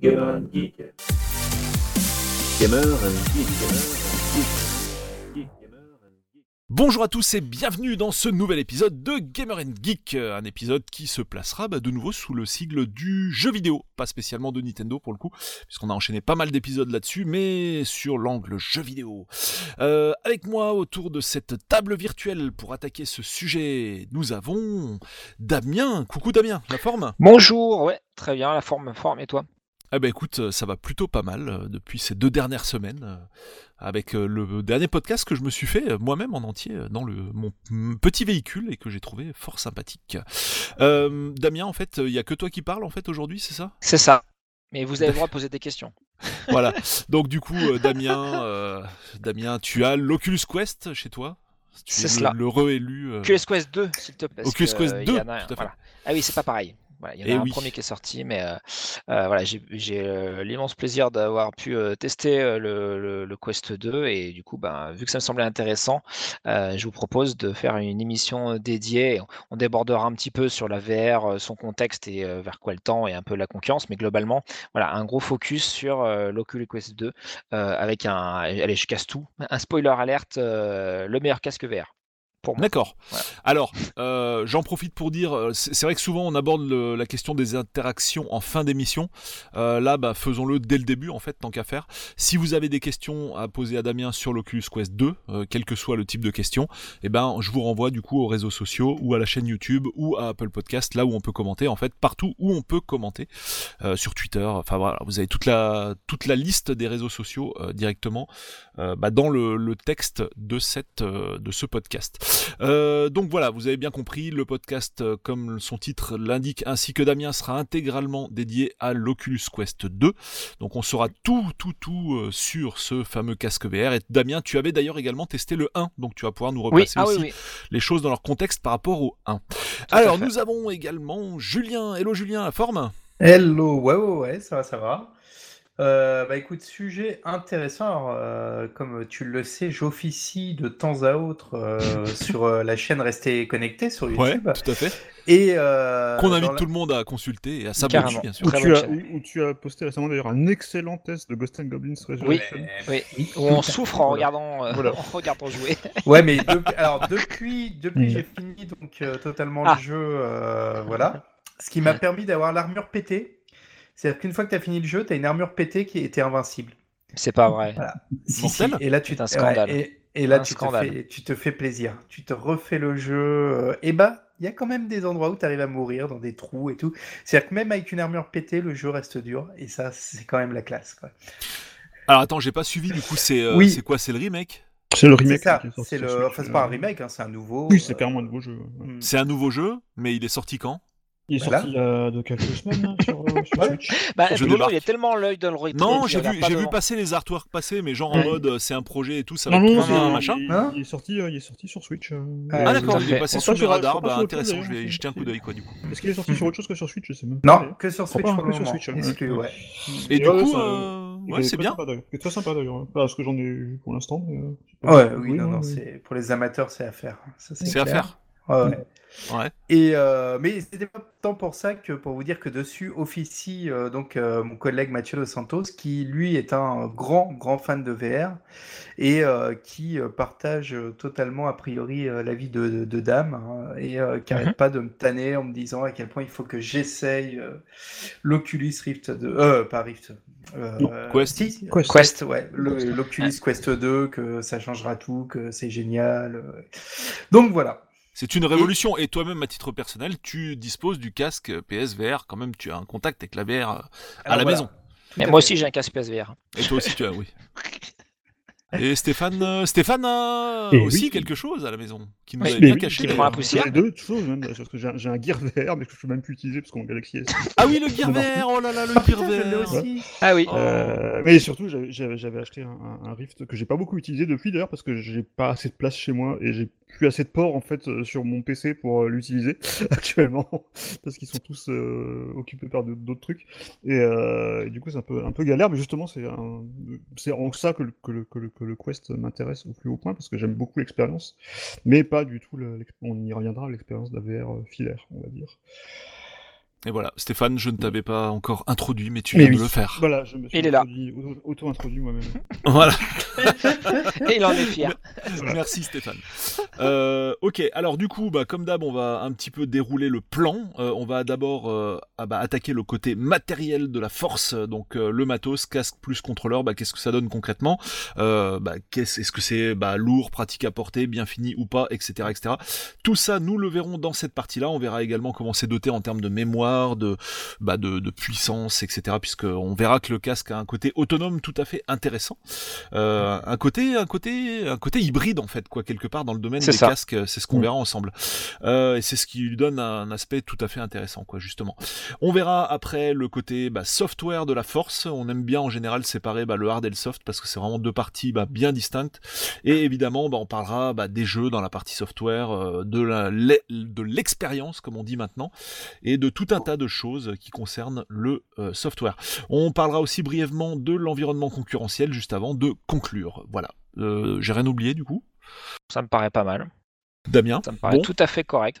Gamer and Geek. Gamer and Geek. Gamer and Geek. Geek, Gamer and Geek. Bonjour à tous et bienvenue dans ce nouvel épisode de Gamer and Geek, un épisode qui se placera bah, de nouveau sous le sigle du jeu vidéo, pas spécialement de Nintendo pour le coup, puisqu'on a enchaîné pas mal d'épisodes là-dessus, mais sur l'angle jeu vidéo. Euh, avec moi autour de cette table virtuelle pour attaquer ce sujet, nous avons Damien. Coucou Damien, la forme? Bonjour, ouais, très bien, la forme, forme, et toi? Eh ben écoute, euh, ça va plutôt pas mal euh, depuis ces deux dernières semaines, euh, avec le dernier podcast que je me suis fait moi-même en entier dans le, mon petit véhicule et que j'ai trouvé fort sympathique. Euh, Damien, en fait, il y a que toi qui parles en fait aujourd'hui, c'est ça? C'est ça. Mais vous avez le droit de poser des questions. Voilà. Donc du coup, Damien, euh, Damien, tu as l'Oculus Quest chez toi? C'est cela. Le, réélu. Oculus Quest 2, s'il te plaît. Oculus que, Quest euh, il 2, y en a tout à fait. voilà. Ah oui, c'est pas pareil. Voilà, il y en a un oui. premier qui est sorti, mais euh, euh, voilà, j'ai euh, l'immense plaisir d'avoir pu tester le, le- le Quest 2 et du coup, ben, vu que ça me semblait intéressant, euh, je vous propose de faire une émission dédiée. On, débordera un petit peu sur la VR, son contexte et vers quoi le temps et un peu la concurrence, mais globalement, voilà, un gros focus sur l'Oculus Quest 2 euh, avec un, allez, je casse tout, un spoiler alerte, le meilleur casque VR. Pour moi. D'accord. Voilà. Alors, euh, j'en profite pour dire, euh, c'est vrai que souvent on aborde le- la question des interactions en fin d'émission. Euh, là, bah, faisons-le dès le début, en fait, tant qu'à faire. Si vous avez des questions à poser à Damien sur l'Oculus Quest 2, euh, quel que soit le type de question, eh ben, je vous renvoie du coup aux réseaux sociaux ou à la chaîne YouTube ou à Apple Podcast, là où on peut commenter, en fait, partout où on peut commenter, euh, sur Twitter. Enfin voilà, vous avez toute la toute la liste des réseaux sociaux euh, directement euh, bah, dans le, le texte de cette euh, de ce podcast. Euh, donc voilà, vous avez bien compris, le podcast, euh, comme son titre l'indique, ainsi que Damien, sera intégralement dédié à l'Oculus Quest 2. Donc on saura tout, tout, tout euh, sur ce fameux casque VR. Et Damien, tu avais d'ailleurs également testé le 1, donc tu vas pouvoir nous Oui, repasser ah aussi oui. les choses dans leur contexte par rapport au 1. à Alors nous avons également Julien. Hello Julien, la forme Hello, ouais, ouais, ouais, ça va, ça va. Euh, bah écoute, sujet intéressant. Alors, euh, comme tu le sais, j'officie de temps à autre euh, sur euh, la chaîne Restez Connecté sur Ouais, YouTube. tout à fait. Et euh, Qu'on invite la- tout le monde à consulter et à s'abonner, bien sûr. Où tu, as, où, où tu as posté récemment d'ailleurs un excellent test de Ghost and Goblins Resurrection. oui. Oui, Où on souffre en voilà. regardant, euh, Voilà. en regardant jouer. Ouais, mais depuis, alors depuis, depuis Mm. j'ai fini donc euh, totalement Ah. le jeu, euh, voilà. Ce qui m'a permis d'avoir l'armure pétée. C'est-à-dire qu'une fois que tu as fini le jeu, tu as une armure pétée qui était invincible. C'est pas vrai. Si, si, Mortel? Et là tu C'est un ouais, scandale. et, et là Un tu te, fais, tu te fais plaisir. Tu te refais le jeu. euh, et bah, il y a quand même des endroits où tu arrives à mourir dans des trous et tout. C'est-à-dire que même avec une armure pétée, le jeu reste dur. Et ça, c'est quand même la classe. Quoi. Alors attends, j'ai pas suivi, du coup, c'est euh, Oui. c'est quoi C'est le remake? C'est le remake. C'est le. Switch, Enfin, c'est pas un remake, hein, c'est un nouveau. Oui, c'est euh, clairement un nouveau jeu. ouais. mm. C'est un nouveau jeu, mais il est sorti quand? Il est Voilà. sorti euh, de quelques semaines hein, sur, euh, sur Ouais. Switch. Bah, Je il est tellement l'œil dans le rétro. Non, j'ai vu, j'ai passer les artworks passer, mais genre en Ouais. mode euh, c'est un projet et tout, ça va Non, être non, c'est- machin. il, Hein il est sorti, euh, il est sorti sur Switch. euh, Ah, Ah d'accord, il est passé sous radars, pas bah le intéressant, je vais jeter un coup c'est- d'œil quoi du coup. Est-ce qu'il est sorti sur autre chose que sur Switch Je sais même pas. Non, que sur Je crois Switch le que sur. Switch, hein. Et du coup, ouais, est c'est bien. sympa, d'ailleurs. Il est très sympa d'ailleurs. Pas ce que j'en ai eu pour l'instant. euh, Ouais, oui, non, hein, non, c'est pour les amateurs, c'est à faire. C'est à faire. Ouais, ouais. Ouais. Et euh, mais c'était pas tant pour ça que pour vous dire que dessus officie euh, donc euh, mon collègue Mathieu Dos Santos qui lui est un grand grand fan de VR et euh, qui partage totalement a priori l'avis de, de, de Dame hein, et euh, qui Mhm. arrête pas de me tanner en me disant à quel point il faut que j'essaye euh, l'Oculus Rift 2 euh, pas Rift euh, Quest. si, Quest. Quest ouais le- l'Oculus Quest 2 que ça changera tout que c'est génial donc voilà C'est une révolution. Et toi-même, à titre personnel, tu disposes du casque PSVR. Quand même, tu as un contact avec la VR euh, à Alors la voilà. maison. Mais moi fait. aussi, j'ai un casque PSVR. Et toi aussi, tu as, oui. Et Stéphane, euh, Stéphane a Et aussi oui. quelque chose à la maison qui nous Mais bien oui, caché. qui j'ai- prend la poussière. J'ai deux choses même. parce que J'ai un- Gear VR, mais que je peux même plus utiliser parce qu'on Galaxy S. Ah oui, le Gear. VR. Oh là là, le Ah, Gear putain, je l'ai VR. aussi. Ah oui. Oh. Euh, mais surtout, j'avais- acheté un, un- un Rift que j'ai pas beaucoup utilisé depuis d'ailleurs parce que j'ai pas assez de place chez moi et j'ai plus assez de port en fait euh, sur mon PC pour euh, l'utiliser actuellement parce qu'ils sont tous euh, occupés par d'autres trucs. Et, du coup c'est un peu un peu galère mais justement c'est c'est en ça que le, que le, que le, que le Quest m'intéresse au plus haut point parce que j'aime beaucoup l'expérience mais pas du tout on y reviendra l'expérience de la VR euh, filaire on va dire Et voilà, Stéphane, je ne t'avais pas encore introduit, mais tu Mais viens de oui. le faire. Voilà, je me suis Il est là. introduit- auto- auto-introduit moi-même. Voilà. Et il en est fier. Merci Stéphane. Euh, ok, alors du coup, bah, comme d'hab, on va un petit peu dérouler le plan. Euh, on va d'abord euh, ah bah, attaquer le côté matériel de la force, donc euh, le matos, casque plus contrôleur. Bah, qu'est-ce que ça donne concrètement? Euh, bah, qu'est-ce, Est-ce que c'est bah, lourd, pratique à porter, bien fini ou pas, etc., etc. Tout ça, nous le verrons dans cette partie-là. On verra également comment c'est doté en termes de mémoire, de, bah, de, de puissance, etc. Puisque on verra que le casque a un côté autonome tout à fait intéressant. Euh, un côté, un côté, un côté hybride en fait, quoi, quelque part dans le domaine des ça. casques. C'est ce qu'on Mm. verra ensemble. Euh, et c'est ce qui lui donne un aspect tout à fait intéressant, quoi, justement. On verra après le côté bah, software de la force. On aime bien en général séparer bah, le hard et le soft parce que c'est vraiment deux parties bah, bien distinctes. Et évidemment, bah, on parlera bah, des jeux dans la partie software, euh, de l'expérience, comme on dit maintenant, et de tout un tas de choses qui concernent le euh, software. On parlera aussi brièvement de l'environnement concurrentiel juste avant de conclure. Voilà. Euh, J'ai rien oublié du coup? Ça me paraît pas mal. Damien. Ça me paraît Bon. tout à fait correct.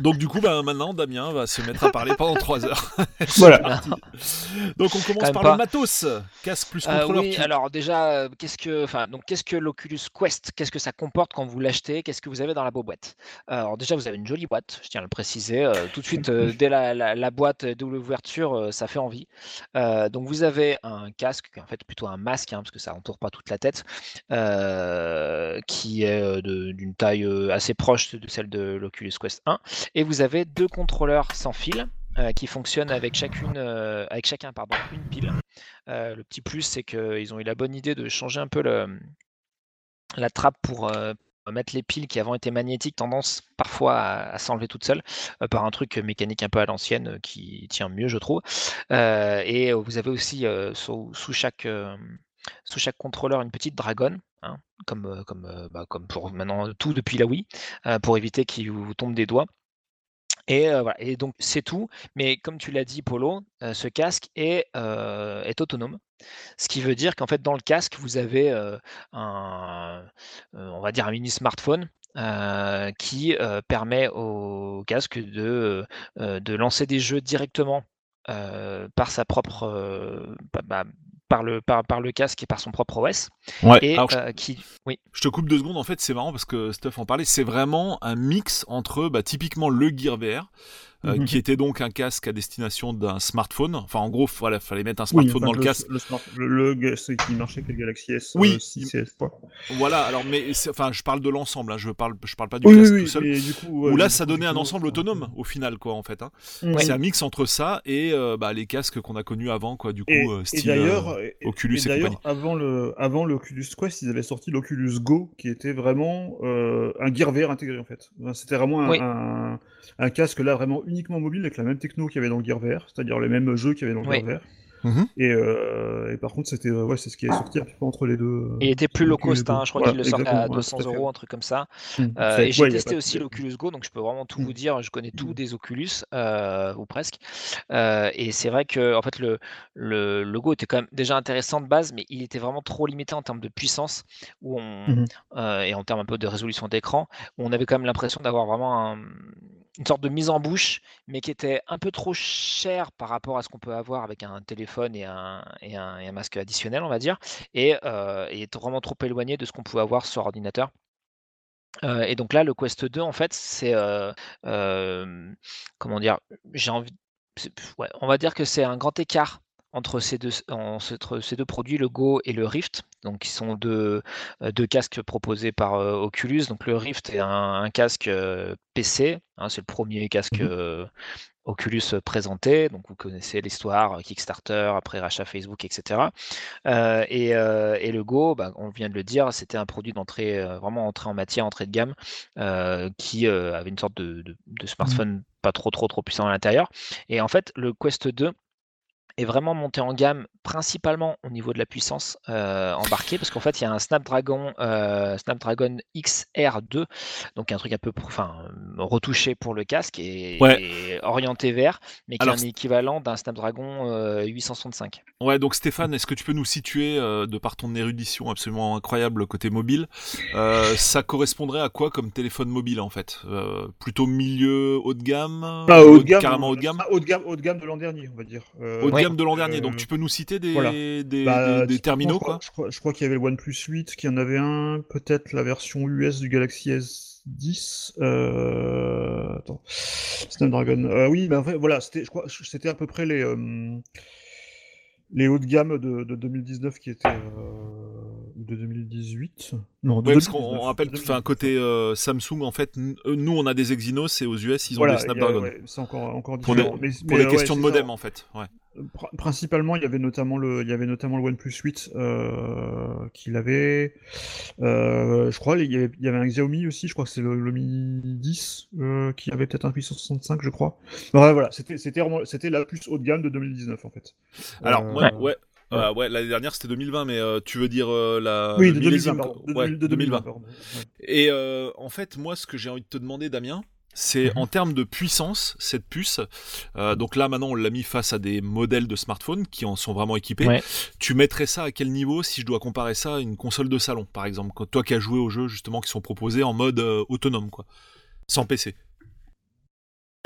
Donc du coup, bah, maintenant, Damien va se mettre à parler pendant 3 heures. Voilà. Donc on commence par pas. le matos. Casque plus Euh, contrôleur. oui, alors déjà, euh, qu'est-ce que, enfin, donc qu'est-ce que l'Oculus Quest Qu'est-ce que ça comporte quand vous l'achetez Qu'est-ce que vous avez dans la beau boîte? Euh, Alors déjà, vous avez une jolie boîte, je tiens à le préciser. euh, tout de suite, euh, dès la, la- la boîte de l'ouverture, euh, ça fait envie. Euh, donc vous avez un casque, en fait plutôt un masque, hein, parce que ça entoure pas toute la tête, euh, qui est d'une taille assez proche de celle de l'Oculus Quest 1. Et vous avez deux contrôleurs sans fil. euh, qui fonctionnent euh, avec chacun pardon, une pile. Euh, le petit plus, c'est qu'ils ont eu la bonne idée de changer un peu la trappe pour mettre les piles qui avant étaient magnétiques, tendance parfois à, s'enlever toutes seules euh, par un truc mécanique un peu à l'ancienne qui tient mieux, je trouve. Et vous avez aussi sous, sous chaque, sous chaque contrôleur une petite dragonne. Hein, comme, euh, euh, bah, comme pour maintenant tout depuis la Wii, euh, pour éviter qu'il vous tombe des doigts. Et, voilà. et donc c'est tout. Mais comme tu l'as dit, Polo, ce casque est, autonome. Ce qui veut dire qu'en fait, dans le casque, vous avez un, on va dire un mini smartphone qui permet au casque de, lancer des jeux directement par sa propre, bah, par le, par, par le casque et par son propre OS. Ouais. Et Alors, je- euh, qui, oui, Je te coupe deux secondes, en fait, c'est marrant parce que Stuff en parlait. C'est vraiment un mix entre bah, typiquement le Gear VR, euh, Mhm. qui était donc un casque à destination d'un smartphone. Enfin, en gros, voilà, fallait mettre un Oui, smartphone enfin, dans le, casque. Le, smart- le, le qui marchait avec le Galaxy S. Oui. euh, 6 et S3. Voilà, alors, mais enfin, je parle de l'ensemble, hein, je parle, je parle pas du Oui, casque oui, tout seul. du coup, ouais, Où là, ça coup, donnait un ensemble autonome au final, quoi, en fait. hein. C'est un mix entre ça et euh, bah, les casques qu'on a connus avant, quoi, du coup, Et, euh, et style. euh, et- Oculus et et d'ailleurs, compagnie. avant le avant l'Oculus Quest, ils avaient sorti l'Oculus Go, qui était vraiment euh, un Gear VR intégré en fait. C'était vraiment un, Oui. un, un casque là vraiment uniquement mobile avec la même techno qu'il y avait dans le Gear VR, c'est-à-dire les mêmes jeux qu'il y avait dans le Oui. Gear VR. Mhm. Et, euh, et par contre, c'était euh, ouais, c'est ce qui est sorti un petit peu entre les deux. euh, il était plus low entre les cost, hein, je crois Voilà, qu'il le sortait à exactement, ouais, 200 tout à fait. euros, un truc comme ça. Mm. Euh, C'est- et j'ai ouais, testé de- aussi l'Oculus Go, donc je peux vraiment tout Mm. vous dire. Je connais tous Mm. des Oculus, euh, ou presque. Euh, et c'est vrai que en fait, le, le, le Go était quand même déjà intéressant de base, mais il était vraiment trop limité en termes de puissance où on, euh, et en termes un peu de résolution d'écran, où on avait quand même l'impression d'avoir vraiment un- une sorte de mise en bouche, mais qui était un peu trop cher par rapport à ce qu'on peut avoir avec un téléphone et un, masque additionnel, on va dire, et, euh, et vraiment trop éloigné de ce qu'on pouvait avoir sur ordinateur. Euh, et donc là, le Quest 2, en fait, c'est euh, euh, comment dire, j'ai envie, on va dire que c'est un grand écart entre ces deux, en- entre ces deux produits, le Go et le Rift, donc qui sont deux, euh, deux casques proposés par euh, Oculus. Donc le Rift est un, un casque euh, PC, hein, c'est le premier casque euh, Oculus présenté. Donc vous connaissez l'histoire, Kickstarter, après rachat Facebook, etc. Euh, et, euh, et le Go, bah, on vient de le dire, c'était un produit d'entrée, euh, vraiment entrée en matière, entrée de gamme, qui avait une sorte de, de- de smartphone pas trop trop trop puissant à l'intérieur. Et en fait, le Quest 2 est vraiment monté en gamme principalement au niveau de la puissance euh, embarquée parce qu'en fait il y a un Snapdragon euh, Snapdragon XR2 donc un truc un peu enfin retouché pour le casque et, Ouais. et orienté vers mais qui Alors, est un équivalent d'un Snapdragon euh, 865 Ouais, donc Stéphane, est-ce que tu peux nous situer, euh, de par ton érudition absolument incroyable côté mobile, euh, ça correspondrait à quoi comme téléphone mobile en fait? Euh, Plutôt milieu haut de gamme? Ah, haut de gamme, Carrément haut de gamme? ah, haut de gamme, haut de gamme de l'an dernier, on va dire. Euh, Haut de. Gamme de l'an dernier, Euh, donc tu peux nous citer des, voilà. des, bah, des- des typiquement, terminaux je crois, quoi Je crois, qu'il y avait le OnePlus 8, qu'il y en avait un, peut-être la version US du Galaxy S10. Euh... Attends, Snapdragon. Euh, oui, bah, en fait, voilà, c'était, je crois, c'était à peu près les euh, les hauts de gamme de, de 2019 qui étaient euh, de 2018. Non, de Ouais, parce 2019, qu'on on rappelle, enfin 2019. côté euh, Samsung, en fait, nous on a des Exynos et aux US ils ont Voilà, des Snapdragon. ouais, c'est encore encore Pour des- différent. Mais- Pour mais, des euh, questions ouais, de ça. modem en fait. Ouais. Pr- Principalement, il y avait notamment le, il y avait notamment le OnePlus 8 euh, qu'il avait. Euh, je crois il y avait, il y avait un Xiaomi aussi. Je crois que c'est le, le Mi 10 euh, qui avait peut-être un 865, je crois. Ouais, voilà, c'était c'était la plus haut de gamme de 2019 en fait. Alors, Euh, ouais, ouais. Euh, ouais, l'année dernière c'était 2020, mais euh, tu veux dire euh, la. Oui, de 2020, millésime, pardon. quoi. De, Ouais, de 2020, 2020. pardon. Ouais. Et euh, en fait, moi, ce que j'ai envie de te demander, Damien, c'est Mhm. en termes de puissance, cette puce. euh, donc là, maintenant, on l'a mis face à des modèles de smartphones qui en sont vraiment équipés. Ouais. Tu mettrais ça à quel niveau si je dois comparer ça à une console de salon, par exemple? Toi qui as joué aux jeux justement qui sont proposés en mode euh, autonome, quoi, sans PC.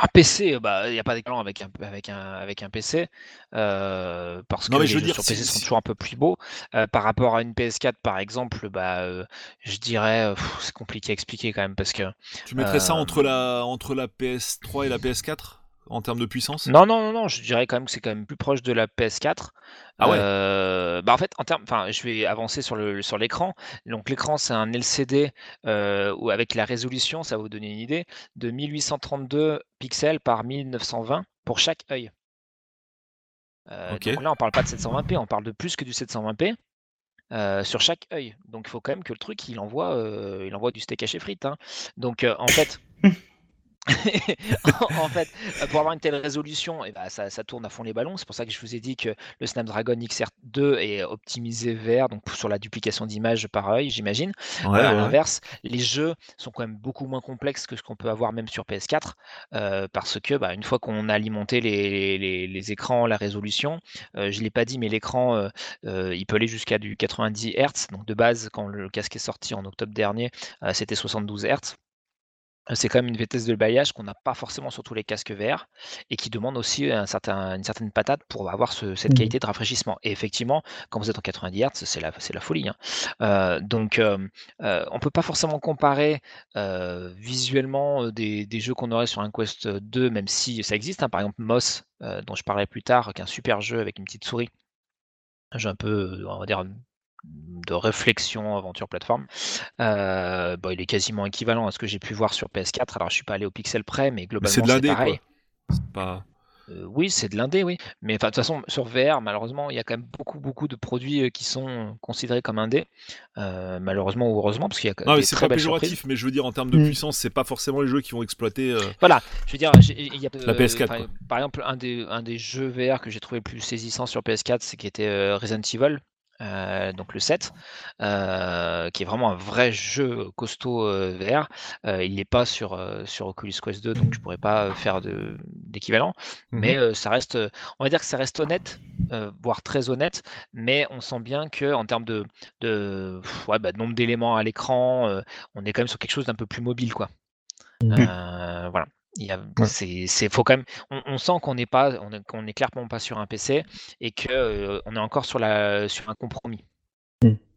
Un PC, bah, il n'y a pas d'écran avec un, avec un, avec un PC, euh, parce Non, que mais les je veux jeux dire, sur PC sont toujours un peu plus beaux. Euh, par rapport à une PS4, par exemple, bah, euh, je dirais, c'est compliqué à expliquer quand même, parce que Tu mettrais ça entre la, entre la PS3 et la PS4 en termes de puissance? Non, non, non, non, je dirais quand même que c'est quand même plus proche de la PS4. Ah ouais. Euh, bah en fait, en termes, enfin, je vais avancer sur le sur l'écran. Donc l'écran, c'est un LCD euh, où avec la résolution, ça va vous donner une idée, de 1832 pixels par 1920 pour chaque œil. Euh, Ok. Donc là, on parle pas de 720p, on parle de plus que du 720p. euh, sur chaque œil. Donc il faut quand même que le truc, il envoie, euh, il envoie du steak haché frites. hein. Donc euh, en fait, en fait, pour avoir une telle résolution, et bah, ça, ça tourne à fond les ballons. C'est pour ça que je vous ai dit que le Snapdragon XR2 est optimisé vers, donc sur la duplication d'images par œil, j'imagine. Ouais, à l'inverse, les jeux sont quand même beaucoup moins complexes que ce qu'on peut avoir même sur PS4, euh, parce que bah, une fois qu'on a alimenté les, les- les écrans, la résolution, euh, je ne l'ai pas dit, mais l'écran, euh, il peut aller jusqu'à du 90 Hz. Donc de base, quand le casque est sorti en octobre dernier, c'était 72 Hz. C'est quand même une vitesse de balayage qu'on n'a pas forcément sur tous les casques VR et qui demande aussi un certain, une certaine patate pour avoir ce- cette Mhm. qualité de rafraîchissement. Et effectivement, quand vous êtes en 90 Hz, c'est la, folie. hein. Euh, donc, euh, euh, on peut pas forcément comparer visuellement des, des jeux qu'on aurait sur un Quest 2, même si ça existe. hein. Par exemple, Moss, dont je parlais plus tard, qui est un super jeu avec une petite souris. Un jeu un peu, on va dire, de réflexion, aventure, plateforme. Euh, bon, il est quasiment équivalent à ce que j'ai pu voir sur PS4. Alors, je suis pas allé au pixel près, mais globalement, c'est pareil. pas. Euh, oui, c'est de l'indé, oui. Mais enfin, de toute façon, sur VR, malheureusement, il y a quand même beaucoup, beaucoup de produits euh, qui sont considérés comme indés. Euh, malheureusement ou heureusement, parce qu'il y a Non, mais des c'est très pas surprises. péjoratif, mais je veux dire en termes de Mm. puissance, c'est pas forcément les jeux qui vont exploiter. euh, Voilà, je veux dire, il y a, La euh, PS4, enfin, quoi. par exemple, un des, un des jeux VR que j'ai trouvé le plus saisissant sur PS4, c'est qui était euh, Resident Evil, euh, donc le 7, euh, qui est vraiment un vrai jeu costaud euh, VR. Euh, il n'est pas sur, sur Oculus Quest 2, donc je pourrais pas faire d'équivalent. Mhm. Mais ça reste, on va dire que ça reste honnête, voire très honnête, mais on sent bien que en termes de, de, pff, ouais, bah, de nombre d'éléments à l'écran, on est quand même sur quelque chose d'un peu plus mobile, quoi. Euh, voilà. Il y a, Ouais. c'est, c'est, faut quand même, on, on sent qu'on n'est pas, on qu'on est clairement pas sur un PC et que euh, on est encore sur la, sur un compromis.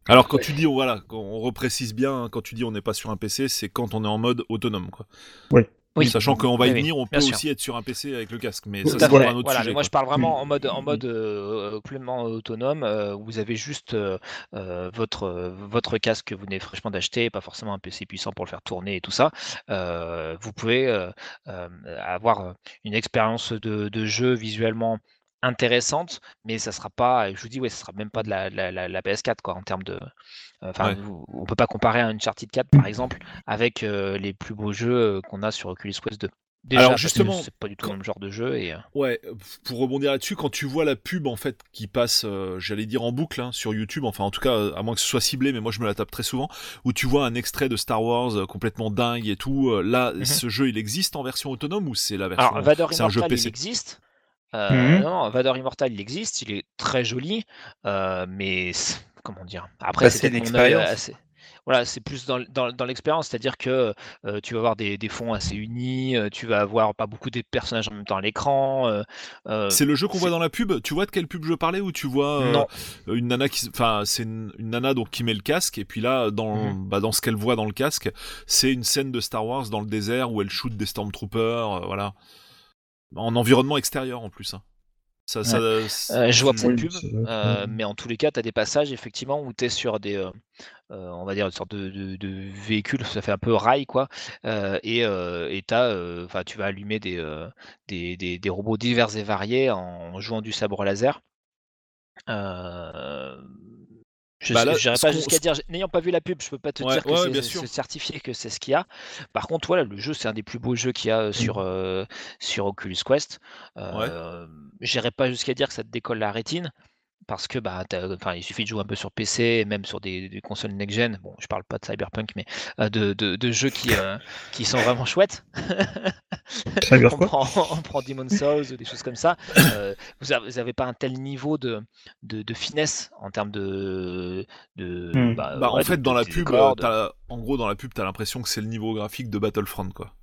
Alors quand tu dis, voilà, on reprécise bien, hein, quand tu dis on n'est pas sur un PC, c'est quand on est en mode autonome, quoi. Oui. Sachant qu'on va y Oui, oui, venir, on peut bien sûr. aussi être sur un PC avec le casque, mais ça c'est encore un autre Voilà, mais sujet. moi quoi. je parle vraiment en mode en mode euh, pleinement autonome euh, où vous avez juste euh, euh, votre euh, votre casque que vous venez fraîchement d'acheter, pas forcément un PC puissant pour le faire tourner et tout ça. Euh, vous pouvez euh, euh, avoir une expérience de, de jeu visuellement intéressante, mais ça sera pas, je vous dis ouais, ça sera même pas de la, la, la- la PS4 quoi en termes de, enfin Ouais. vous- on peut pas comparer un Uncharted 4 par exemple avec euh, les plus beaux jeux euh, qu'on a sur Oculus Quest 2. Déjà, Alors, justement, c'est pas du tout quand- le même genre de jeu et euh, Ouais, pour rebondir là-dessus, quand tu vois la pub en fait qui passe, euh, j'allais dire en boucle hein, sur YouTube, enfin en tout cas euh, à moins que ce soit ciblé, mais moi je me la tape très souvent, où tu vois un extrait de Star Wars euh, complètement dingue et tout. euh, là, Mhm. ce jeu il existe en version autonome ou c'est la version Alors, Vador c'est un jeu Immortal, il PC existe. Euh, Mhm. Non, non, Vador Immortal, il existe, il est très joli, euh, mais c'est- comment dire Après, Bah, c'est une expérience. assez- Voilà, c'est plus dans, dans, dans l'expérience, c'est-à-dire que euh, tu vas avoir des, des fonds assez unis, euh, tu vas avoir pas beaucoup de personnages en même temps à l'écran. euh, euh, C'est le jeu qu'on voit dans la pub? Tu vois de quelle pub je parlais où tu vois euh, Non. une nana qui, enfin c'est une, une nana donc qui met le casque et puis là dans Mhm. bah, dans ce qu'elle voit dans le casque, c'est une scène de Star Wars dans le désert où elle shoot des stormtroopers, euh, voilà, en environnement extérieur en plus. hein. Ça, ça, c'est- Euh, je vois pas de pub, euh, euh, mais en tous les cas, tu as des passages effectivement où tu es sur des, euh, euh, on va dire, une sorte de, de, de véhicule, ça fait un peu rail, quoi, euh, et euh, et t'as, euh, enfin, tu vas allumer des, euh, des, des, des robots divers et variés en jouant du sabre laser. Euh, je Bah n'irai pas jusqu'à dire, n'ayant pas vu la pub, je peux pas te Ouais, dire que ouais, c'est certifié que c'est ce qu'il y a. Par contre, voilà, le jeu, c'est un des plus beaux jeux qu'il y a euh, sur, euh, sur Oculus Quest. Euh, J'irai pas jusqu'à dire que ça te décolle la rétine. Parce que bah, t'as- enfin, il suffit de jouer un peu sur PC et même sur des, des consoles next-gen. Bon, je parle pas de Cyberpunk, mais euh, de, de- de jeux qui, euh, qui sont vraiment chouettes. On, quoi prend, on prend Demon's Souls ou des choses comme ça. Euh, vous n'avez pas un tel niveau de, de, de finesse en termes de. de Hmm. bah, Bah, en fait, de- dans de- la pub, en gros, dans la pub, t'as l'impression que c'est le niveau graphique de Battlefront, quoi.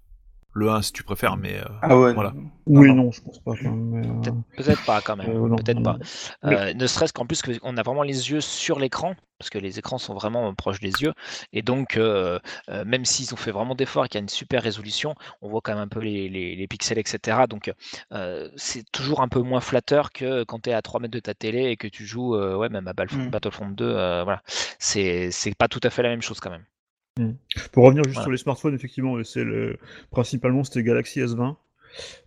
Le 1, si tu préfères, mais euh, Ah ouais. Voilà. Oui, non. non, je pense pas. mais, euh, Peut-être pas quand même, euh, peut-être pas. Mais- ne serait-ce qu'en plus qu'on a vraiment les yeux sur l'écran, parce que les écrans sont vraiment proches des yeux, et donc euh, euh, même s'ils ont fait vraiment d'efforts et qu'il y a une super résolution, on voit quand même un peu les, les- les pixels, etc. Donc euh, c'est toujours un peu moins flatteur que quand tu es à 3 mètres de ta télé et que tu joues euh, ouais, même à Battlefront, Mm. Battlefront 2. euh, voilà. C'est c'est pas tout à fait la même chose quand même. Pour revenir juste Voilà. sur les smartphones, effectivement, c'est le... principalement c'était Galaxy S20,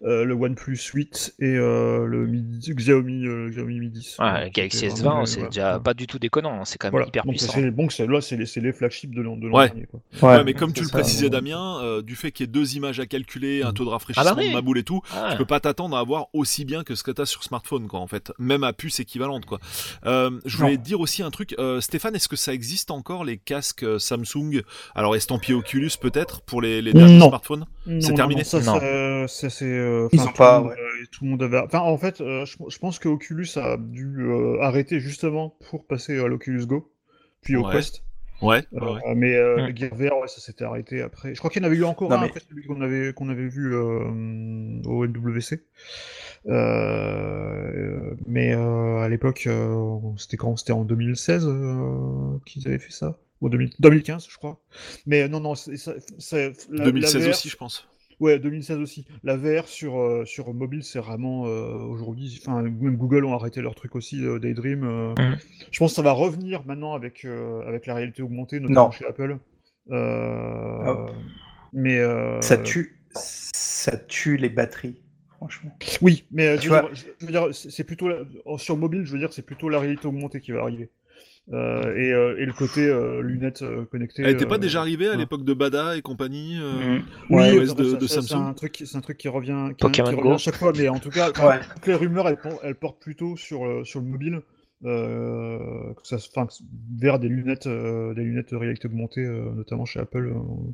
euh, le OnePlus 8 et euh, le Mi- Xiaomi, euh, Xiaomi Mi 10. Ouais, euh, le Galaxy c'était S20, vraiment les- c'est déjà voilà. pas du tout déconnant, hein, c'est quand même Voilà. hyper Donc, puissant. c'est bon, c'est là, c'est les, c'est les flagships de l'an dernier. Quoi. Ouais, mais comme tu le ça, précisais, ouais. Damien, euh, du fait qu'il y ait deux images à calculer, un taux de rafraîchissement Ah bah oui. de ma boule et tout, Ah, tu peux pas t'attendre à avoir aussi bien que ce que t'as sur smartphone, quoi, en fait. Même à puce équivalente, quoi. Euh, je voulais dire aussi un truc. euh, Stéphane, est-ce que ça existe encore les casques Samsung? Alors estampillés Oculus peut-être pour les, les derniers Non. smartphones? Non, C'est terminé? non, ça, Non. ça, ça, c'est. euh, Ils ont pas, le monde, ouais. euh, tout le monde avait. Enfin, en fait, euh, je, je pense que Oculus a dû euh, arrêter justement pour passer à l'Oculus Go, puis au Ouais. Quest. Ouais. Euh, ouais. Mais euh, Mm. le Gear VR, ouais, ça s'était arrêté après. Je crois qu'il y en avait eu encore Non, un mais- après celui qu'on avait, qu'on avait vu euh, au NWC. Euh, mais euh, à l'époque, euh, c'était quand? C'était en 2016 euh, qu'ils avaient fait ça? Ou en 2000 2015, je crois. Mais non, non, c'est, ça- c'est- la- la 2016 VR, aussi, je pense. Ouais, 2016 aussi. La VR sur, euh, sur mobile, c'est vraiment euh, aujourd'hui. Enfin, même Google ont arrêté leur truc aussi, euh, Daydream. euh. Mhm. Je pense que ça va revenir maintenant avec, euh, avec la réalité augmentée, notamment Non. chez Apple. Euh, Ah. Mais euh, Ça tue, ça tue les batteries, franchement. Oui, mais euh, je Tu veux vois- dire, je- je veux dire, c'est c'est plutôt la- sur mobile, je veux dire, c'est plutôt la réalité augmentée qui va arriver. Euh, et, euh, et le côté euh, lunettes euh, connectées. Elle était pas euh, déjà arrivée à ouais. l'époque de Bada et compagnie euh, Mm. Oui, Ouais, euh, OS ça- de- ça, C'est Samsung. un truc, c'est un truc qui revient, qui, revient à chaque fois, mais en tout cas, Ouais. toutes les rumeurs, elles, por- elles portent plutôt sur, le- sur le mobile, euh, que ça, vers des lunettes, euh, des lunettes de réalité augmentée, euh, notamment chez Apple, euh,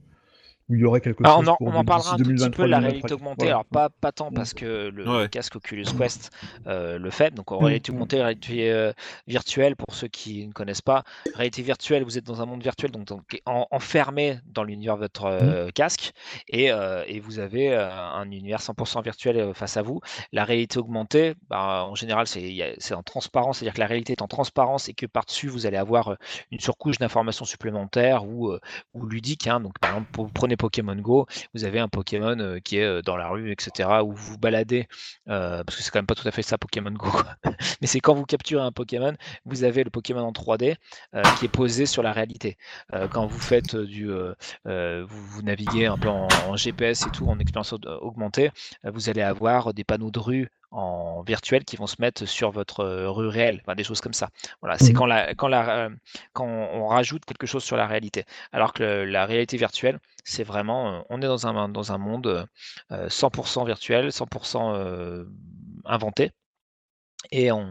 où il y aurait quelque chose on en, pour on en parlera un tout petit 2023, peu de la 2024. réalité augmentée. Voilà. Alors, pas, pas tant Mm. parce que le, Ouais. casque Oculus Quest euh, le fait. Donc, en Mm. réalité augmentée, réalité euh, virtuelle, pour ceux qui ne connaissent pas, réalité virtuelle, vous êtes dans un monde virtuel, donc, donc en- enfermé dans l'univers de votre euh, casque, et, euh, et vous avez euh, un univers 100% virtuel euh, face à vous. La réalité augmentée, bah, en général, c'est en transparence, c'est-à-dire que la réalité est en transparence et que par-dessus, vous allez avoir une surcouche d'informations supplémentaires ou, euh, ou ludiques. hein. Donc, par exemple, vous prenez Pokémon Go, vous avez un Pokémon euh, qui est euh, dans la rue, etc., où vous baladez, euh, parce que c'est quand même pas tout à fait ça Pokémon Go, mais c'est quand vous capturez un Pokémon, vous avez le Pokémon en 3D euh, qui est posé sur la réalité. Quand vous faites du, vous, naviguez un peu en, GPS et tout, en expérience aug- augmentée, vous allez avoir des panneaux de rue en virtuel qui vont se mettre sur votre rue réelle, enfin, des choses comme ça. Voilà, c'est Mhm. quand, la, quand, la, quand on rajoute quelque chose sur la réalité. Alors que le- la réalité virtuelle, c'est vraiment, on est dans un, dans un monde euh, 100% virtuel, 100% euh, inventé. Et on,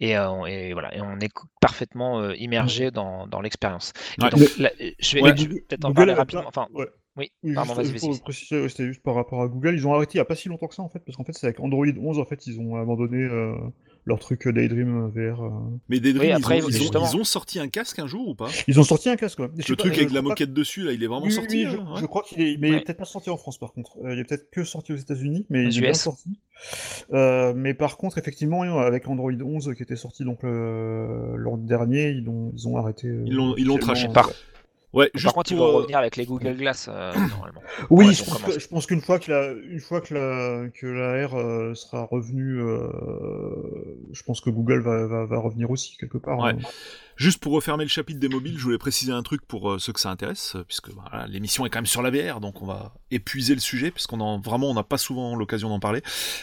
et, euh, et voilà, et on est parfaitement euh, immergé dans, dans l'expérience. Ouais. je vais, Ouais. je vais peut-être en parler rapidement. Enfin, ouais. Oui, pardon, juste, pour préciser, ouais, c'était juste par rapport à Google. Ils ont arrêté il n'y a pas si longtemps que ça en fait, parce qu'en fait c'est avec Android 11 en fait ils ont abandonné euh, leur truc euh, Daydream euh, VR. euh. Mais Daydream, Oui, ils, ont, ils, ont, justement- ils ont sorti un casque un jour ou pas? Ils ont sorti un casque. Ouais. Le pas, truc euh, avec la pas- moquette dessus, là, il est vraiment Oui, sorti oui, je, hein, je crois qu'il est, mais il est peut-être pas sorti en France par contre. Euh, il est peut-être que sorti aux États-Unis, mais il est bien sorti. Euh, mais par contre, effectivement, avec Android 11 qui était sorti donc l'an dernier, ils ont, ils ont arrêté. euh, Ils l'ont- traché. euh, Par- ouais. Par juste contre, ils pour, vont euh, revenir avec les Google Glass, euh, normalement. Oui, Ouais, je pense, commence. que, je pense qu'une fois que la, une fois que la, que la R euh, sera revenue, euh, je pense que Google va, va, va revenir aussi quelque part. Ouais. hein. Juste pour refermer le chapitre des mobiles, je voulais préciser un truc pour euh, ceux que ça intéresse, puisque voilà, l'émission est quand même sur la VR, donc on va épuiser le sujet, puisqu'on en vraiment on n'a pas souvent l'occasion d'en parler.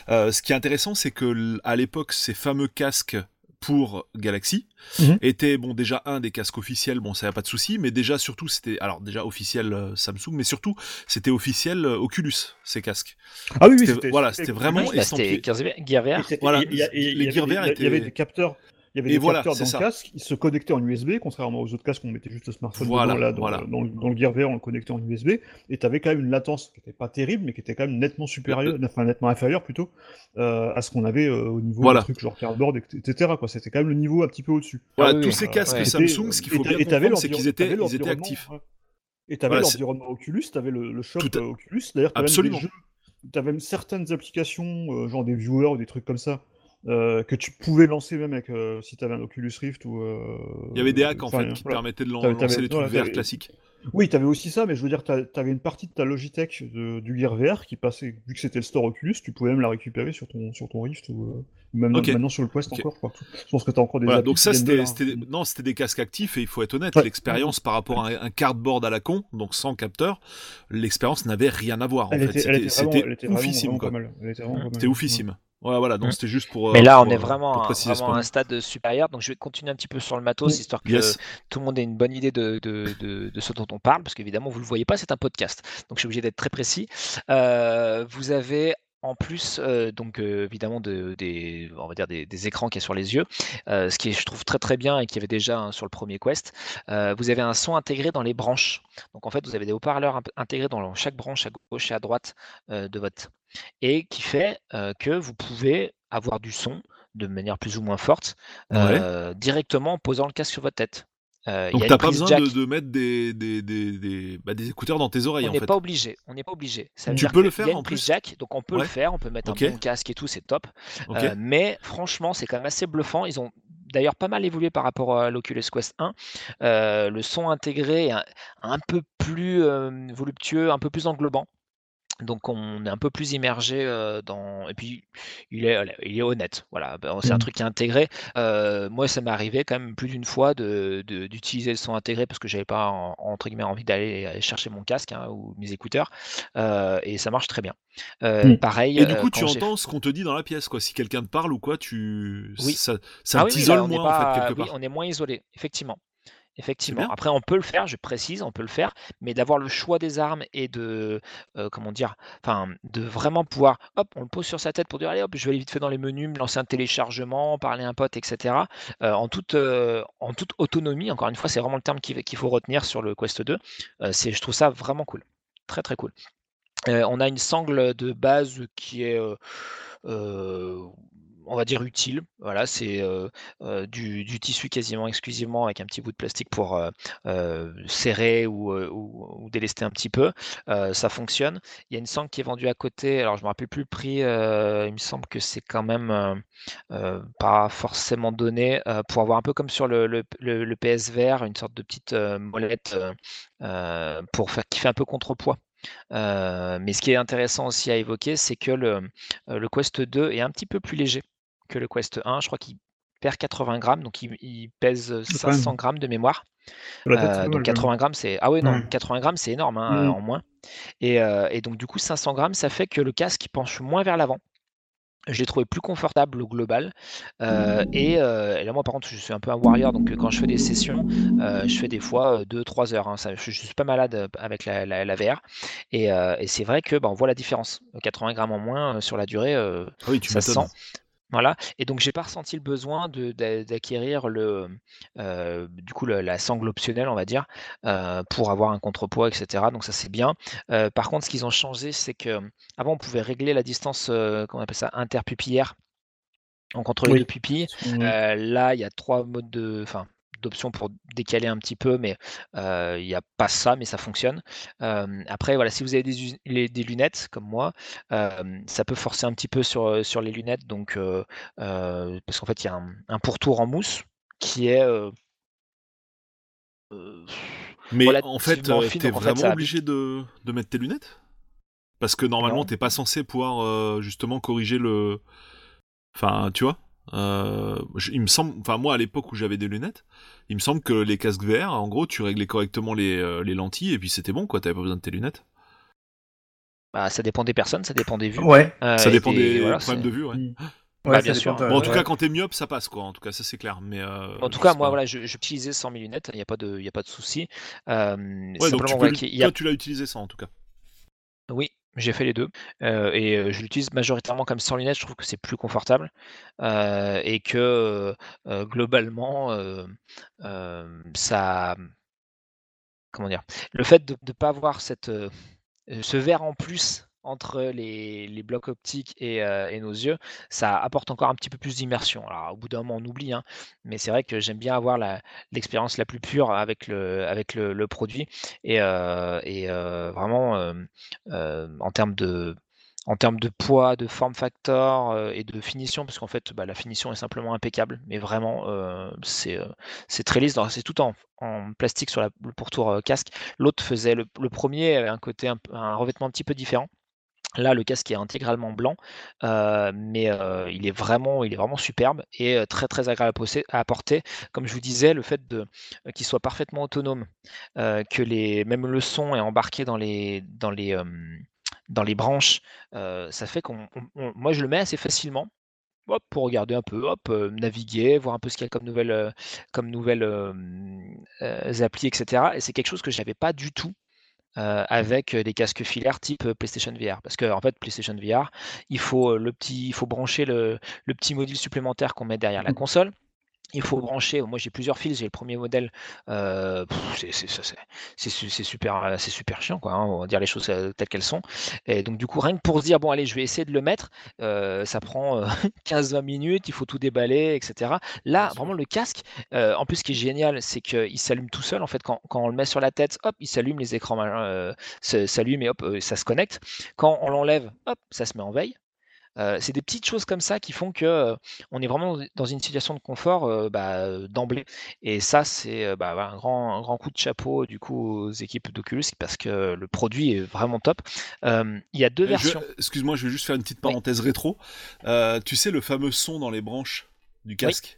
Euh, ce qui est intéressant, c'est que à l'époque, ces fameux casques pour Galaxy Mhm. étaient bon déjà un des casques officiels, bon ça y a pas de souci, mais déjà surtout c'était alors déjà officiel euh, Samsung, mais surtout c'était officiel euh, Oculus ces casques. Ah oui, oui, C'était- voilà, c'était vraiment bah, estampillé. Gear VR. Voilà, les Gear VR il y avait- il y avait étaient- des capteurs. Il y avait Et des voilà, capteurs dans ça. le casque, ils se connectaient en USB, contrairement aux autres casques où on mettait juste le smartphone Voilà, dedans, là, dans, voilà. dans le, dans le Gear VR, on le connectait en USB, et tu avais quand même une latence qui n'était pas terrible, mais qui était quand même nettement supérieure, enfin nettement inférieure plutôt, euh, à ce qu'on avait euh, au niveau Voilà. des trucs genre cardboard, etc. quoi. C'était quand même le niveau un petit peu au-dessus. Voilà, Ah oui, tous ces euh, casques ouais. Samsung, ce qu'il faut bien et t'avais comprendre, c'est qu'ils étaient, ils étaient l'environnement, actifs. ouais. Et tu avais Voilà, c'est- l'environnement Oculus, tu avais le, le shop Tout euh, Oculus. D'ailleurs, tu avais avais certaines applications, genre des viewers ou des trucs comme ça, euh, que tu pouvais lancer même avec, euh, si tu avais un Oculus Rift ou. euh, Il y avait des hacks en enfin, fait qui voilà. permettaient de lan- lancer les trucs voilà, VR classiques. Oui, tu avais aussi ça, mais je veux dire, tu avais une partie de ta Logitech de- du Gear VR qui passait, vu que c'était le store Oculus, tu pouvais même la récupérer sur ton, sur ton Rift ou même maintenant sur le Quest encore. Quoi. Je pense que tu as encore des Voilà, donc ça c'était hein. non c'était des casques actifs et il faut être honnête Ouais. l'expérience par rapport à un, cardboard à la con donc sans capteur l'expérience n'avait rien à voir c'était oufissime c'était oufissime voilà donc Mm. c'était juste pour Mais euh, là, pour, on est euh, vraiment, pour préciser vraiment à un stade supérieur. Donc, je vais continuer un petit peu sur le matos, Oui. histoire que yes tout le monde ait une bonne idée de, de, de- de ce dont on parle, parce qu'évidemment, vous ne le voyez pas, c'est un podcast. Donc, je suis obligé d'être très précis. Euh, vous avez en plus, euh, donc euh, évidemment, de- des, on va dire des, des écrans qui est sur les yeux, euh, ce qui je trouve très très bien et qui avait déjà hein, sur le premier Quest. Vous avez un son intégré dans les branches. Donc en fait, vous avez des haut-parleurs intégrés dans chaque branche à gauche et à droite de votre et qui fait que vous pouvez avoir du son de manière plus ou moins forte Ouais. directement en posant le casque sur votre tête. Euh, donc t'as pas besoin jack. de, de mettre des des, des, des, bah, des écouteurs dans tes oreilles On en n'est fait pas obligé. On n'est pas obligé. Ça veut Tu dire peux le qu'il y a faire, une en prise plus? jack, donc on peut Ouais. le faire. On peut mettre un bon casque et tout, c'est top. Euh, mais franchement, c'est quand même assez bluffant. Ils ont d'ailleurs pas mal évolué par rapport à l'Oculus Quest 1. Euh, le son intégré est un, un peu plus euh, voluptueux, un peu plus englobant. Donc on est un peu plus immergé euh, dans et puis il est il est honnête voilà Ben, c'est un Mhm. truc qui est intégré Euh, moi ça m'est arrivé quand même plus d'une fois de de- d'utiliser le son intégré parce que j'avais pas en- entre guillemets envie d'aller aller chercher mon casque hein, ou mes écouteurs Euh, et ça marche très bien Mhm. pareil et du coup tu j'ai- entends ce qu'on te dit dans la pièce quoi si quelqu'un te parle ou quoi tu Oui. ça ça Ah oui, oui, t'isole là, moins en fait quelque oui, part on est moins isolé, effectivement. Effectivement. Après, on peut le faire, je précise, on peut le faire, mais d'avoir le choix des armes et de, euh, comment dire, enfin, de vraiment pouvoir, hop, on le pose sur sa tête pour dire, allez, hop, je vais aller vite fait dans les menus, me lancer un téléchargement, parler à un pote, etc. euh, en toute, euh, en toute autonomie. Encore une fois, c'est vraiment le terme qu'il faut retenir sur le Quest 2. Euh, c'est, je trouve ça vraiment cool, très très cool. On a une sangle de base qui est, on va dire utile. Voilà, c'est euh, euh, du, tissu quasiment exclusivement avec un petit bout de plastique pour euh, serrer ou, délester un petit peu. Ça fonctionne. Il y a une sangle qui est vendue à côté. Alors, je me rappelle plus le prix. il me semble que c'est quand même pas forcément donné pour avoir un peu comme sur le, le, le PSVR, une sorte de petite molette pour faire qui fait un peu contrepoids. Mais ce qui est intéressant aussi à évoquer, c'est que le Quest 2 est un petit peu plus léger que le Quest 1. Je crois qu'il perd 80 grammes, donc il, il pèse quand même. 500 grammes de mémoire. Euh, donc mal, quand même. 80 grammes, c'est ah ouais non, Ouais. 80 grammes c'est énorme hein, Mhm. en moins. Et, euh, et donc du coup 500 grammes, ça fait que le casque penche moins vers l'avant. je l'ai trouvé plus confortable au global. Euh, et, euh, et là, moi, par contre, je suis un peu un warrior, donc euh, quand je fais des sessions, euh, je fais des fois 2-3 heures. hein. Ça, je, je suis pas malade euh, avec la, la- la VR. Et, euh, et c'est vrai que bah, on voit la différence. 80 grammes en moins euh, sur la durée, euh, Ah oui, tu ça sent. Voilà. Et donc, j'ai pas ressenti le besoin d'acquérir le, euh, du coup, le- la sangle optionnelle, on va dire, euh, pour avoir un contrepoids, etc. Donc, ça, c'est bien. Euh, par contre, ce qu'ils ont changé, c'est que avant, on pouvait régler la distance, euh, comment on appelle ça, interpupillaire donc entre les Oui. pupilles. Là, il y a trois modes de, enfin, d'options pour décaler un petit peu, mais euh, il n'y a pas ça, mais ça fonctionne. Après, voilà, si vous avez des, us- les- des lunettes comme moi, ça peut forcer un petit peu sur, euh, sur les lunettes, donc euh, parce qu'en fait, il y a un, un pourtour en mousse qui est Mais en fait, t'es fait, vraiment obligé de, de mettre tes lunettes? Parce que normalement, t'es pas censé pouvoir euh, justement corriger le. Enfin, tu vois? Euh, je- il me semble, enfin moi à l'époque où j'avais des lunettes, il me semble que les casques VR, en gros, tu réglais correctement les, euh, les lentilles et puis c'était bon quoi, t'avais pas besoin de tes lunettes. bah, ça dépend des personnes, ça dépend des vues. Ouais. euh, ça dépend des voilà, problèmes de vue, ouais. Mm. Bah, bien sûr. Bon, en tout ouais. cas, quand t'es myope, ça passe quoi. En tout cas, ça c'est clair. Mais euh, En tout cas, moi, pas. voilà, j'utilisais sans mes lunettes, il n'y a pas de, il y a pas de souci. Euh, Ouais, donc tu peux voilà, a- l'as utilisé ça en tout cas. Oui, j'ai fait les deux. Et je l'utilise majoritairement comme sans lunettes, je trouve que c'est plus confortable. et que globalement, ça. Comment dire? Le fait de ne pas avoir cette, ce verre en plus entre les, les blocs optiques et, euh, et nos yeux, ça apporte encore un petit peu plus d'immersion. Alors, au bout d'un moment, on oublie, hein, mais c'est vrai que j'aime bien avoir l'expérience la plus pure avec le, avec le, produit. Et, euh, et euh, vraiment, en termes de, en termes de poids, de form factor et de finition, parce qu'en fait, bah, la finition est simplement impeccable, mais vraiment, c'est très lisse. C'est tout en, en plastique sur le pourtour casque. L'autre faisait le, premier avait un côté un, un revêtement un petit peu différent. Là, le casque est intégralement blanc, mais il est vraiment, il est vraiment superbe et très très agréable à, porter. Comme je vous disais, le fait qu'il soit parfaitement autonome, que les, même le son est embarqué dans les, branches, ça fait qu'on, on- on- moi je le mets assez facilement. Pour regarder un peu, hop, naviguer, voir un peu ce qu'il y a comme nouvelles, applis, etc. Et c'est quelque chose que je n'avais pas du tout euh, avec des casques filaires type euh, PlayStation VR. Parce que en fait, PlayStation VR, il faut euh, le petit, il faut brancher le, le petit module supplémentaire qu'on met derrière la console. Il faut brancher. Moi, j'ai plusieurs fils. J'ai le premier modèle. euh, c'est- c'est- c'est- c'est su- c'est super, c'est super chiant, quoi. hein, on va dire les choses euh, telles qu'elles sont. Et donc, du coup, rien que pour se dire, bon, allez, je vais essayer de le mettre, euh, ça prend euh, 15-20 minutes. Il faut tout déballer, etc. Là, vraiment, le casque. en plus, ce qui est génial, c'est qu'il s'allume tout seul. En fait, quand, quand on le met sur la tête, hop, il s'allume, les écrans s'allument et hop, ça se connecte. Quand on l'enlève, hop, ça se met en veille. Euh, c'est des petites choses comme ça qui font que euh, on est vraiment dans une situation de confort euh, bah, d'emblée. Et ça, c'est bah, un, grand, un grand coup de chapeau du coup aux équipes d'Oculus parce que le produit est vraiment top. Il y a deux je- versions. Excuse-moi, je vais juste faire une petite Oui. parenthèse rétro. Tu sais le fameux son dans les branches du casque?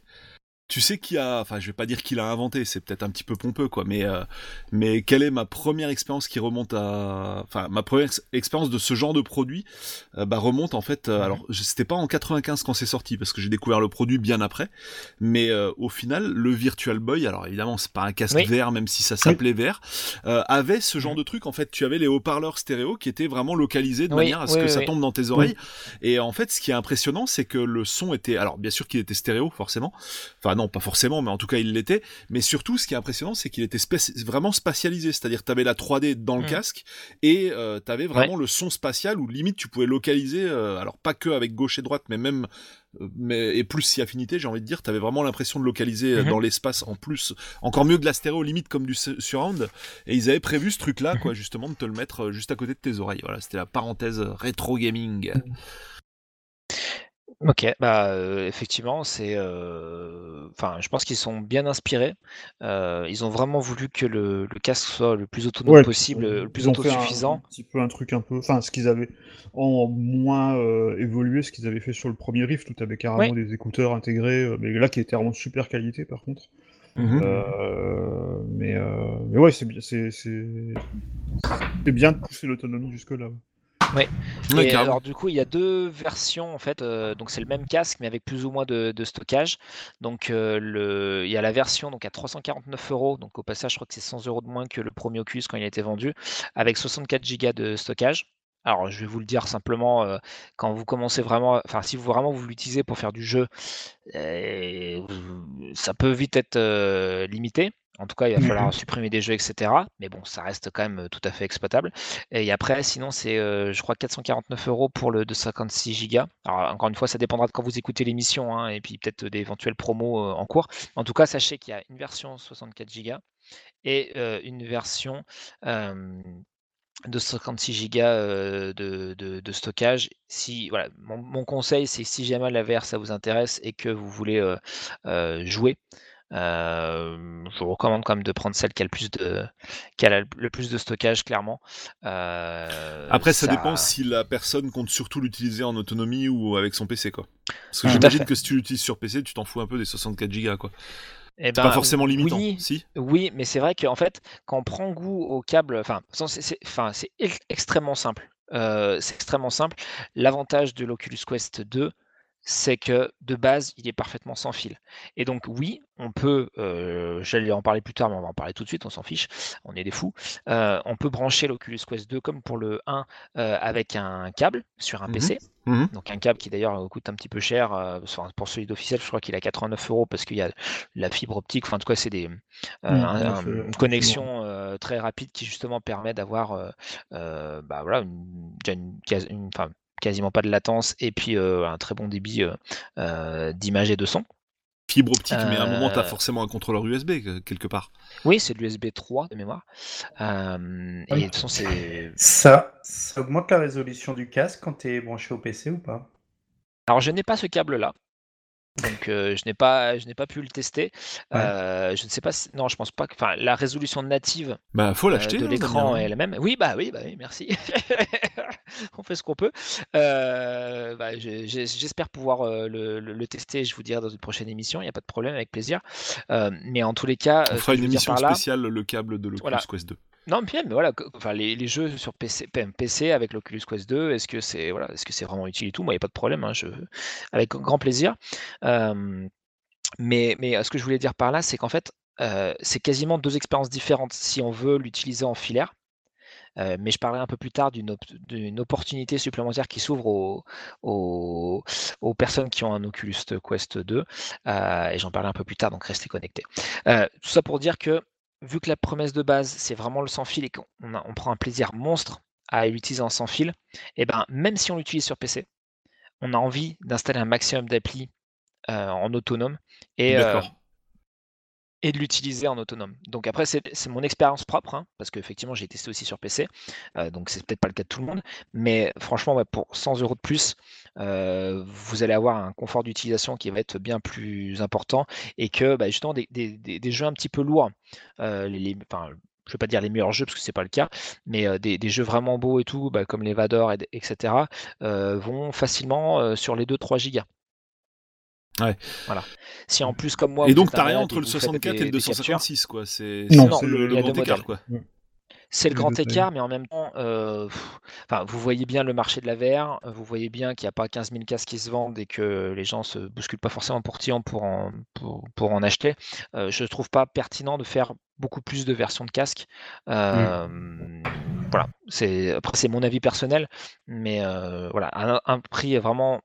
Tu sais qui a, enfin je vais pas dire qu'il a inventé, c'est peut-être un petit peu pompeux quoi, mais euh, mais quelle est ma première expérience qui remonte à, enfin ma première ex- expérience de ce genre de produit, euh, bah remonte en fait, euh, alors je- c'était pas en 95 quand c'est sorti parce que j'ai découvert le produit bien après, mais euh, au final le Virtual Boy, alors évidemment c'est pas un casque Oui. VR même si ça s'appelait VR, euh, avait ce genre de truc en fait, tu avais les haut-parleurs stéréo qui étaient vraiment localisés de Oui, manière à ce que ça tombe dans tes oreilles. Et en fait, ce qui est impressionnant, c'est que le son était, alors bien sûr qu'il était stéréo, forcément. Enfin non, pas forcément, mais en tout cas il l'était. Mais surtout, ce qui est impressionnant, c'est qu'il était vraiment spatialisé. C'est-à-dire, tu avais la 3D dans le Mm. casque et euh, tu avais vraiment le son spatial où limite tu pouvais localiser. euh, alors pas que avec gauche et droite, mais même euh, mais et plus si affinité, j'ai envie de dire, tu avais vraiment l'impression de localiser euh, Mhm. dans l'espace en plus, encore mieux de la stéréo, limite comme du su- surround. Et ils avaient prévu ce truc-là, quoi, justement, de te le mettre juste à côté de tes oreilles. Voilà, c'était la parenthèse rétro gaming. Ok, bah euh, effectivement, c'est, euh, enfin, je pense qu'ils sont bien inspirés. Euh, ils ont vraiment voulu que le, le casque soit le plus autonome Ouais, possible, euh, le plus ils ont fait un- autosuffisant. Un, petit peu un truc un peu, enfin ce qu'ils avaient en moins euh, évolué, ce qu'ils avaient fait sur le premier Rift où tu avais carrément des écouteurs intégrés, euh, mais là qui était vraiment de super qualité par contre. Euh, mais, euh, mais ouais, c'est bien, c'est c'est c'est bien de pousser l'autonomie jusque là. ouais. Et carrément. alors du coup, il y a deux versions en fait. euh, donc c'est le même casque, mais avec plus ou moins de, de stockage. Donc euh, le, il y a la version donc à 349 euros. Donc au passage, je crois que c'est 100 euros de moins que le premier Oculus quand il a été vendu, avec 64 Go de stockage. Alors je vais vous le dire simplement, euh, quand vous commencez vraiment, enfin si vous vraiment vous l'utilisez pour faire du jeu, euh, vous- ça peut vite être euh, limité. En tout cas, il va Mhm. falloir supprimer des jeux, etc. Mais bon, ça reste quand même euh, tout à fait exploitable. Et après, sinon, c'est, je crois, 449 euros pour le de 56 Go. Alors, encore une fois, ça dépendra de quand vous écoutez l'émission hein, et puis peut-être d'éventuelles promos en cours. En tout cas, sachez qu'il y a une version 64 Go et euh, une version euh, de 56 Go de, de- de stockage. Si, voilà, mon, mon conseil, c'est si jamais la VR ça vous intéresse et que vous voulez euh, euh, jouer, euh, je vous recommande quand même de prendre celle qui a le plus de, qui a la- le plus de stockage, clairement. Après, ça, dépend si la personne compte surtout l'utiliser en autonomie ou avec son PC, quoi. Parce que j'imagine que si tu l'utilises sur PC, tu t'en fous un peu des 64 Go, quoi. Eh C'est ben, pas forcément limitant, oui, si? Oui, mais c'est vrai qu'en fait, quand on prend goût au câble, enfin, c'est extrêmement simple. Euh, c'est extrêmement simple. L'avantage de l'Oculus Quest 2, c'est que de base, il est parfaitement sans fil. Et donc, oui, on peut, euh, j'allais en parler plus tard, mais on va en parler tout de suite, on s'en fiche, on est des fous. Euh, on peut brancher l'Oculus Quest 2 comme pour le 1 euh, avec un câble sur un Mhm. PC. Mhm. Donc un câble qui d'ailleurs coûte un petit peu cher. enfin, pour celui d'officiel, je crois qu'il est à 89 euros parce qu'il y a la fibre optique. Enfin, en tout cas, c'est des, un- c'est- une connexion très rapide qui justement permet d'avoir bah, voilà, une, déjà une, une- quasiment pas de latence et puis euh, un très bon débit euh, euh, d'image et de son. Fibre optique, mais à un moment, t'as Euh, forcément un contrôleur USB, que- quelque part. Oui, c'est de l'USB 3 de mémoire. Euh, et Oui. de toute façon, c'est. Ça, ça augmente la résolution du casque quand tu es branché au PC ou pas? Alors, je n'ai pas ce câble-là. Donc, euh, je n'ai pas, je n'ai pas pu le tester. Ouais. Euh, je ne sais pas si... Non, je pense pas que... Enfin, la résolution native Bah, faut euh, de hein, l'écran est la même. Oui, bah oui, bah oui, merci. On fait ce qu'on peut. Bah, J'espère pouvoir le, le- le tester, je vous dirai dans une prochaine émission, il n'y a pas de problème, avec plaisir. Mais en tous les cas, On fera une émission là, spéciale, le câble de l'Oculus Voilà. Quest 2. Non, mais mais voilà, enfin, les, jeux sur PC, avec l'Oculus Quest 2, est-ce que c'est voilà, est-ce vraiment utile et tout? Moi, il n'y a pas de problème, hein, je, avec grand plaisir. Mais, mais euh, ce que je voulais dire par là, c'est qu'en fait, euh, c'est quasiment deux expériences différentes si on veut l'utiliser en filaire. Euh, mais je parlerai un peu plus tard d'une op- d'une opportunité supplémentaire qui s'ouvre aux, aux- aux personnes qui ont un Oculus Quest 2. euh, et j'en parlerai un peu plus tard, donc restez connectés. Tout ça pour dire que, vu que la promesse de base, c'est vraiment le sans fil et qu'on on prend un plaisir monstre à l'utiliser en sans fil, et ben même si on l'utilise sur PC, on a envie d'installer un maximum d'applis euh, en autonome et, euh, et de l'utiliser en autonome. Donc après, c'est c'est mon expérience propre, hein, parce qu'effectivement, j'ai testé aussi sur PC, euh, donc c'est peut-être pas le cas de tout le monde, mais franchement, ouais, pour 100 euros de plus, euh, vous allez avoir un confort d'utilisation qui va être bien plus important et que bah, justement des, des- des- des jeux un petit peu lourds, euh, les, les- enfin, je vais pas dire les meilleurs jeux parce que c'est pas le cas, mais euh, des, des jeux vraiment beaux et tout, bah, comme les Vador, et, etc., euh, vont facilement euh, sur les 2-3 gigas. Ouais. Voilà. Si en plus, comme moi, et donc, t'as rien entre le vous faites 64 des- et le des captures, 256, quoi. C'est Non, Non, le, le grand deux écart, quoi. C'est le grand écart, mais en même temps, euh, pff, enfin, vous voyez bien le marché de la VR, vous voyez bien qu'il n'y a pas 15 000 casques qui se vendent et que les gens se bousculent pas forcément pour tian pour en, pour, pour en acheter. Euh, je ne trouve pas pertinent de faire beaucoup plus de versions de casques. Euh, Voilà, c'est après c'est mon avis personnel, mais euh, voilà, un, un prix vraiment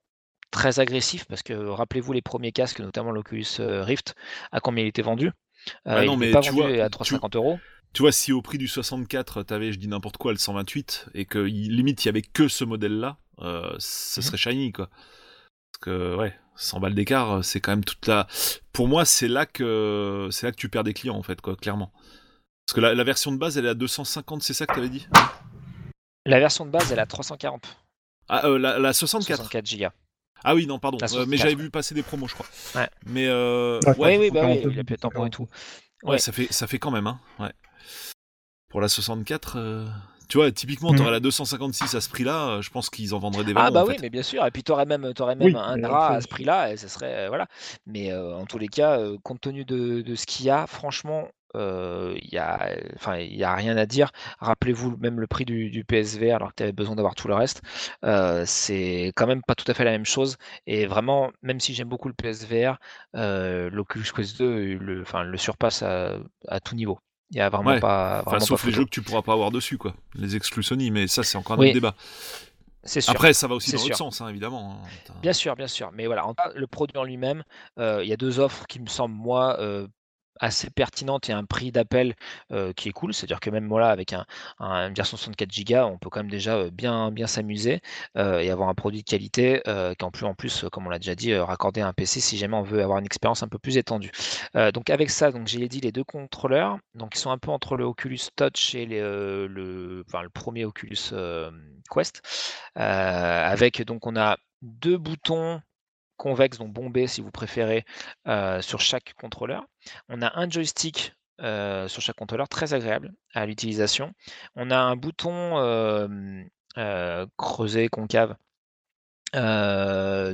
très agressif parce que rappelez-vous les premiers casques, notamment l'Oculus Rift, à combien il était vendu? Euh, Bah non, il mais pas tu vendu vois, à 350 euros. Tu vois, si au prix du 64, t'avais, je dis n'importe quoi, le 128, et que limite il y avait que ce modèle-là, euh, ce Mhm. serait shiny, quoi. Parce que, ouais, 100 balles d'écart, euh, c'est quand même toute la. Pour moi, c'est là que c'est là que tu perds des clients, en fait, quoi, clairement. Parce que la, la version de base, elle est à 250, c'est ça que t'avais dit? La version de base, elle a 340. Ah, euh, la, la 64. 64 Go. Ah oui, non, pardon. Euh, mais 64, j'avais ouais. vu passer des promos, je crois. Ouais. Mais euh, Ouais, ouais, oui, oui, bah oui, 149, il a pu être tampon et tout. ouais, ouais. ça fait ça fait quand même, hein. Ouais. Pour la 64, euh, tu vois, typiquement, t'aurais la 256 à ce prix-là, euh, je pense qu'ils en vendraient des Ah wagons, bah en oui, fait. mais bien sûr. Et puis t'aurais même, t'aurais même Oui, un après- à ce prix-là, et ce serait euh, voilà. Mais euh, en tous les cas, euh, compte tenu de, de ce qu'il y a, franchement, il y a, enfin, il y a rien à dire. Rappelez-vous même le prix du, du PSVR alors que tu avais besoin d'avoir tout le reste. c'est quand même pas tout à fait la même chose. Et vraiment, même si j'aime beaucoup le PSVR, l'Oculus Quest 2 le, enfin, le surpasse à, à tout niveau. Il y a vraiment Ouais. pas. Enfin, sauf pas les jeux que tu pourras pas avoir dessus, quoi. Les exclus Sony, mais ça, c'est encore un Oui. autre débat. C'est sûr. Après, ça va aussi dans l'autre sens, hein, évidemment. hein. Bien sûr, bien sûr. Mais voilà, en le produit en lui-même, euh, il y a deux offres qui me semblent, moi, euh, assez pertinentes et un prix d'appel qui est cool. C'est-à-dire que même voilà, avec un, un- une version 64 Go, on peut quand même déjà bien, bien s'amuser et avoir un produit de qualité qui en plus, en plus, comme on l'a déjà dit, raccordé à un PC si jamais on veut avoir une expérience un peu plus étendue. Donc avec ça, donc j'ai dit les deux contrôleurs, donc ils sont un peu entre le Oculus Touch et le, le premier Oculus Quest, avec donc on a deux boutons donc bombés si vous préférez, euh, sur chaque contrôleur. On a un joystick euh, sur chaque contrôleur, très agréable à l'utilisation. On a un bouton euh, creusé, concave.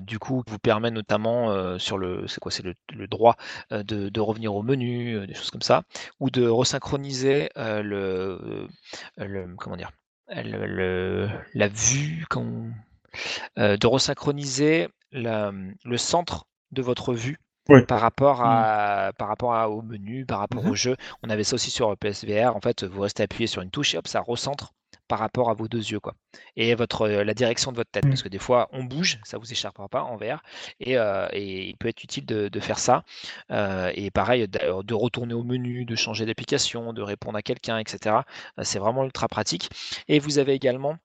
du coup, qui vous permet notamment sur le, c'est quoi, c'est le, droit de, revenir au menu, des choses comme ça, ou de resynchroniser le, le, comment dire, la vue, quand, euh, de resynchroniser la- le centre de votre vue par rapport, à, par rapport à- au menu, par rapport Mhm. au jeu. On avait ça aussi sur PSVR. En fait, vous restez appuyé sur une touche et hop, ça recentre par rapport à vos deux yeux. Quoi. Et votre, euh, la direction de votre tête. Parce que des fois, on bouge, ça vous échappera pas en VR. Et, euh, et il peut être utile de, de faire ça. Euh, et pareil, de retourner au menu, de changer d'application, de répondre à quelqu'un, etc. Euh, C'est vraiment ultra pratique. Et vous avez également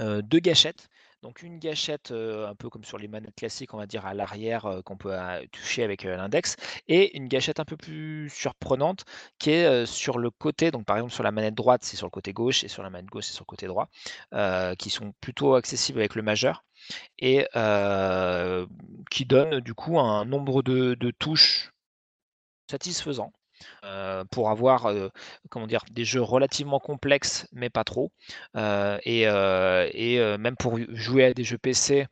euh, deux gâchettes. Donc une gâchette un peu comme sur les manettes classiques, on va dire à l'arrière qu'on peut euh, toucher avec l'index, et une gâchette un peu plus surprenante qui est sur le côté. Donc par exemple sur la manette droite, c'est sur le côté gauche, et sur la manette gauche, c'est sur le côté droit, qui sont plutôt accessibles avec le majeur et qui donnent du coup un nombre de, de touches satisfaisant euh, pour avoir euh, comment dire, des jeux relativement complexes, mais pas trop. Euh, et euh, et euh, même pour jouer à des jeux PC,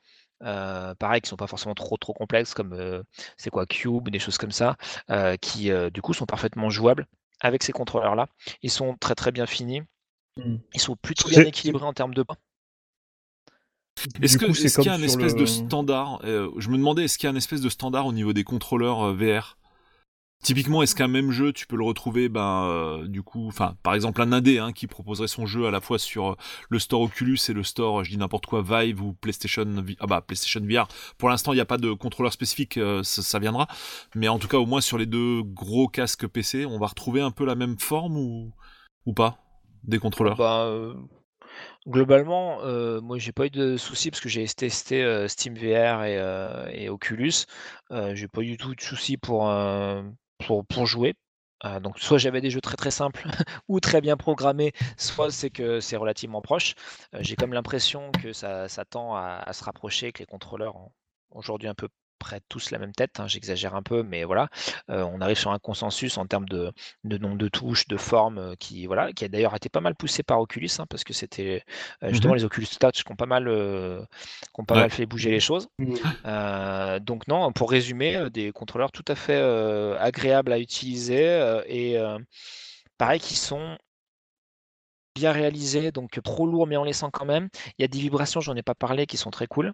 euh, pareil, qui sont pas forcément trop trop complexes, comme euh, c'est quoi Cube, des choses comme ça, euh, qui euh, du coup sont parfaitement jouables avec ces contrôleurs-là. Ils sont très très bien finis. Mm. Ils sont plutôt bien équilibrés en termes de poids. Est-ce Du que- coup, c'est est-ce qu'il y a un espèce le- de standard euh, Je me demandais, est-ce qu'il y a un espèce de standard au niveau des contrôleurs euh, VR Typiquement, est-ce qu'un même jeu, tu peux le retrouver, ben, euh, du coup, enfin, par exemple, un indé hein, qui proposerait son jeu à la fois sur euh, le store Oculus et le store, je dis n'importe quoi, Vive ou PlayStation, ah bah, PlayStation VR. Pour l'instant, il n'y a pas de contrôleur spécifique, euh, ça, viendra. Mais en tout cas, au moins sur les deux gros casques PC, on va retrouver un peu la même forme ou, ou pas des contrôleurs? Bah, euh, globalement, euh, moi j'ai pas eu de soucis parce que j'ai testé euh, Steam VR et, euh, et Oculus. Euh, j'ai pas eu du tout de soucis pour, euh, pour, jouer. Euh, donc soit j'avais des jeux très très simples ou très bien programmés, soit c'est que c'est relativement proche. Euh, j'ai comme l'impression que ça, tend à, à se rapprocher, que les contrôleurs ont aujourd'hui un peu près tous la même tête, hein, j'exagère un peu, mais voilà, Euh, on arrive sur un consensus en termes de, de nombre de touches, de formes, euh, qui voilà, qui a d'ailleurs été pas mal poussé par Oculus, hein, parce que c'était euh, justement les Oculus Touch qui ont pas mal, euh, qui ont pas Ouais. mal fait bouger les choses. Mm. Euh, donc non, pour résumer, des contrôleurs tout à fait agréables à utiliser et pareil qui sont bien réalisés, donc trop lourds mais en laissant quand même. Il y a des vibrations, j'en ai pas parlé, qui sont très cool,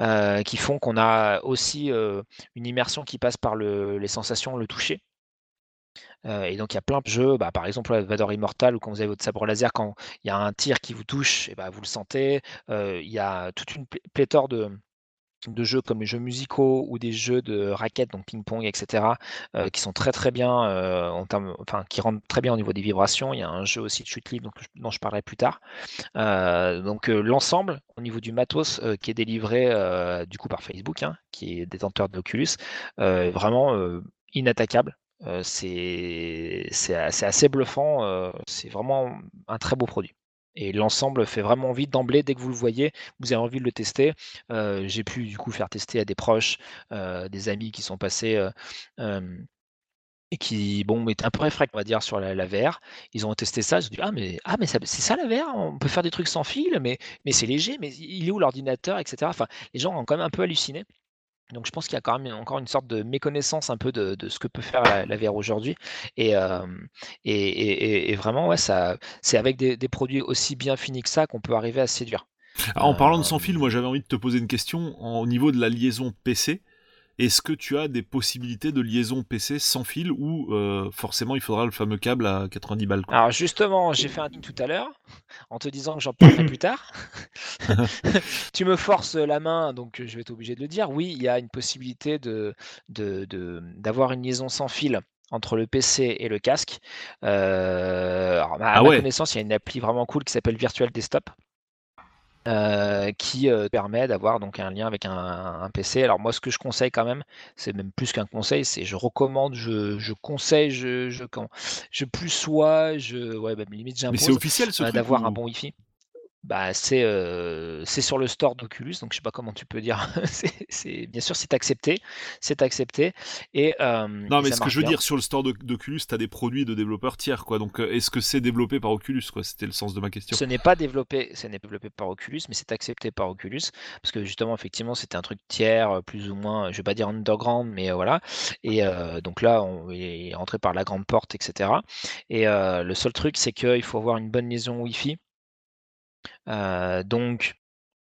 euh, qui font qu'on a aussi euh, une immersion qui passe par le- les sensations, le toucher. Euh, et donc il y a plein de jeux, bah, par exemple Vador Immortal, ou quand vous avez votre sabre laser, quand il y a un tir qui vous touche, et bah, vous le sentez. Il y a toute une plé- pléthore de, de jeux comme les jeux musicaux ou des jeux de raquettes, donc ping-pong, etc., euh, qui sont très très bien euh, enfin qui rendent très bien au niveau des vibrations. Il y a un jeu aussi de chute libre dont je parlerai plus tard. Euh, donc l'ensemble au niveau du matos qui est délivré du coup par Facebook, hein, qui est détenteur de l'Oculus, vraiment inattaquable. C'est c'est a- c'est assez bluffant. c'est vraiment un très beau produit. Et l'ensemble fait vraiment envie d'emblée, dès que vous le voyez, vous avez envie de le tester. Euh, J'ai pu du coup faire tester à des proches, euh, des amis qui sont passés euh, et qui bon étaient un peu réfractaires, on va dire, sur la, la VR. Ils ont testé ça, ils se sont dit ah mais ah mais c'est ça la VR, on peut faire des trucs sans fil, mais mais c'est léger, mais il est où l'ordinateur, etc. Enfin, les gens ont quand même un peu halluciné. Donc je pense qu'il y a quand même encore une sorte de méconnaissance un peu de, de ce que peut faire la, la VR aujourd'hui. Et, euh, et, et, et, vraiment, ouais, ça, c'est avec des, des, produits aussi bien finis que ça qu'on peut arriver à séduire. Alors, en parlant de sans fil, moi j'avais envie de te poser une question au niveau de la liaison PC. Est-ce que tu as des possibilités de liaison PC sans fil ou euh, forcément il faudra le fameux câble à 90 balles quoi? Alors justement, j'ai fait un truc tout à l'heure en te disant que j'en parlerai plus tard. tu me forces la main, donc je vais être obligé de le dire. Oui, il y a une possibilité de, de, de, d'avoir une liaison sans fil entre le PC et le casque. Euh, alors, à ah ma ouais? connaissance, il y a une appli vraiment cool qui s'appelle Virtual Desktop. Euh, qui euh, permet d'avoir donc un lien avec un, un, PC. Alors moi, ce que je conseille quand même, c'est même plus qu'un conseil, c'est je recommande, je, je conseille, je, je, quand, je plus sois, je, ouais, bah, limite j'impose. Mais c'est officiel ce euh, truc D'avoir ou... un bon Wi-Fi bah, c'est euh, sur le store d'Oculus, donc je sais pas comment tu peux dire. c'est bien sûr c'est accepté, c'est accepté. Et euh, non, mais ce que je veux bien. dire sur le store d'Oculus, tu as des produits de développeurs tiers, quoi. Donc est-ce que c'est développé par Oculus, quoi? C'était le sens de ma question. Ce n'est pas développé, ce n'est développé par Oculus, mais c'est accepté par Oculus parce que justement effectivement c'était un truc tiers, plus ou moins, je vais pas dire underground, mais voilà. Et euh, donc là on est rentré par la grande porte, etc. Et euh, le seul truc c'est qu'il faut avoir une bonne liaison Wi-Fi. Euh, donc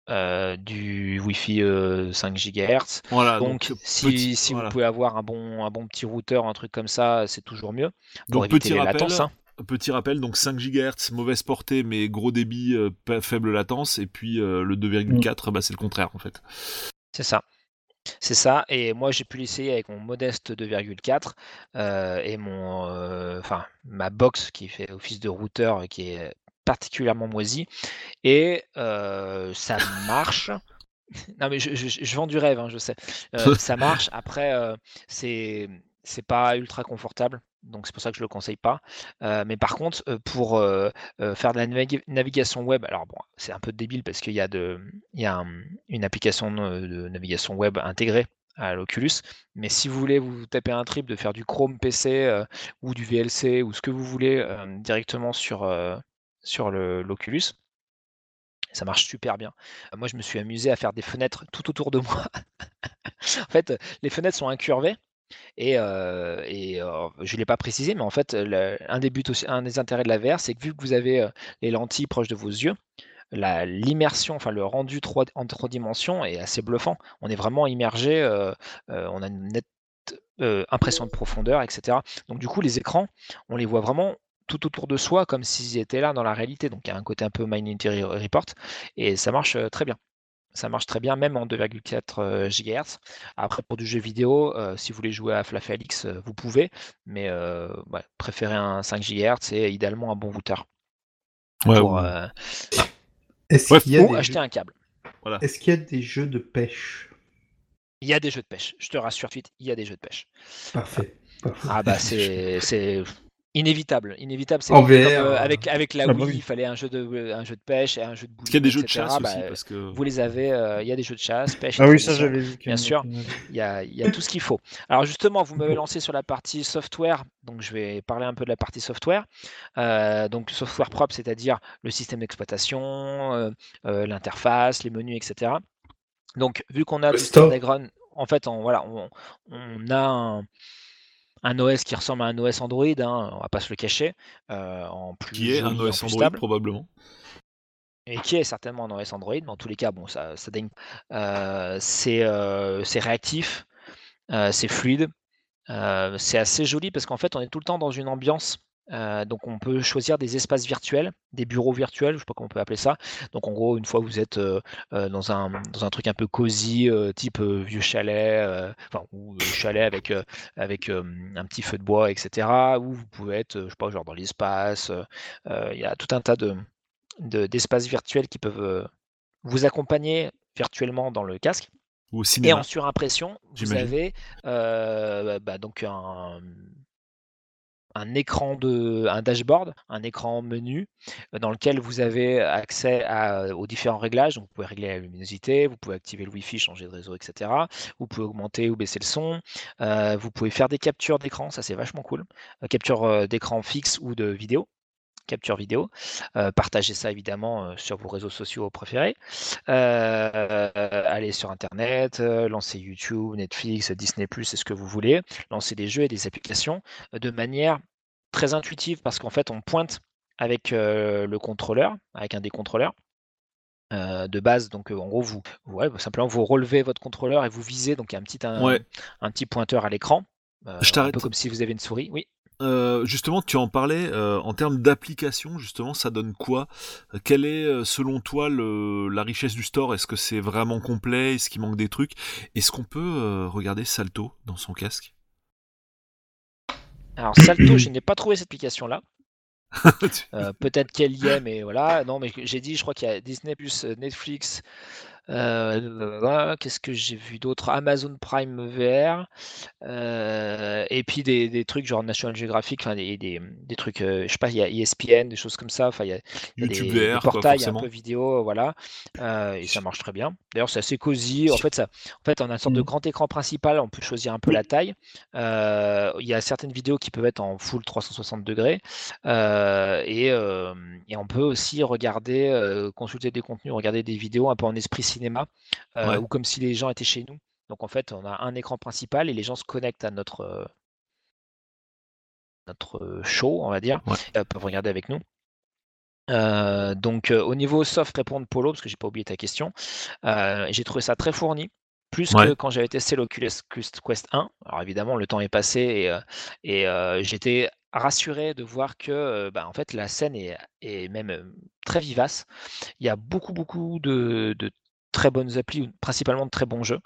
euh, du Wi-Fi euh, 5 GHz. Voilà, donc, donc si, petit, si voilà. vous pouvez avoir un bon, un bon petit routeur, un truc comme ça, c'est toujours mieux. Pour donc petit les rappel, latences. Hein. Petit rappel, donc 5 GHz, mauvaise portée, mais gros débit, euh, faible latence, et puis euh, le 2,4, mmh. bah, c'est le contraire en fait. C'est ça. C'est ça, et moi j'ai pu l'essayer avec mon modeste 2,4 euh, et mon, enfin ma box qui fait office de routeur qui est particulièrement moisi et euh, ça marche. non mais je, je, je, vends du rêve, hein, je sais. Euh, ça marche. Après, euh, c'est c'est pas ultra confortable, donc c'est pour ça que je le conseille pas. Euh, mais par contre, pour euh, faire de la navig navigation web, alors bon, c'est un peu débile parce qu'il y a de, il y a un, une application de, de navigation web intégrée à l'Oculus. Mais si vous voulez vous taper un trip de faire du Chrome PC ou du VLC ou ce que vous voulez directement sur sur l'Oculus. Ça marche super bien. Moi, je me suis amusé à faire des fenêtres tout autour de moi. en fait, les fenêtres sont incurvées. Et, euh, euh, je ne l'ai pas précisé, mais en fait, un, des intérêts de la VR, c'est que vu que vous avez euh, les lentilles proches de vos yeux, l'immersion, enfin le rendu 3, en trois dimensions est assez bluffant. On est vraiment immergé, on a une nette impression de profondeur, etc. Donc du coup, les écrans, on les voit vraiment tout autour de soi comme s'ils étaient là dans la réalité. Donc il y a un côté un peu Minority Report et ça marche très bien. Ça marche très bien, même en 2,4 GHz. Après, pour du jeu vidéo, euh, si vous voulez jouer à Fla Felix, euh, vous pouvez, mais euh, ouais, préférez un 5 GHz et idéalement un bon routeur. Ouais, pour, ouais. Est-ce qu'il y a ou des acheter jeux... un câble. Voilà. Est-ce qu'il y a des jeux de pêche? Il y a des jeux de pêche. Je te rassure tout de suite, il y a des jeux de pêche. Parfait. Parfait. Ah bah c'est Inévitable, inévitable. En VR, comme, euh, avec avec la ah, Wii, bah oui. il fallait un jeu de un jeu de pêche et un jeu de boules. Il y a des jeux de chasse Bah, aussi, parce que... Vous les avez. euh, Il y a des jeux de chasse, pêche. Ah oui, ça j'avais vu. Bien sûr. Il y a, il y a tout ce qu'il faut. Alors justement, vous m'avez lancé sur la partie software, donc je vais parler un peu de la partie software. Euh, donc software propre, c'est-à-dire le système d'exploitation, euh, euh, l'interface, les menus, etc. Donc vu qu'on a Le du store. standard run, en fait, on, voilà, on, on a un, un OS qui ressemble à un OS Android, hein, on va pas se le cacher, euh, en plus Qui est un OS Android, stable probablement. et qui est certainement un OS Android, mais en tous les cas, bon, ça, ça dingue. Euh, c'est euh, c'est réactif, c'est fluide, c'est assez joli parce qu'en fait, on est tout le temps dans une ambiance. Euh, donc, on peut choisir des espaces virtuels, des bureaux virtuels, je sais pas comment on peut appeler ça. Donc, en gros, une fois que vous êtes euh, euh, dans, un, dans un truc un peu cosy, euh, type vieux chalet, enfin, ou chalet avec, avec un petit feu de bois, etc., ou vous pouvez être, je sais pas, genre dans l'espace. Il y a tout un tas de, de- d'espaces virtuels qui peuvent vous accompagner virtuellement dans le casque. Ou au Et en surimpression, vous avez bah, donc un, un écran de, un dashboard, un écran menu euh, dans lequel vous avez accès à- aux différents réglages. Donc, vous pouvez régler la luminosité, vous pouvez activer le Wi-Fi, changer de réseau, etc. Vous pouvez augmenter ou baisser le son. Euh, vous pouvez faire des captures d'écran, ça c'est vachement cool. Euh, capture euh, d'écran fixe ou de vidéo capture vidéo. Euh, partagez ça évidemment euh, sur vos réseaux sociaux préférés. Euh, allez sur Internet, lancez YouTube, Netflix, Disney ⁇ c'est ce que vous voulez. Lancez des jeux et des applications de manière très intuitive parce qu'en fait on pointe avec le contrôleur, avec un des contrôleurs. de base, donc en gros, vous, ouais, simplement vous relevez votre contrôleur et vous visez, donc il y a un petit, un, un petit pointeur à l'écran. Je t'arrête. Un peu comme si vous avez une souris, oui. Euh, justement, tu en parlais, euh, en termes d'application, justement, ça donne quoi? Quelle est, euh, selon toi, le, la richesse du store? Est-ce que c'est vraiment complet? Est-ce qu'il manque des trucs? Est-ce qu'on peut regarder Salto dans son casque? Alors, Salto, je n'ai pas trouvé cette application-là. Peut-être qu'elle y est, mais voilà. Non, mais j'ai dit, je crois qu'il y a Disney plus Netflix, euh, qu'est-ce que j'ai vu d'autre? Amazon Prime VR. Euh, et puis des, des, trucs genre National Geographic, enfin des, des, des, trucs, euh, je sais pas, il y a ESPN, des choses comme ça. Enfin, il y a, YouTube des, VR, portails quoi, un peu vidéo, voilà. et ça marche très bien. D'ailleurs, c'est assez cosy. En fait, ça, en fait, on a une sorte de mmh. grand écran principal. On peut choisir un peu la taille. Il y a certaines vidéos qui peuvent être en full 360 degrés. Et, et, on peut aussi regarder, consulter des contenus, regarder des vidéos un peu en esprit cinéma, ou comme si les gens étaient chez nous. Donc en fait, on a un écran principal et les gens se connectent à notre, notre show, on va dire, peuvent regarder avec nous. donc au niveau soft répondre Polo, parce que j'ai pas oublié ta question, j'ai trouvé ça très fourni. Plus que quand j'avais testé l'Oculus Quest 1. Alors évidemment, le temps est passé et, et j'étais rassuré de voir que bah, en fait, la scène est, est, même très vivace. Il y a beaucoup, beaucoup de, de très bonnes applis, principalement de très bons jeux.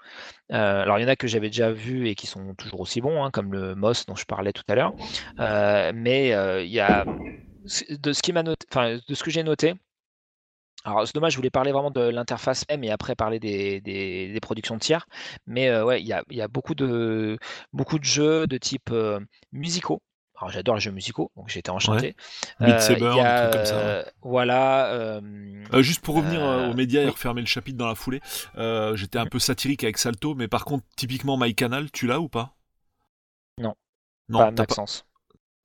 Euh, alors il y en a que j'avais déjà vus et qui sont toujours aussi bons, hein, comme le Moss dont je parlais tout à l'heure. Euh, mais euh, il y a de ce que j'ai noté. Alors c'est dommage, je voulais parler vraiment de l'interface même et après parler des, productions tiers. Mais ouais, il y a, y a, beaucoup de beaucoup de jeux de type musicaux alors j'adore les jeux musicaux, donc j'étais enchanté. Ouais. Beat Saber, a, comme ça. Euh, voilà. Euh, euh, juste pour revenir aux médias et refermer le chapitre dans la foulée, j'étais un peu satirique avec Salto, mais par contre, typiquement MyCanal, tu l'as ou pas? Non. Non, pas Maxence.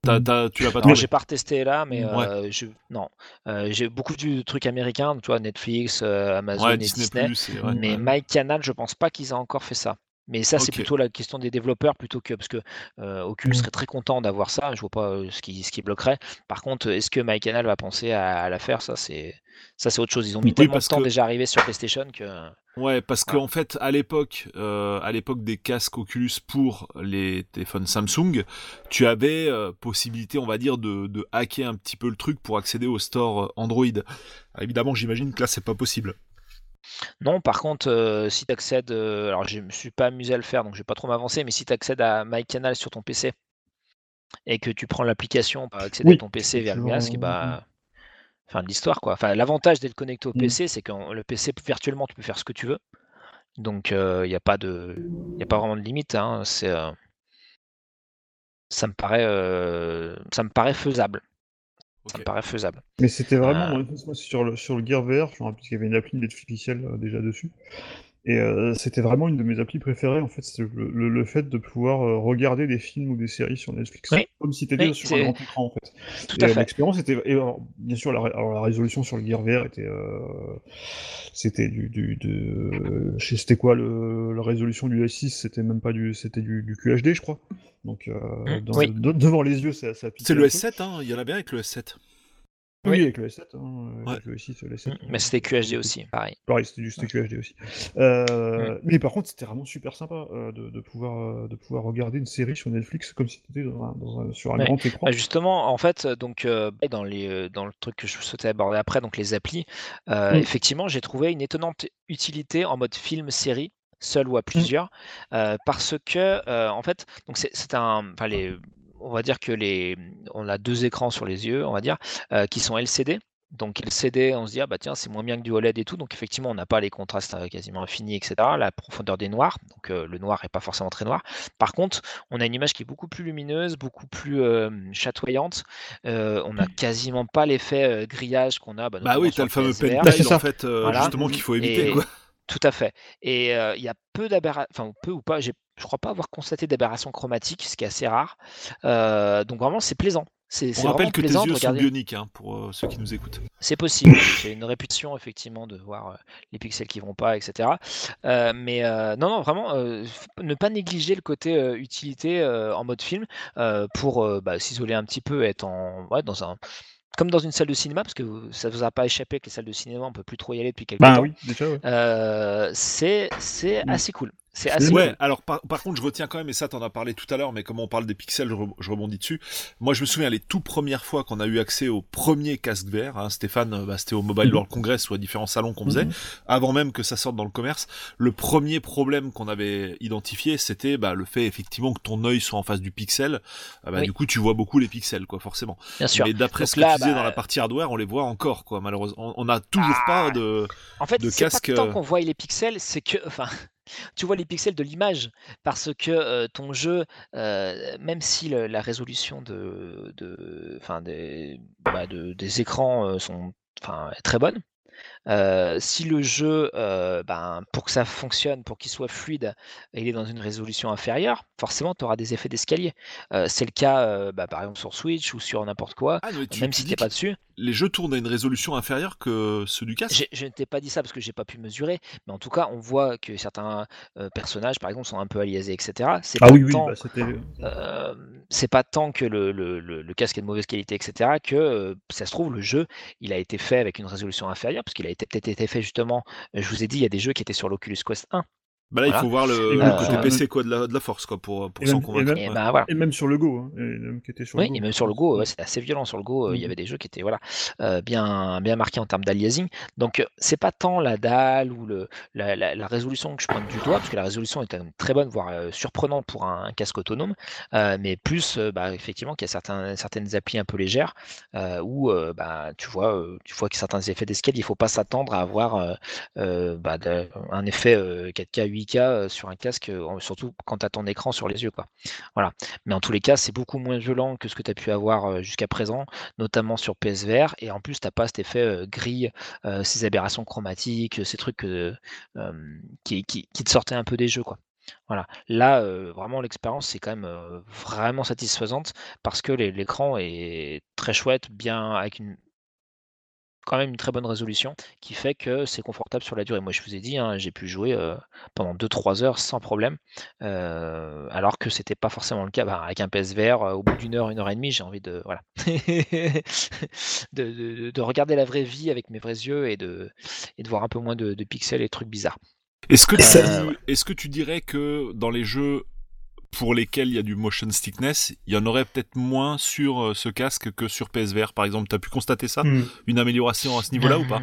Pas... tu l'as pas Non, j'ai pas retesté là, mais je... non. j'ai beaucoup de trucs américains, tu vois, Netflix, Amazon et Disney. Disney et... mais MyCanal, je pense pas qu'ils aient encore fait ça. Mais ça, c'est plutôt la question des développeurs plutôt que parce que euh, Oculus mmh. serait très content d'avoir ça. Je vois pas euh, ce qui, ce qui bloquerait. Par contre, est-ce que MyCanal va penser à, la faire? Ça, c'est ça, c'est autre chose. Ils ont mis tellement de temps déjà arrivé sur PlayStation que. Ouais, parce qu'en fait, à l'époque, euh, à l'époque des casques Oculus pour les téléphones Samsung, tu avais possibilité, on va dire, de, de, hacker un petit peu le truc pour accéder au store Android. évidemment, j'imagine que là, c'est pas possible. Non, par contre, si tu accèdes, alors je me suis pas amusé à le faire, donc je vais pas trop m'avancer, mais si tu accèdes à MyCanal sur ton PC et que tu prends l'application pour accéder à ton PC via le casque, bah, fin de l'histoire quoi. Enfin, l'avantage d'être connecté au mmh. PC, c'est que le PC virtuellement tu peux faire ce que tu veux. Donc il n'y a pas de, a pas vraiment de limite. Hein, c'est, ça me paraît, ça me paraît faisable. Ça me paraît faisable. Mais c'était vraiment, euh. sur, le, sur le Gear VR, je me rappelle qu'il y avait une appli Netflix euh, déjà dessus. Et euh, c'était vraiment une de mes applis préférées, en fait, c'est le, le, fait de pouvoir regarder des films ou des séries sur Netflix, comme si tu étais sur un grand écran, en fait. Tout et l'expérience était... Et bien sûr, la, la, résolution sur le Gear VR était... c'était du... du de... C'était quoi, le, la résolution du S6 C'était même pas du... C'était du, du QHD, je crois. Donc, mmh, devant les yeux, ça, ça C'est le S7, hein, il y en a bien avec le S7. Oui, avec le S7, hein, avec le S6, le S7. Mmh, mais c'était QHD aussi, pareil. Pareil, c'était juste QHD aussi. Euh, mmh. Mais par contre, c'était vraiment super sympa euh, de, de, pouvoir, euh, de pouvoir regarder une série sur Netflix comme si c'était dans dans sur un grand écran. Bah, justement, en fait, donc, dans, les, dans le truc que je souhaitais aborder après, donc les applis, effectivement, j'ai trouvé une étonnante utilité en mode film-série seul ou à mmh. plusieurs, parce que en fait, donc c'est un, enfin les, on va dire que les, on a deux écrans sur les yeux, on va dire, qui sont LCD. Donc LCD, on se dit ah bah tiens c'est moins bien que du OLED et tout, donc effectivement on n'a pas les contrastes quasiment infinis, etc. La profondeur des noirs, donc le noir est pas forcément très noir. Par contre, on a une image qui est beaucoup plus lumineuse, beaucoup plus chatoyante. on n'a mmh. quasiment pas l'effet grillage qu'on a. Bah, bah oui, tu as le fameux pentile en fait, justement qu'il faut éviter. quoi. Tout à fait. Et il y a peu d'aberrations, enfin peu ou pas, je crois pas avoir constaté d'aberrations chromatiques, ce qui est assez rare. donc vraiment, c'est plaisant. C'est On rappelle que tes yeux sont bioniques hein, pour euh, ceux qui nous écoutent. C'est possible. J'ai une réputation effectivement de voir euh, les pixels qui vont pas, etc. Euh, mais euh, non, non, vraiment, euh, ne pas négliger le côté euh, utilité euh, en mode film euh, pour euh, bah, s'isoler un petit peu, être en, ouais, dans un, comme dans une salle de cinéma, parce que ça vous a pas échappé que les salles de cinéma, on peut plus trop y aller depuis quelques Bah temps. oui, déjà, ouais. Euh, c'est c'est assez cool. C'est assez Ouais, alors par, par contre, je retiens quand même, et ça t'en as parlé tout à l'heure, mais comme on parle des pixels, je, re- je rebondis dessus. Moi, je me souviens les tout premières fois qu'on a eu accès au premier casque VR, hein, Stéphane, bah, c'était au Mobile Mhm. World Congress ou à différents salons qu'on faisait, Mhm. avant même que ça sorte dans le commerce. Le premier problème qu'on avait identifié, c'était bah, le fait effectivement que ton œil soit en face du pixel. Ah, bah, Oui. Du coup, tu vois beaucoup les pixels, quoi, forcément. Bien sûr. Mais d'après ce que là, tu disais bah, dans la partie hardware, on les voit encore, quoi, malheureusement. On n'a toujours Ah. pas de. En fait, de c'est casque, pas tant euh, qu'on voit les pixels, c'est que, enfin, tu vois les pixels de l'image, parce que ton jeu, même si la résolution de, bah, de- des écrans est très bonne. Euh, si le jeu, euh, ben, pour que ça fonctionne, pour qu'il soit fluide, il est dans une résolution inférieure, forcément, tu auras des effets d'escalier. Euh, c'est le cas, bah, par exemple, sur Switch ou sur n'importe quoi. Ah, tu, même tu si t'es pas dessus, les jeux tournent à une résolution inférieure que ceux du casque? je ne t'ai pas dit ça parce que j'ai pas pu mesurer, mais en tout cas, on voit que certains personnages, par exemple, sont un peu aliasés, etc. C'est Ah pas oui, oui, tant, bah, c'était. euh, c'est pas tant que le, le- le- le casque est de mauvaise qualité, etc. Que ça se trouve le jeu, il a été fait avec une résolution inférieure parce qu'il a peut-être été fait justement. Je vous ai dit, il y a des jeux qui étaient sur l'Oculus Quest 1. Bah là, il faut voir le, le côté PC quoi, de la, de la force quoi, pour, s'en et convaincre. Et ouais. ben voilà. Et même sur le Go, hein, et même qui était sur Oui, le Go. et même sur le Go, ouais, c'était assez violent sur le Go. euh, Il y Mhm. avait des jeux qui étaient voilà, euh, bien, bien marqués en termes d'aliasing. Donc, euh, c'est pas tant la dalle ou le, la, la- la résolution que je pointe du doigt, parce que la résolution est quand même très bonne, voire euh, surprenante pour un, un casque autonome, euh, mais plus, euh, bah, effectivement, qu'il y a certains, certaines applis un peu légères euh, où euh, bah, tu vois, euh, tu vois que certains effets d'escale, il faut pas s'attendre à avoir euh, euh, bah, de- un effet euh, 4K, 8K euh, sur un casque, euh, surtout quand tu as ton écran sur les yeux. Quoi. Voilà. Mais en tous les cas, c'est beaucoup moins violent que ce que tu as pu avoir euh, jusqu'à présent, notamment sur PSVR. Et en plus, tu n'as pas cet effet gris, ces aberrations chromatiques, ces trucs qui, te sortaient un peu des jeux. Quoi. Voilà. Là, vraiment, l'expérience, c'est quand même vraiment satisfaisante parce que l'écran est très chouette, bien avec une quand même une très bonne résolution qui fait que c'est confortable sur la durée. Moi, je vous ai dit, hein, j'ai pu jouer euh, pendant 2-3 heures sans problème, euh, alors que c'était pas forcément le cas. Bah, avec un PSVR, euh, au bout d'une heure, une heure et demie, j'ai envie de, voilà, de, de- de regarder la vraie vie avec mes vrais yeux et de, et de voir un peu moins de, de pixels et de trucs bizarres. Est-ce que, Et tu, ça- est-ce que tu dirais que dans les jeux pour lesquels il y a du motion sickness, il y en aurait peut-être moins sur euh, ce casque que sur PSVR par exemple Tu as pu constater ça Hmm. Une amélioration à ce niveau-là ou pas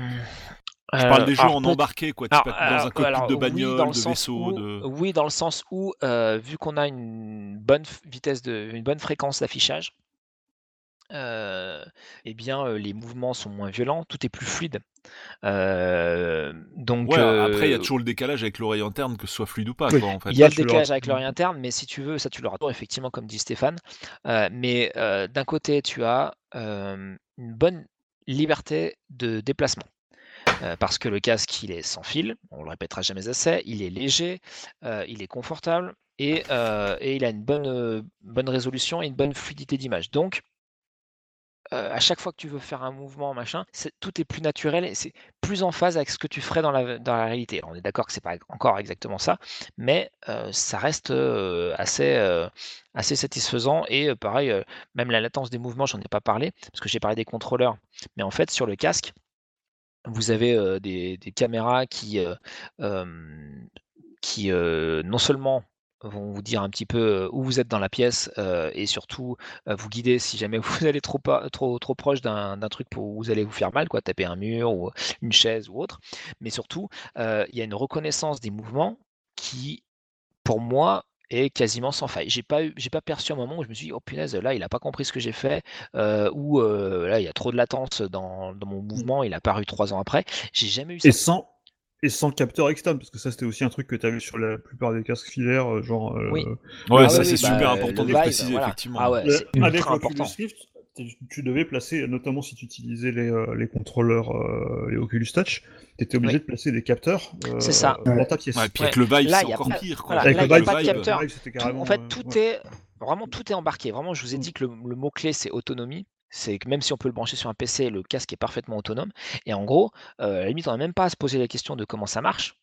Je Euh, parle des jeux alors, en embarqué, quoi, Alors, type dans un cockpit alors, de oui, bagnole, dans le de sens vaisseau, où- de... Oui, dans le sens où, euh, vu qu'on a une bonne vitesse de, une bonne fréquence d'affichage, euh, eh bien, euh, les mouvements sont moins violents, tout est plus fluide. Euh, donc, Ouais, après il y a toujours le décalage avec l'oreille interne, que ce soit fluide ou pas, Oui. quoi, en fait. il y a Ça, le tu l'auras- décalage avec l'oreille interne, mais si tu veux, ça tu l'auras toujours, effectivement, comme dit Stéphane. Euh, mais euh, d'un côté, tu as euh, une bonne liberté de déplacement. Euh, parce que le casque, il est sans fil, on le répétera jamais assez, il est léger, euh, il est confortable et, euh, et il a une bonne, euh, bonne résolution et une bonne fluidité d'image. Donc, euh, à chaque fois que tu veux faire un mouvement, machin, tout est plus naturel et c'est plus en phase avec ce que tu ferais dans la, dans la réalité. On est d'accord que c'est pas encore exactement ça, mais euh, ça reste euh, assez, satisfaisant. Et pareil, même la latence des mouvements, j'en ai pas parlé, parce que j'ai parlé des contrôleurs. Mais en fait, sur le casque, vous avez des, caméras qui, non seulement vont vous dire un petit peu où vous êtes dans la pièce euh, et surtout euh, vous guider si jamais vous allez trop, pas- trop, trop proche d'un truc pour où vous allez vous faire mal, quoi, taper un mur ou une chaise ou autre. Mais surtout, euh, il y a une reconnaissance des mouvements qui, pour moi, est quasiment sans faille. J'ai pas j'ai pas perçu un moment où je me suis dit, oh punaise, là, il a pas compris ce que j'ai fait, ou là, il y a trop de latence dans, dans mon mouvement, il a paru trois ans après. J'ai jamais eu ça. Et sans, et sans capteur externe, parce que ça c'était aussi un truc que tu avais sur la plupart des casques filaires, euh, genre. euh, Oui. Ouais, Ah ça oui, c'est oui, bah, super euh, important de préciser, voilà. effectivement. Ah ouais, avec important. Rift, tu- devais placer, notamment si tu utilisais les, euh, les contrôleurs, euh, les Oculus Touch, tu étais obligé Oui. de placer des capteurs euh, C'est ça. dans ta pièce. Ouais, puis Ouais. avec le Vive, Là, c'est y a encore pas- pire. Quoi. voilà, Avec là, le Vive, pas de capteur. Carrément, en fait, euh, tout ouais. est vraiment tout est embarqué. Vraiment, je vous ai dit que le, le mot-clé, c'est autonomie. C'est que même si on peut le brancher sur un PC, le casque est parfaitement autonome. Et en gros, euh, à la limite, on n'a même pas à se poser la question de comment ça marche.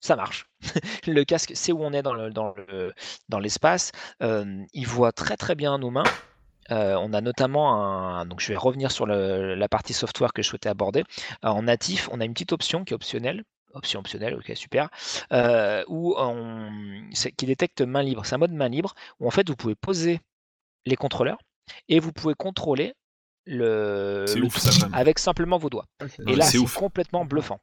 Ça marche. le casque sait où on est dans le- dans le- dans l'espace. Il voit très très bien nos mains. Euh, on a notamment un. Donc je vais revenir sur la partie software que je souhaitais aborder. Euh, en natif, on a une petite option qui est optionnelle. Option optionnelle, ok, super. où c'est- qui détecte main libre. C'est un mode main libre où en fait vous pouvez poser les contrôleurs et vous pouvez contrôler le, ouf, ça, avec simplement vos doigts. C'est- Et là, c'est complètement bluffant.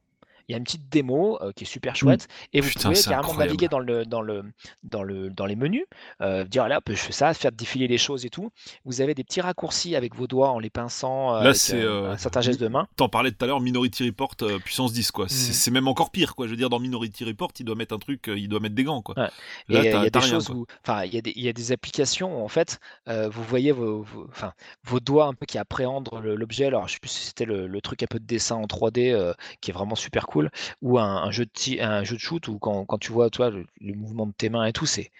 Il y a une petite démo euh, qui est super chouette et vous Putain, pouvez carrément incroyable. naviguer dans le dans le dans le dans les menus, euh, dire là, je fais ça, faire défiler les choses et tout. Vous avez des petits raccourcis avec vos doigts en les pinçant euh, Là, c'est, euh, un certain geste de main. T'en parlais tout à l'heure, Minority Report puissance 10 quoi. C'est Mhm. c'est même encore pire quoi. Je veux dire dans Minority Report, il doit mettre un truc, il doit mettre des gants quoi. Ouais. Là, et il y a des rien choses quoi. où, enfin, il y a des il y a des applications où en fait, vous voyez vos, vos- enfin, vos doigts un peu qui appréhendent l'objet. Alors, je sais plus si c'était le, le truc un peu de dessin en 3D euh, qui est vraiment super cool, ou un, un jeu de un jeu de shoot où quand, quand tu vois toi le, le mouvement de tes mains et tout, c'est,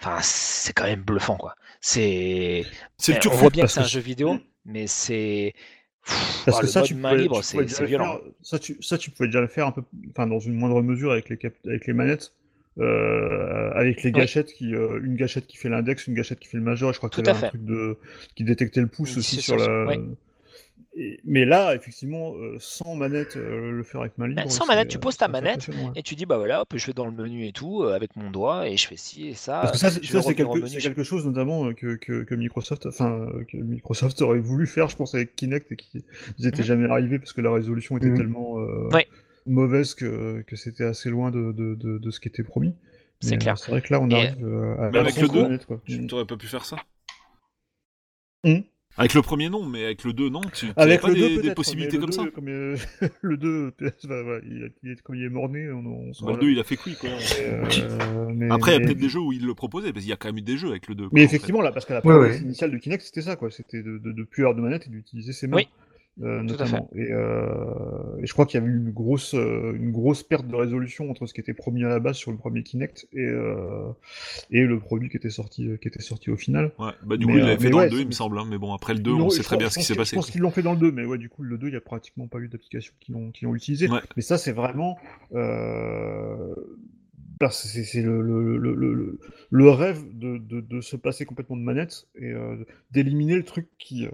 enfin, c'est quand même bluffant quoi. C'est, C'est le on voit bien que c'est un jeu vidéo, mais c'est Parce Oh, que ça, tu pouvais, libre, tu c'est pouvais c'est déjà le violent. faire. Ça, tu, ça, tu pouvais déjà le faire un peu, enfin, dans une moindre mesure avec les, cap- avec les manettes, euh, avec les gâchettes qui, euh, une gâchette qui fait l'index, une gâchette qui fait le majeur. Et je crois que tu un truc de qui détectait le pouce aussi sur la. ouais. Et- mais là, effectivement, euh, sans manette, euh, le faire avec main libre. Bah, sans manette, tu euh, poses ta manette ouais. et tu dis bah voilà, hop, je vais dans le menu et tout euh, avec mon doigt et je fais ci et ça. Parce que ça, c'est quelque, je- chose notamment que, que, que Microsoft, enfin, que Microsoft aurait voulu faire, je pense, avec Kinect et qui ils étaient Mhm. jamais arrivés parce que la résolution était Mhm. tellement euh, Ouais. mauvaise que, que c'était assez loin de, de, de, de ce qui était promis. C'est clair. C'est vrai que là, on Et, arrive euh, à Mais avec le deux, manette, quoi. Tu Mhm. t'aurais pas pu faire ça? Mhm. Avec le premier non, mais avec le 2 non. Tu, tu Avec avais le pas 2 des, des possibilités mais comme ça 2, comme, euh, le 2, PS, bah, bah, il, il est, comme il est morné, on, on s'en Bah, Le va 2 il a fait couille quoi. Euh, mais- Après, il y a mais- peut-être des jeux où il le proposait, parce qu'il y a quand même eu des jeux avec le 2. Mais quoi, en fait. effectivement, là, parce que la Ouais, ouais. initiale de Kinect, c'était ça, quoi. C'était de, de, de plus avoir de manette et d'utiliser ses mains. Oui, euh, notamment. Et, euh, et je crois qu'il y avait eu une grosse, euh, une grosse perte de résolution entre ce qui était promis à la base sur le premier Kinect et, et le produit qui était sorti, qui était sorti au final. Ouais, bah du Mais, coup, il l'avait fait dans ouais, le 2, il me semble. hein, Mais bon, après le 2, Ils on sait très bien ce qui s'est passé. Je pense qu'ils l'ont fait dans le 2, mais ouais, du coup, le 2, il n'y a pratiquement pas eu d'application qui l'ont, utilisé. Ouais. Mais ça, c'est vraiment. Bah, c'est le, le, le, le, rêve de, de, de se passer complètement de manette et d'éliminer le truc qui,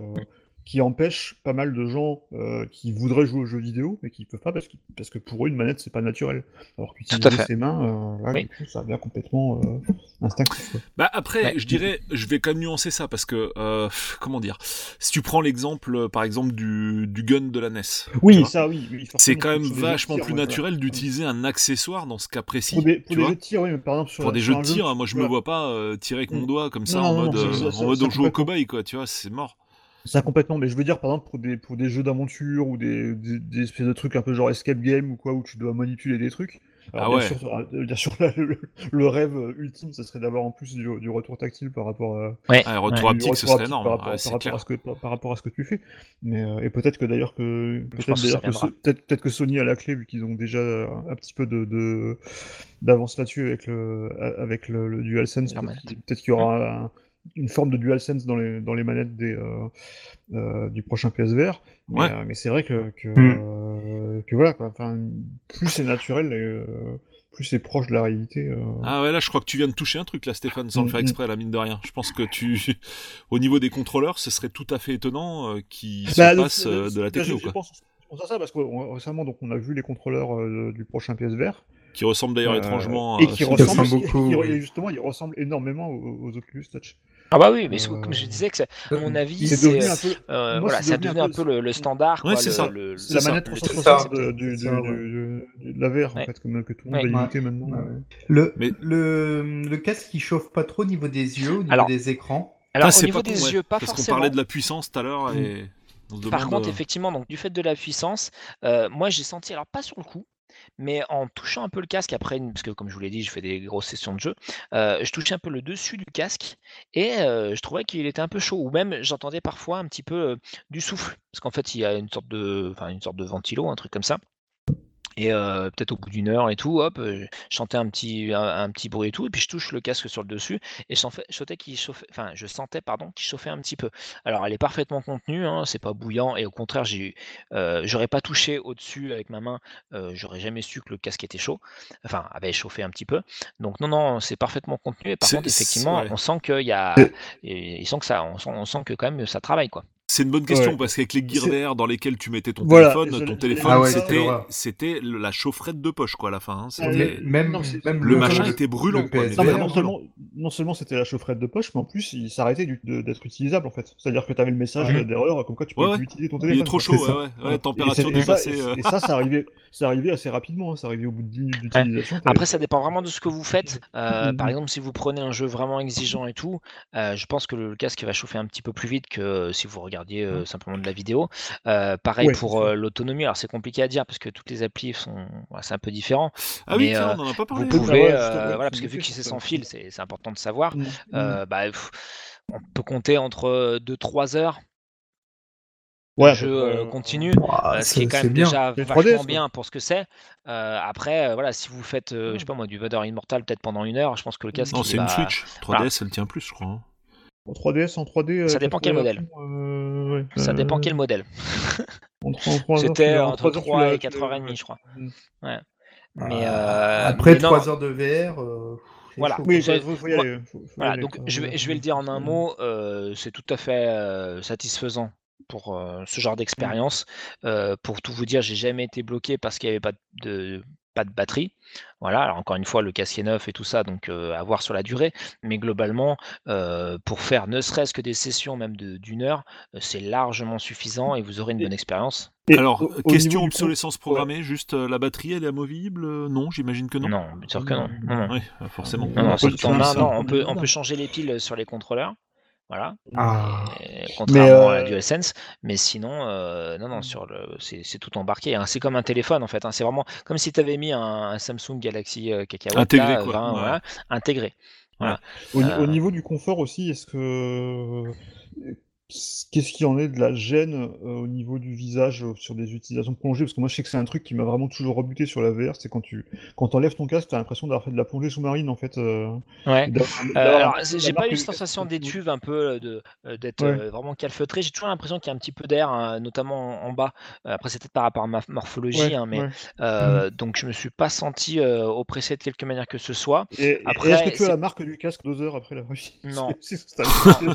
qui empêche pas mal de gens euh, qui voudraient jouer aux jeux vidéo mais qui peuvent pas parce que, parce que pour eux une manette c'est pas naturel. Alors qu'utiliser ses mains, euh, là, Oui. du coup, ça devient complètement euh, instinctif. quoi. Bah après, Ouais. je dirais, je vais quand même nuancer ça parce que, euh, comment dire, si tu prends l'exemple, par exemple, du, du gun de la NES, Oui, vois, ça, oui. oui, c'est quand même vachement plus ouais, voilà. naturel d'utiliser un accessoire dans ce cas précis. Pour des, pour jeux de tir, oui, mais par exemple sur Pour des sur jeux de tir, moi je me vois pas euh, tirer avec mon Mm. doigt comme ça Non, en non, mode, en mode ça on joue au cobaye quoi, tu vois, c'est mort. Ça complètement, mais je veux dire par exemple pour des, pour des jeux d'aventure ou des, des, des espèces de trucs un peu genre escape game ou quoi où tu dois manipuler des trucs. Alors, Ah bien ouais. sûr, euh, bien sûr là, le, le rêve ultime, ça serait d'avoir en plus du, du retour tactile par rapport à, Ouais. Ah, retour haptique, ce serait énorme. par rapport, ouais, par c'est rapport clair. à ce que par, par rapport à ce que tu fais. Mais euh, et peut-être que d'ailleurs que peut-être que. So- Sony a la clé vu qu'ils ont déjà un petit peu de de- d'avance là-dessus avec le avec le, le DualSense. Peut-être qu'il y aura un- une forme de DualSense dans les dans les manettes des euh, euh, du prochain PSVR. Ouais. euh, mais c'est vrai que que, Mm. euh, que voilà quoi. Enfin, plus c'est naturel, et, euh, plus c'est proche de la réalité. euh. Ah ouais, là je crois que tu viens de toucher un truc là, Stéphane, sans le Mm, faire mm. exprès, la mine de rien. Je pense que tu, au niveau des contrôleurs, ce serait tout à fait étonnant euh, qu'ils Bah, se passent euh, de la techno je, quoi. pense, je pense à ça parce que on- récemment donc on a vu les contrôleurs euh, du prochain PSVR Qui ressemble d'ailleurs euh, étrangement et à qui ressemblent ressemble beaucoup, qui- justement ils ressemblent énormément aux, aux Oculus Touch. Ah bah oui, mais c'est- Euh, comme je disais, que c'est- à mon avis, C'est c'est devenu euh, un peu euh, moi, voilà, c'est ça devenu un peu- le, le standard. Ouais, quoi, c'est le- ça. le- c'est la manette le- 360 c'est ça. de, du, C'est du- ça, ouais. du- du- de la VR Ouais. en fait comme que tout le monde Ouais. va imiter maintenant. Le, Mais- le, le casque qui chauffe pas trop au niveau des yeux, au niveau Alors, des écrans. Alors, Ah, au c'est niveau pas des con, yeux, pas Parce qu'on forcément. parlait de la puissance tout à l'heure et Par contre, euh, effectivement, donc du fait de la puissance, euh, moi j'ai senti, alors pas sur le coup, mais en touchant un peu le casque après, parce que comme je vous l'ai dit, je fais des grosses sessions de jeu, euh, je touchais un peu le dessus du casque et euh, je trouvais qu'il était un peu chaud, ou même j'entendais parfois un petit peu euh, du souffle, parce qu'en fait il y a une sorte de, une sorte de ventilo, un truc comme ça. Et euh, peut-être au bout d'une heure et tout, hop, euh, je sentais un petit, un, un petit bruit et tout, et puis je touche le casque sur le dessus, et je sentais, qu'il chauffait, enfin, je sentais, pardon, qu'il chauffait un petit peu. Alors, elle est parfaitement contenue, hein, c'est pas bouillant, et au contraire, j'ai, euh, j'aurais pas touché au-dessus avec ma main, euh, j'aurais jamais su que le casque était chaud, enfin, avait chauffé un petit peu. Donc, non, non, c'est parfaitement contenu, et par contre, effectivement, on sent qu'il y a, et, sent que ça, on sent, on sent que quand même ça travaille, quoi. C'est une bonne question Ouais. parce qu'avec les d'air dans lesquels tu mettais ton Voilà, téléphone, ton téléphone, Ah ouais, c'était, le- la chaufferette de poche quoi à la fin. hein. C'était- mais- Même, Non, c'est- même le machin le- était brûlant, le quoi, Non, seulement, non seulement c'était la chaufferette de poche, mais en plus il s'arrêtait du- de- d'être utilisable en fait. C'est-à-dire que tu avais le message Ouais. d'erreur comme quoi tu pouvais ouais. plus utiliser ton Il téléphone. est trop chaud, ouais, ça. ouais, ouais, Ouais. température dépassée. et- euh. ça, ça arrivait, ça arrivait assez rapidement. hein. Ça arrivait au bout de 10 minutes d'utilisation. Après, ça dépend vraiment de ce que vous faites. Euh, Par Mhm. exemple, si vous prenez un jeu vraiment exigeant et tout, euh, je pense que le casque va chauffer un petit peu plus vite que si vous regardiez euh, simplement de la vidéo. Euh, pareil Ouais, pour euh, l'autonomie. Alors, c'est compliqué à dire parce que toutes les applis sont, voilà, c'est un peu différent. Ah oui, tiens, on en a pas parlé. Vous pouvez, voilà, parce que vu que c'est sans fil, c'est important de savoir. Mhm. Euh, bah, pff, on peut compter entre 2-3 heures Ouais, de jeu euh, continu. Ouah, Euh, ce qui est quand même bien. déjà vachement 3DS, quoi. bien pour ce que c'est. Euh, après, euh, voilà, si vous faites, je sais pas moi, du Vader Immortal peut-être pendant une heure, je pense que le casque Non, c'est une va- Switch. 3DS, elle tient plus, je crois. hein. En 3DS, en 3D. Ça euh, dépend quel 80 modèle. euh, ouais, Ça dépend euh, quel modèle. en 3 en 3 heures, tu C'était entre 3 heures, tu 3 l'as- et tu l'as- 4h30, ouais. je crois. Mm. Ouais. Mais, Euh, euh, Après mais non, 3 heures de VR, euh, Voilà. Oui, J'ai- il faut, faut y moi- aller. faut- faut y Voilà, aller, donc je vais, je vais le dire en un mot, euh, c'est tout à fait euh, satisfaisant pour euh, ce genre d'expérience. Euh, pour tout vous dire, j'ai jamais été bloqué parce qu'il n'y avait pas de, pas de batterie. Voilà, alors encore une fois, le casque est neuf et tout ça, donc euh, à voir sur la durée. Mais globalement, euh, pour faire ne serait-ce que des sessions même de- d'une heure, euh, c'est largement suffisant et vous aurez une bonne expérience. Alors, au- au question obsolescence programmée, juste euh, la batterie, elle est amovible Non, j'imagine que non. Non, bien sûr que non. non, non. Oui, forcément. Non, peut, on peut changer les piles sur les contrôleurs. Voilà. Ah. Euh, contrairement à la euh, DualSense, mais sinon, euh, non, non, sur le, c'est c'est tout embarqué. hein. C'est comme un téléphone en fait. hein. C'est vraiment comme si tu avais mis un, un Samsung Galaxy euh, Cacahuète Intégré, là, quoi. 20, Ouais. voilà, intégré. Au, Euh, au niveau du confort aussi, est-ce que qu'est-ce qu'il en est de la gêne euh, au niveau du visage euh, sur des utilisations prolongées? Parce que moi, je sais que c'est un truc qui m'a vraiment toujours rebuté sur la VR, c'est quand tu quand enlèves ton casque, t'as l'impression d'avoir fait de la plongée sous-marine en fait. euh, Ouais. alors, j'ai pas eu cette sensation d'étuve un peu d'être Ouais. vraiment calfeutré. J'ai toujours l'impression qu'il y a un petit peu d'air, hein, notamment en, bas. Après, c'est peut-être par rapport à ma morphologie, Ouais, hein, mais euh, donc je me suis pas senti oppressé de quelque manière que ce soit. Et, et Après, est-ce que tu as la marque du casque deux heures après la réussite Non. C'est-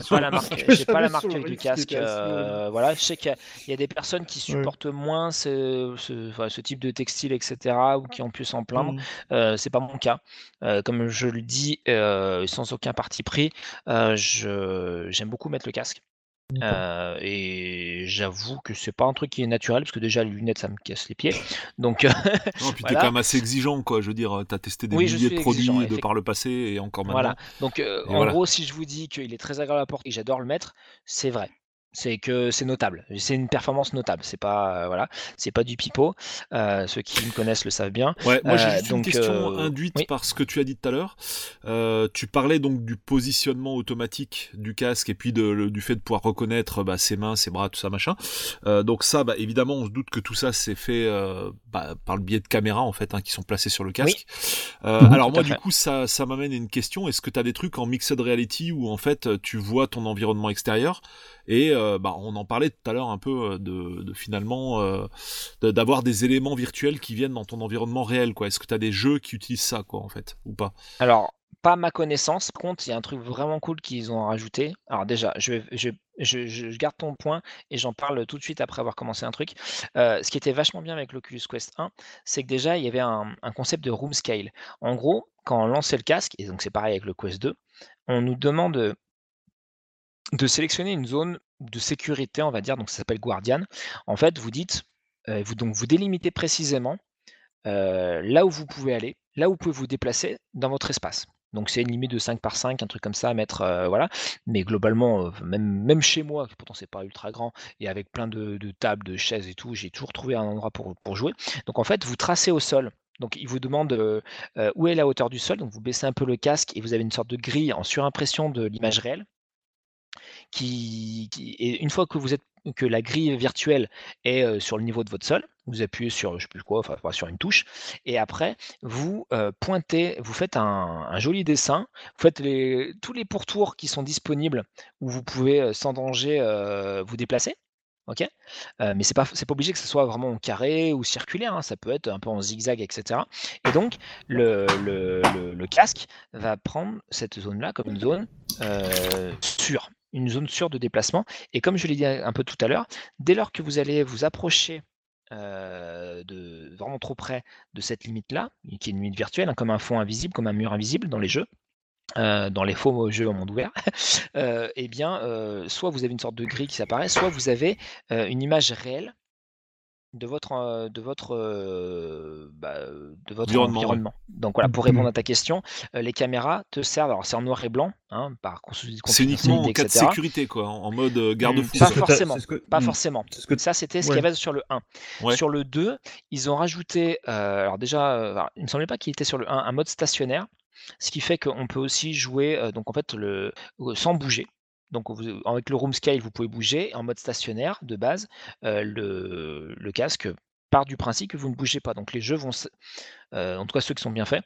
pas la marque. je J'ai pas la marque du casque. euh, voilà, je sais qu'il y, a- il y a des personnes qui Ouais. supportent moins ce, ce, enfin, ce type de textile, etc., ou qui ont pu s'en plaindre. Mm. Euh, c'est pas mon cas. Euh, comme je le dis, euh, sans aucun parti pris, je j'aime beaucoup mettre le casque. Euh, et j'avoue que c'est pas un truc qui est naturel parce que déjà les lunettes ça me casse les pieds donc euh, Non, puis t'es quand même assez exigeant, quoi. Je veux dire, t'as testé des Oui, milliers de produits exigeant, de par le passé et encore maintenant. voilà donc euh, en voilà. gros si je vous dis qu'il est très agréable à porter et que j'adore le mettre c'est vrai c'est que c'est notable c'est une performance notable c'est pas euh, voilà c'est pas du pipeau Euh, ceux qui me connaissent le savent bien Ouais, moi j'ai Euh, juste une donc, question euh, induite oui. par ce que tu as dit tout à l'heure. Euh, tu parlais donc du positionnement automatique du casque et puis de, le- du fait de pouvoir reconnaître bah, ses mains, ses bras, tout ça machin. Euh, donc ça, bah, évidemment, on se doute que tout ça c'est fait euh, bah, par le biais de caméras en fait, hein, qui sont placées sur le casque. Euh, Mhm. alors moi du fait. coup ça, ça m'amène à une question. Est-ce que tu as des trucs en mixed reality où en fait tu vois ton environnement extérieur et euh, bah, on en parlait tout à l'heure un peu euh, de, finalement euh, d'avoir des éléments virtuels qui viennent dans ton environnement réel quoi. Est-ce que tu as des jeux qui utilisent ça quoi en fait ou pas? Alors, pas ma connaissance. Par contre, il y a un truc vraiment cool qu'ils ont rajouté. Alors déjà, je, garde ton point et j'en parle tout de suite après avoir commencé un truc. Ce qui était vachement bien avec l'Oculus Quest 1, c'est que déjà, il y avait un, un concept de room scale. En gros, quand on lançait le casque, et donc c'est pareil avec le Quest 2, on nous demande de sélectionner une zone de sécurité, on va dire, donc ça s'appelle Guardian. En fait, vous dites, euh, vous, donc vous délimitez précisément euh, là où vous pouvez aller, là où vous pouvez vous déplacer dans votre espace. Donc c'est une limite de 5 par 5, un truc comme ça à mettre, euh, voilà. Mais globalement, même, chez moi, pourtant c'est pas ultra grand, et avec plein de, tables, de chaises et tout, j'ai toujours trouvé un endroit pour, jouer. Donc en fait, vous tracez au sol. Donc il vous demande où est la hauteur du sol. Donc vous baissez un peu le casque et vous avez une sorte de grille en surimpression de l'image réelle. Et une fois que vous êtes que la grille virtuelle est sur le niveau de votre sol. Vous appuyez sur, je sais plus quoi, enfin sur une touche, et après vous pointez, vous faites un, joli dessin, vous faites les, tous les pourtours qui sont disponibles où vous pouvez sans danger vous déplacer. Ok, mais c'est pas c'est pas obligé que ce soit vraiment en carré ou circulaire. hein, ça peut être un peu en zigzag, etc. Et donc le, le, casque va prendre cette zone-là comme une zone sûre, une zone sûre de déplacement. Et comme je l'ai dit un peu tout à l'heure, dès lors que vous allez vous approcher euh, de vraiment trop près de cette limite-là, qui est une limite virtuelle, hein, comme un fond invisible, comme un mur invisible dans les jeux, euh, dans les faux jeux au monde ouvert, euh, eh bien, euh, soit vous avez une sorte de grille qui s'apparaît, soit vous avez une image réelle de votre, euh, de votre, euh, bah, euh, de votre Environnement. Donc voilà, pour répondre à ta question, euh, les caméras te servent, alors c'est en noir et blanc, hein, par C'est uniquement en cas de sécurité, quoi, en mode euh, garde-fou. Pas forcément, c'est ce que- pas forcément. Que- Ça, c'était ce Ouais. qu'il y avait sur le 1. Ouais. Sur le 2, ils ont rajouté, euh, alors déjà, alors, il ne me semblait pas qu'il était sur le 1, un mode stationnaire, ce qui fait qu'on peut aussi jouer euh, donc en fait le, sans bouger. Donc vous- avec le room scale, vous pouvez bouger. En mode stationnaire, de base, euh, le, casque part du principe que vous ne bougez pas. Donc les jeux vont, euh, en tout cas ceux qui sont bien faits,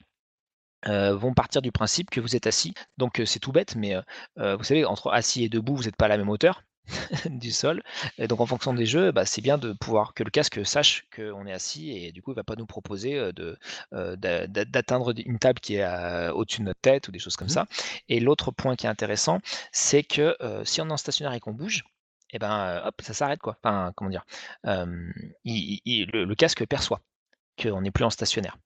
euh, vont partir du principe que vous êtes assis. Donc euh, c'est tout bête, mais euh, euh, vous savez, entre assis et debout, vous n'êtes pas à la même hauteur du sol. Et donc en fonction des jeux, bah, c'est bien de pouvoir que le casque sache qu'on est assis et du coup il va pas nous proposer euh, de, euh, d'a- d'a- d'atteindre une table qui est à- au-dessus de notre tête ou des choses comme Mhm. ça. Et l'autre point qui est intéressant, c'est que euh, si on est en stationnaire et qu'on bouge, et ben euh, hop, ça s'arrête quoi. Enfin, comment dire, euh, il- il- le, le casque perçoit qu'on n'est plus en stationnaire.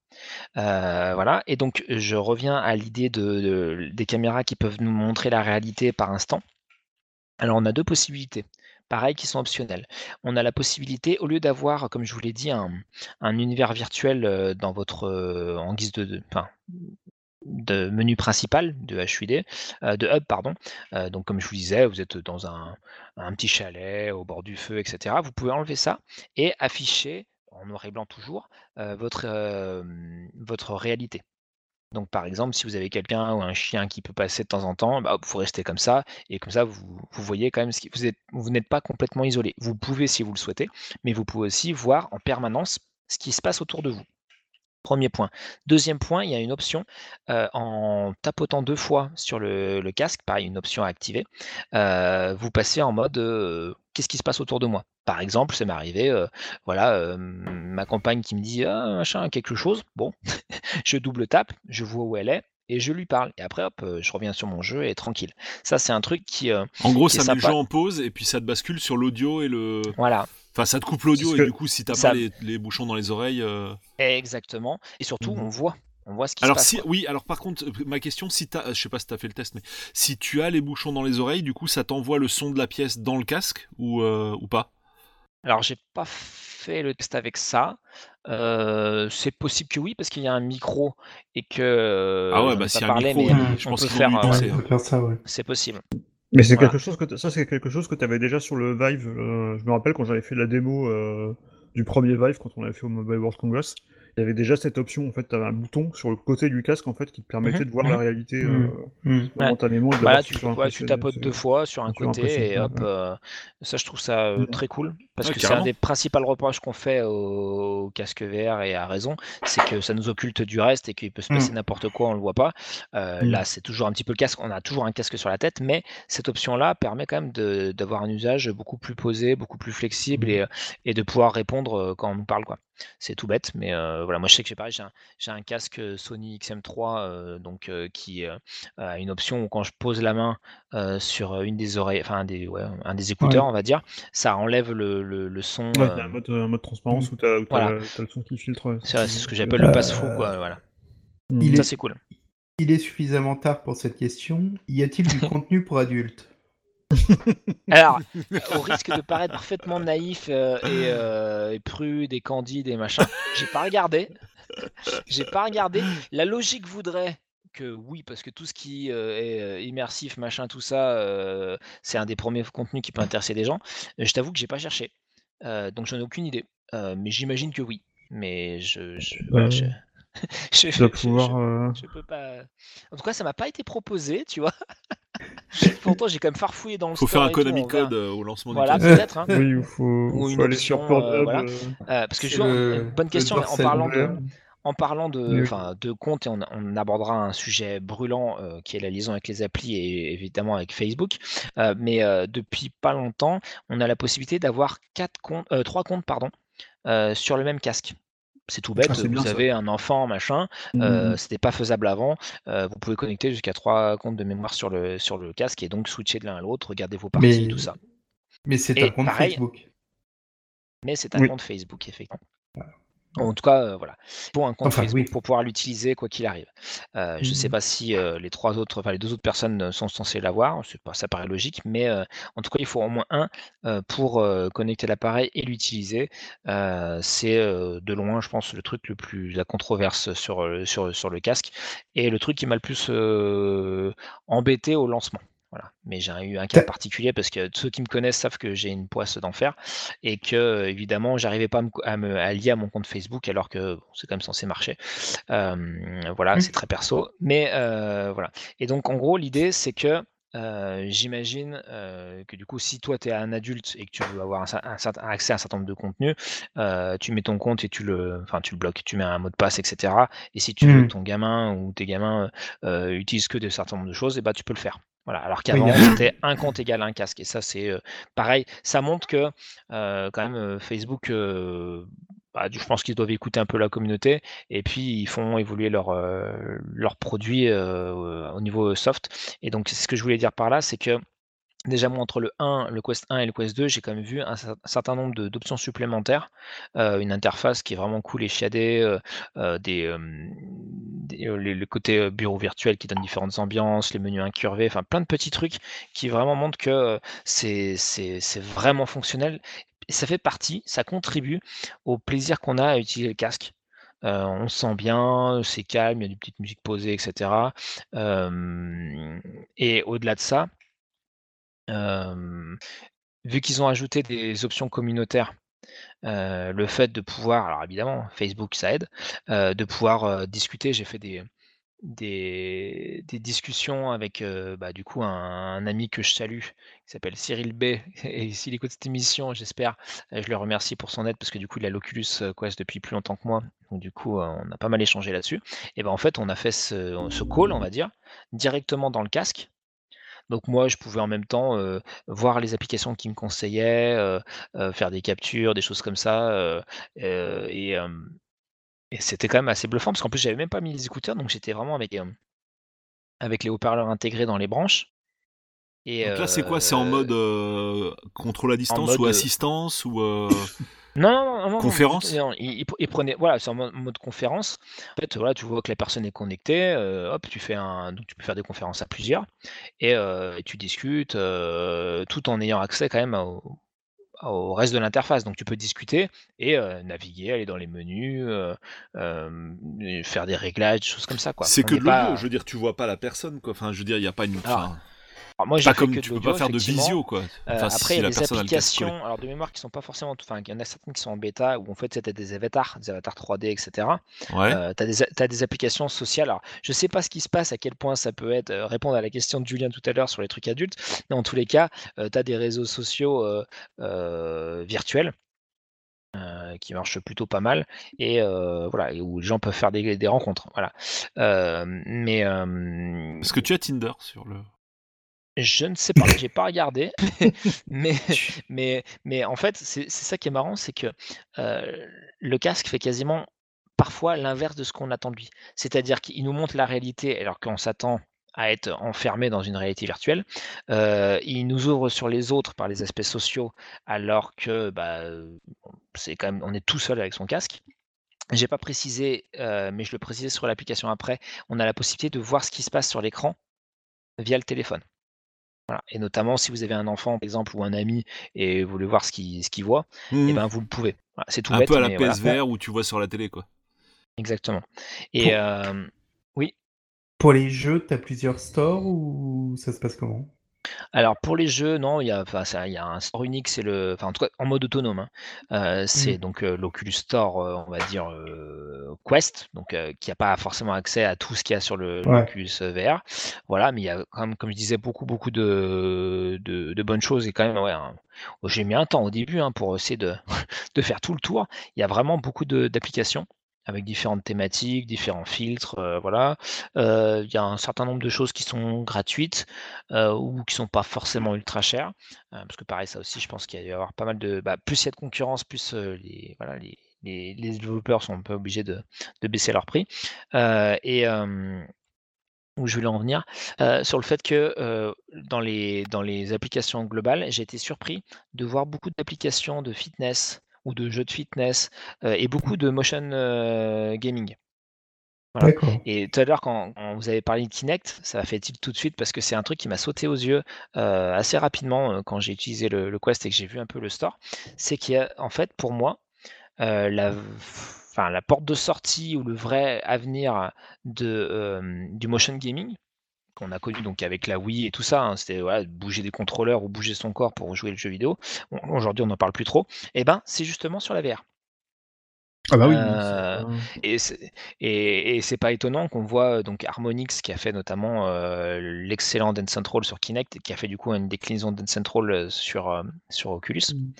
Euh, voilà. Et donc je reviens à l'idée de, de- des caméras qui peuvent nous montrer la réalité par instant. Alors on a deux possibilités, pareil, qui sont optionnelles. On a la possibilité, au lieu d'avoir, comme je vous l'ai dit, un, un univers virtuel dans votre, en guise de, menu principal de HUD, euh, de hub, pardon. Euh, donc comme je vous disais, vous êtes dans un, petit chalet au bord du feu, etc. Vous pouvez enlever ça et afficher, en noir et blanc toujours, euh, votre réalité. Donc par exemple, si vous avez quelqu'un ou un chien qui peut passer de temps en temps, bah, vous restez comme ça, et comme ça, vous, voyez quand même ce qui. Vous, vous n'êtes pas complètement isolé. Vous pouvez si vous le souhaitez, mais vous pouvez aussi voir en permanence ce qui se passe autour de vous. Premier point. Deuxième point, il y a une option euh, en tapotant deux fois sur le, le casque, pareil, une option à activer. euh, vous passez en mode euh, qu'est-ce qui se passe autour de moi? Par exemple, ça m'est arrivé, euh, voilà, euh, ma compagne qui me dit ah, machin, quelque chose. Bon, je double tape, je vois où elle est et je lui parle. Et après, hop, euh, je reviens sur mon jeu et tranquille. Ça, c'est un truc qui, euh, En gros, qui ça met le jeu en pause et puis ça te bascule sur l'audio et le. Voilà, Enfin, ça te coupe l'audio C'est et que- du coup, si t'as ça- pas les, les bouchons dans les oreilles. euh, exactement. Et surtout, Mhm. on voit, on voit ce qui Alors se passe. si, quoi. oui, alors par contre, ma question, si t'as, je sais pas si t'as fait le test, mais si tu as les bouchons dans les oreilles, du coup, ça t'envoie le son de la pièce dans le casque ou euh, ou pas? Alors, j'ai pas fait le test avec ça. Euh, c'est possible que oui, parce qu'il y a un micro et que. Ah ouais, bah pas s'il y a un micro, mais je on pense peut faire, vont lui euh, penser. Ouais, on peut faire ça, ouais. c'est possible. Mais c'est Voilà. quelque chose que ça c'est quelque chose que tu avais déjà sur le Vive. euh, je me rappelle quand j'avais fait la démo euh, du premier Vive quand on avait fait au Mobile World Congress, il y avait déjà cette option en fait, tu avais un bouton sur le côté du casque en fait qui te permettait Mhm, de voir mhm. la réalité Mhm. euh, momentanément. et de Voilà, l'avoir tu, ouais, tapotes deux fois sur un côté et hop, ouais. euh, ça je trouve ça euh, Mhm. très cool parce Ouais, que c'est un des principaux reproches qu'on fait au, au casque VR et à raison, c'est que ça nous occulte du reste et qu'il peut se passer Mhm. n'importe quoi, on le voit pas. Euh, Mhm. Là, c'est toujours un petit peu le casque, on a toujours un casque sur la tête, mais cette option-là permet quand même d'avoir un usage beaucoup plus posé, beaucoup plus flexible Mhm. et, et de pouvoir répondre quand on nous parle quoi. C'est tout bête, mais euh, voilà, moi je sais que j'ai pareil, j'ai un, j'ai un casque Sony XM3 euh, donc euh, qui euh, a une option où quand je pose la main euh, sur une des oreilles, enfin un des, ouais, un des écouteurs, Ouais. on va dire, ça enlève le, le, le son. Ouais, il y a euh, un mode, un mode transparence où tu as, Voilà. le son qui filtre. c'est c'est ce que j'appelle le Euh, passe-fou, quoi. Voilà. Mhm. Il Ça est- c'est cool. Il est suffisamment tard pour cette question. Y a-t-il du contenu pour adultes? Alors, au risque de paraître parfaitement naïf euh, et, euh, et prude et candide et machin, j'ai pas regardé. J'ai pas regardé. La logique voudrait que oui, parce que tout ce qui euh, est immersif, machin, tout ça, euh, c'est un des premiers contenus qui peut intéresser les gens. Je t'avoue que j'ai pas cherché, Euh, donc j'en ai aucune idée. Euh, mais j'imagine que oui. Mais je, je, voilà, Euh, je, je, pouvoir. je- je peux pas. En tout cas, ça m'a pas été proposé, tu vois. Pourtant, j'ai quand même farfouillé dans le Faut store faire un Konami. Code euh, au lancement Voilà, du peut-être. hein. Oui, il faut, Ou faut aller sur option, euh, Pornhub. voilà. euh, parce que une bonne question en parlant de, en parlant de, Oui. enfin, de compte et on, on abordera un sujet brûlant euh, qui est la liaison avec les applis et évidemment avec Facebook. Euh, mais euh, depuis pas longtemps, on a la possibilité d'avoir quatre comptes, euh, trois comptes pardon, euh, sur le même casque. C'est tout bête. Ah, vous bien, ça. avez un enfant, machin. Euh, C'était pas faisable avant. Euh, vous pouvez connecter jusqu'à trois comptes de mémoire sur le sur le casque et donc switcher de l'un à l'autre, regarder vos parties, Mais- tout ça. Mais c'est un compte pareil, Facebook. Mais c'est un Oui. compte Facebook, effectivement. En tout cas, euh, voilà. Pour un compte Enfin, Facebook oui. pour pouvoir l'utiliser quoi qu'il arrive. Euh, Je ne sais Mhm. pas si euh, les trois autres, enfin les deux autres personnes sont censées l'avoir. Ça paraît logique, mais en tout cas, il faut au moins un pour connecter l'appareil et l'utiliser. C'est de loin, je pense, le truc le plus la controverse sur sur sur le casque et le truc qui m'a le plus embêté au lancement. Voilà. Mais j'ai eu un cas particulier parce que ceux qui me connaissent savent que j'ai une poisse d'enfer et que euh, évidemment j'arrivais pas à me, à me- à lier à mon compte Facebook alors que bon, c'est quand même censé marcher. Euh, voilà, c'est très perso, mais euh, voilà. Et donc en gros l'idée c'est que euh, j'imagine euh, que du coup si toi tu es un adulte et que tu veux avoir un, certain accès à un certain nombre de contenus, euh, tu mets ton compte et tu le, enfin tu le bloques, tu mets un mot de passe, etc. Et si tu veux que ton gamin ou tes gamins utilisent que de certains nombre de choses, et bah tu peux le faire. Voilà. Alors qu'avant c'était un compte égale un casque et ça c'est euh, pareil. Ça montre que euh, quand même euh, Facebook, bah, je pense qu'ils doivent écouter un peu la communauté et puis ils font évoluer leurs leurs produits euh, au niveau soft. Et donc ce que je voulais dire par là, c'est que Déjà, moi, entre le 1, le Quest 1 et le Quest 2, j'ai quand même vu un, cer- certain nombre d'options supplémentaires, euh, une interface qui est vraiment cool et chiadée, euh, euh, des, euh, euh, le côté euh, bureau virtuel qui donne différentes ambiances, les menus incurvés, enfin plein de petits trucs qui vraiment montrent que euh, c'est vraiment fonctionnel. Ça fait partie, ça contribue au plaisir qu'on a à utiliser le casque. Euh, on se sent bien, c'est calme, il y a des petites musiques posées, etc. Et au-delà de ça, vu qu'ils ont ajouté des options communautaires, euh, le fait de pouvoir, alors évidemment, Facebook ça aide, euh, de pouvoir discuter. J'ai fait des, discussions avec bah, du coup un ami que je salue qui s'appelle Cyril B. Et s'il écoute cette émission, j'espère, euh, je le remercie pour son aide parce que du coup il a l'Oculus euh, Quest depuis plus longtemps que moi. Donc du coup euh, on a pas mal échangé là-dessus. Et ben en fait on a fait ce, call, on va dire, directement dans le casque. Donc moi, je pouvais en même temps voir les applications qui me conseillaient, faire des captures, des choses comme ça. et c'était quand même assez bluffant parce qu'en plus, j'avais même pas mis les écouteurs, donc j'étais vraiment avec les haut-parleurs intégrés dans les branches. Et, Donc là, c'est quoi? C'est en euh, mode euh, contrôle à distance mode, ou euh, assistance ou Non, non, non, Conférence? Non, il, il- il prenait, voilà, c'est en mode, mode conférence. En fait, voilà, tu vois que la personne est connectée, euh, hop, tu fais un, donc tu peux faire des conférences à plusieurs et, euh, et tu discutes euh, tout en ayant accès quand même au, au reste de l'interface. Donc tu peux discuter et naviguer, aller dans les menus, faire des réglages, des choses comme ça. C'est que de l'audio, pas- je veux dire, tu vois pas la personne, quoi. Enfin, je veux dire, il n'y a pas une. Alors, Alors, moi, pas comme que tu peux pas faire de visio, quoi. Euh, Enfin, après, si il y a la des casque applications, alors de mémoire, qui sont pas forcément, enfin, il y en a certaines qui sont en bêta, où en fait c'était des avatars, des avatars 3D, etc. Ouais. Euh, tu as, des t'as des applications sociales. Alors, je sais pas ce qui se passe, à quel point ça peut être, euh, répondre à la question de Julien tout à l'heure sur les trucs adultes, mais en tous les cas, tu as des réseaux sociaux euh, euh, virtuels. euh, qui marchent plutôt pas mal et euh, voilà et où les gens peuvent faire des, des rencontres voilà Euh, mais euh, Est-ce que tu as Tinder sur le. Je ne sais pas, j'ai pas regardé, mais, mais, mais en fait, c'est ça qui est marrant, c'est que euh, le casque fait quasiment parfois l'inverse de ce qu'on attend de lui. C'est-à-dire qu'il nous montre la réalité alors qu'on s'attend à être enfermé dans une réalité virtuelle. Euh, il nous ouvre sur les autres par les aspects sociaux alors que bah, c'est quand même, on est tout seul avec son casque. J'ai pas précisé, euh, mais je le précisais sur l'application après, on a la possibilité de voir ce qui se passe sur l'écran via le téléphone. Voilà. Et notamment si vous avez un enfant, par exemple, ou un ami, et vous voulez voir ce qu'il ce voit, Hmm. et ben vous le pouvez. Voilà, c'est tout un bête, peu à la mais voilà. PSVR où tu vois sur la télé, quoi. Exactement. Et Pour- euh, oui, Pour les jeux, tu as plusieurs stores ou ça se passe comment? Alors pour les jeux, non, il y a, enfin, ça, il y a un store unique, c'est le, enfin en tout cas en mode autonome. hein. C'est Mmh. donc l'Oculus Store, on va dire Quest, donc qui n'a pas forcément accès à tout ce qu'il y a sur le Ouais. l'Oculus VR. Voilà, mais il y a quand même, comme je disais, beaucoup beaucoup de, de, de bonnes choses et quand même, ouais, un- j'ai mis un temps au début hein, pour essayer de, de faire tout le tour. Il y a vraiment beaucoup de- d'applications avec différentes thématiques, différents filtres, euh, voilà. Euh, il y a un certain nombre de choses qui sont gratuites euh, ou qui sont pas forcément ultra chères. Parce que pareil, ça aussi, je pense qu'il va y avoir pas mal de. Bah, plus il y a de concurrence, plus les, voilà, les, développeurs sont un peu obligés de, baisser leur prix. Et où je voulais en venir, sur le fait que dans les applications globales, j'ai été surpris de voir beaucoup d'applications de fitness ou de jeux de fitness et beaucoup de motion gaming. Voilà. Et tout à l'heure, quand, vous avez parlé de Kinect, ça m'a fait tilt tout de suite parce que c'est un truc qui m'a sauté aux yeux euh, assez rapidement euh, quand j'ai utilisé le, le Quest et que j'ai vu un peu le store. C'est qu'il y a, en fait, pour moi, euh, la, la porte de sortie ou le vrai avenir de, du motion gaming qu'on a connu donc avec la Wii et tout ça, hein, c'était voilà, bouger des contrôleurs ou bouger son corps pour jouer le jeu vidéo. Aujourd'hui, on n'en parle plus trop. Et ben, c'est justement sur la VR. Ah bah oui. Euh, Et c'est, et, et c'est pas étonnant qu'on voit donc Harmonix qui a fait notamment euh, l'excellent Dance Central sur Kinect qui a fait du coup une déclinaison de Dance Central euh, sur, euh, sur Oculus Mm.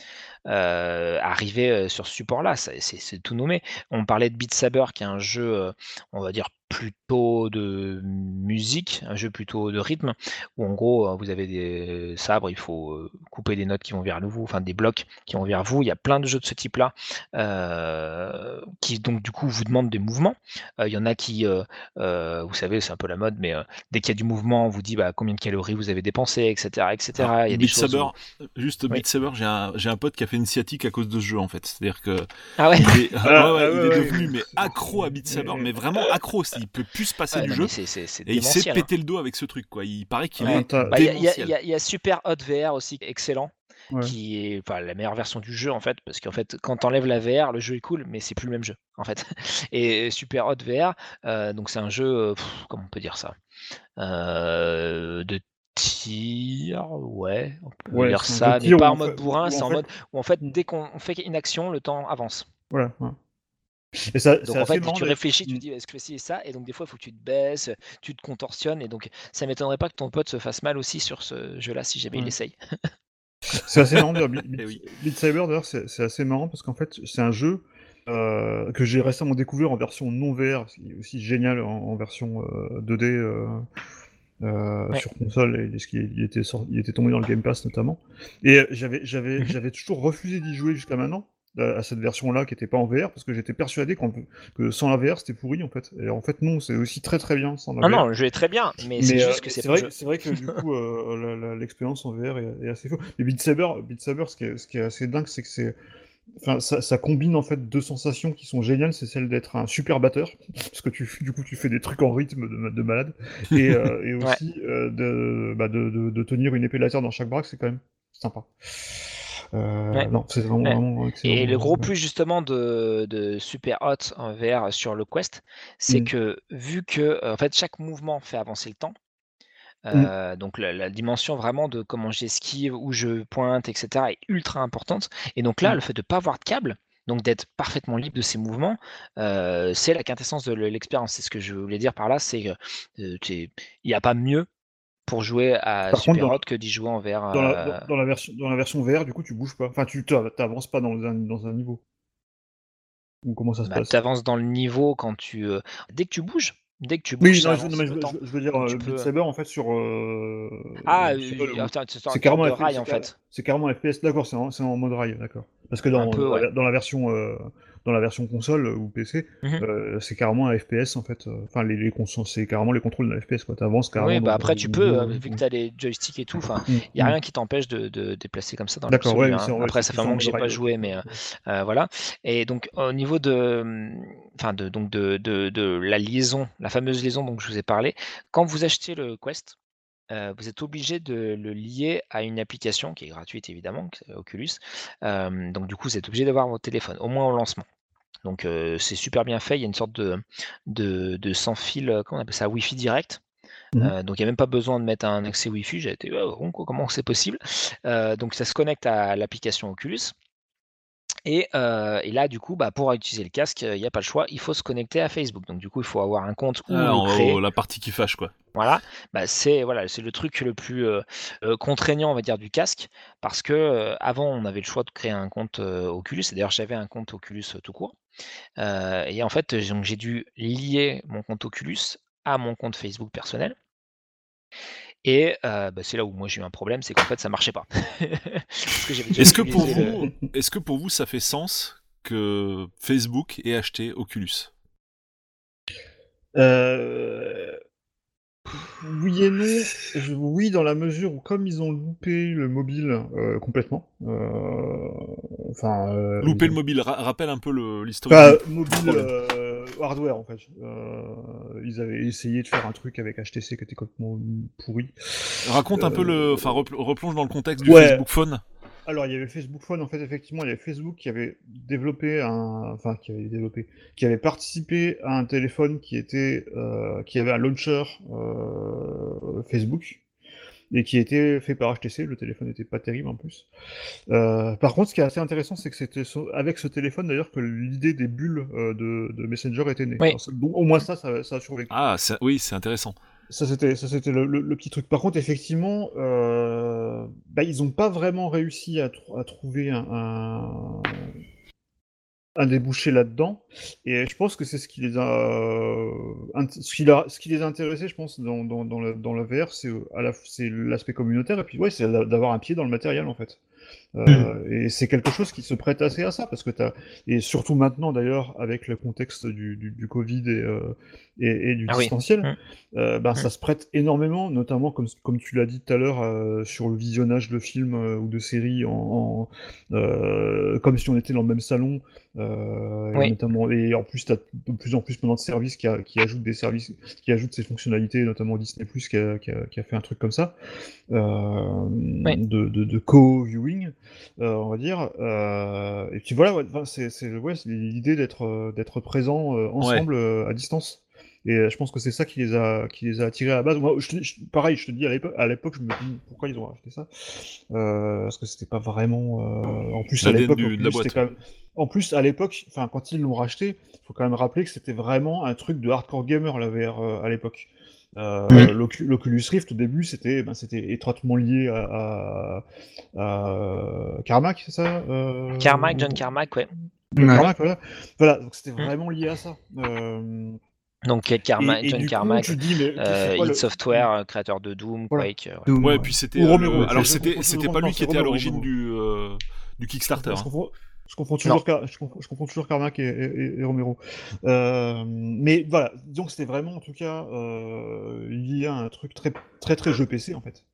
arriver sur ce support-là. C'est c'est tout nommé. On parlait de Beat Saber qui est un jeu, on va dire plutôt de musique, un jeu plutôt de rythme, où en gros vous avez des sabres, il faut couper des notes qui vont vers vous, enfin des blocs qui vont vers vous. Il y a plein de jeux de ce type-là euh, qui donc du coup vous demandent des mouvements. Euh, Il y en a qui, euh, vous savez, c'est un peu la mode, mais dès qu'il y a du mouvement, on vous dit bah, combien de calories vous avez dépensé, etc., etc. Il y a des Beat choses. Saber, où- juste Oui. Beat Saber, j'ai un, pote qui a fait une sciatique à cause de ce jeu en fait. C'est-à-dire que Ah ouais? il est, Ah, ouais, ouais, il ouais, est ouais. devenu mais accro à Beat Saber, mais vraiment accro. c'est- Il peut plus se passer Ouais, du non, jeu et il s'est démentiel, hein. pété le dos avec ce truc quoi. Il paraît qu'il Ouais, est Bah, Il y, a- y y Super Hot VR aussi, excellent, Ouais. qui est enfin, la meilleure version du jeu en fait, parce qu'en fait, quand t'enlèves la VR, le jeu est cool, mais c'est plus le même jeu en fait. Et Super Hot VR, euh, donc c'est un jeu, euh, pff, comment on peut dire ça, Euh, de tir, ouais, on peut Ouais, dire ça, mais pas en mode fait- bourrin, c'est en fait- mode où en fait, dès qu'on fait une action, le temps avance. Voilà. ouais. Et ça, Donc c'est en fait, marrant tu réfléchis, tu te dis est-ce que ci et ça, et donc des fois il faut que tu te baisses, tu te contorsionnes, et donc ça m'étonnerait pas que ton pote se fasse mal aussi sur ce jeu-là si jamais il Mm. essaye. C'est assez marrant. Beat, Eh oui. Beat Saber d'ailleurs, c'est c'est assez marrant parce qu'en fait, c'est un jeu euh, que j'ai récemment découvert en version non VR, ce qui est aussi génial en, en version euh, 2D euh, euh, Ouais. sur console, et ce qui il était, sorti- il était tombé dans le Game Pass notamment. Et j'avais j'avais j'avais toujours refusé d'y jouer jusqu'à maintenant à cette version-là qui n'était pas en VR parce que j'étais persuadé que sans la VR c'était pourri en fait. Et en fait non, c'est aussi très très bien sans la Non, VR. non, le jeu est très bien, mais, c'est euh, juste que c'est pas vrai, jeu. c'est vrai que du coup, euh, l'expérience en VR est, est assez fou. Mais Beat Saber, Beat Saber, ce qui est, ce qui est assez dingue, c'est que c'est, enfin, ça, ça combine en fait deux sensations qui sont géniales. C'est celle d'être un super batteur, parce que tu, du coup, tu fais des trucs en rythme de, de malade, et, euh, et Ouais. aussi euh, de, bah, de, de tenir une épée laser dans chaque bras, c'est quand même sympa. Euh, Ouais. Non, c'est vraiment, Ouais. vraiment excellent. Et le gros plus justement de, de Super Hot en VR sur le Quest, c'est Mm. que vu que euh, en fait chaque mouvement fait avancer le temps, Mm. euh, donc la, la dimension vraiment de comment j'esquive, où je pointe, etc. est ultra importante. Et donc là, Mm. le fait de pas avoir de câble, donc d'être parfaitement libre de ces mouvements, euh, c'est la quintessence de l'expérience. C'est ce que je voulais dire par là, c'est que euh, t'es- il n'y a pas mieux pour jouer à Par contre, Super dans- que d'y jouer en VR. dans, la, euh, dans, dans la version, dans la version VR, du coup, tu bouges pas. Enfin, tu t'av- t'avances pas dans un, dans un niveau. Ou comment ça se bah, passe? tu avances dans le niveau quand tu. euh, dès que tu bouges, dès que tu Oui, bouges, ça non, mais je, le veux- temps. je veux- je veux dire, Donc, euh, peux- Saber, en fait, sur... euh, Ah, le- c'est carrément FPS, rail en fait. C'est carrément FPS, d'accord, c'est en, en mode rail, d'accord. Parce que dans, Un peu, la, ouais. dans la version, dans la version console ou PC, Mhm. euh, c'est carrément un FPS, en fait. euh, Enfin, les, c'est carrément les contrôles d'un FPS, quoi. T'avances carrément Oui, bah après tu peux, euh, euh, vu que tu as les joysticks et tout, enfin, mm, il n'y a mm. rien qui t'empêche de, de déplacer comme ça dans D'accord, ouais, hein. Après, ça fait un en moment que j'ai pas joué, mais euh, euh, voilà. Et donc au niveau de, hum, enfin de, donc de, de, de la liaison, la fameuse liaison dont je vous ai parlé, quand vous achetez le Quest, vous êtes obligé de le lier à une application qui est gratuite évidemment, Oculus. Donc du coup, vous êtes obligé d'avoir votre téléphone, au moins au lancement. Donc c'est super bien fait. Il y a une sorte de, de, de sans fil, comment on appelle ça, Wi-Fi direct. Euh, donc il n'y a même pas besoin de mettre un accès Wi-Fi. J'ai été oh, bon, quoi, comment c'est possible? Donc ça se connecte à l'application Oculus. Et, et là, du coup, bah, pour utiliser le casque, il n'y a pas le choix, il faut se connecter à Facebook. Donc du coup, il faut avoir un compte ou Ah, le en créer. gros, la partie qui fâche, quoi. Voilà, bah, c'est voilà, c'est le truc le plus euh, euh, contraignant, on va dire, du casque, parce que euh, avant, on avait le choix de créer un compte euh, Oculus. Et d'ailleurs, j'avais un compte Oculus euh, tout court. Euh, et en fait, j'ai- donc j'ai dû lier mon compte Oculus à mon compte Facebook personnel. Et euh, bah, c'est là où moi j'ai eu un problème, c'est qu'en fait ça marchait pas. Est-ce que pour le- vous, est-ce que pour vous, ça fait sens que Facebook ait acheté Oculus? Euh, Oui et non. Je- Oui, dans la mesure où, comme ils ont loupé le mobile euh, complètement, euh, enfin. euh, ils- le mobile, ra- rappelle un peu l'historique. Du- mobile hardware en fait. Ils avaient essayé de faire un truc avec HTC qui était complètement pourri. Raconte un peu le, enfin repl- replonge dans le contexte du Ouais. Facebook Phone. Alors, il y avait Facebook Phone, en fait, effectivement, il y avait Facebook qui avait développé un, enfin, qui avait développé, qui avait participé à un téléphone qui était, euh, qui avait un launcher euh, Facebook et qui était fait par HTC. Le téléphone n'était pas terrible en plus. Euh, par contre, ce qui est assez intéressant, c'est que c'était avec ce téléphone d'ailleurs que l'idée des bulles euh, de, de Messenger était née. Oui. Alors, c'est- donc, au moins ça, ça, ça a survécu. Ah, ça- oui, c'est intéressant. Ça c'était le, petit truc. Par contre, effectivement, euh, bah, ils ont pas vraiment réussi à, tr- à trouver un, débouché là-dedans. Et je pense que c'est ce qui les a, euh, ce qui, leur- ce qui les a intéressés, je pense, dans, dans, VR, c'est euh, c'est l'aspect communautaire et puis ouais, c'est d'a- d'avoir un pied dans le matériel en fait. Euh, Et c'est quelque chose qui se prête assez à ça parce que t'as et surtout maintenant d'ailleurs avec le contexte du, du, du Covid et, euh, et, et du Ah oui. distanciel, Mm. euh, bah, ça se prête énormément, notamment comme, comme tu l'as dit tout à l'heure, sur le visionnage de films ou de séries, en, en, comme si on était dans le même salon, et Oui. notamment, et en plus, tu as de plus en plus maintenant de services qui, a- qui ajoutent des services, qui ajoutent ces fonctionnalités, notamment Disney+, qui a, qui, a, qui a fait un truc comme ça, de, de, de co-viewing, euh, on va dire. Euh, et puis voilà, ouais, c'est ouais, l'idée d'être euh, d'être présent euh, ensemble à distance. Et je pense que c'est ça qui les a qui les a attirés à la base. Moi, je, te- je- pareil, je te dis à l'époque, je me dis pourquoi ils ont acheté ça, parce que c'était pas vraiment. En plus, à l'époque, en plus, à l'époque, enfin, quand ils l'ont racheté, faut quand même rappeler que c'était vraiment un truc de hardcore gamer la VR euh, à l'époque. Euh, l'Ocu- L'Oculus Rift au début c'était ben, c'était étroitement lié à, à, à Carmack c'est ça euh, Carmack, John Carmack, ouais. Carmack, voilà. Voilà, donc c'était Mm. vraiment lié à ça. Euh, Donc il y a Carma- et- et John Carmack, euh, le- Software, euh, créateur de Doom, Voilà. Quake. euh, ouais. Doom, Ouais, puis c'était. Euh, Alors c'était pas lui qui était à l'origine du euh, du Kickstarter. Hein. Je confonds toujours, Car- je confonds, je confonds toujours Carmack et, et- et- et Romero. Euh, mais voilà, donc c'était vraiment en tout cas euh, lié à un truc très très très jeu PC en fait.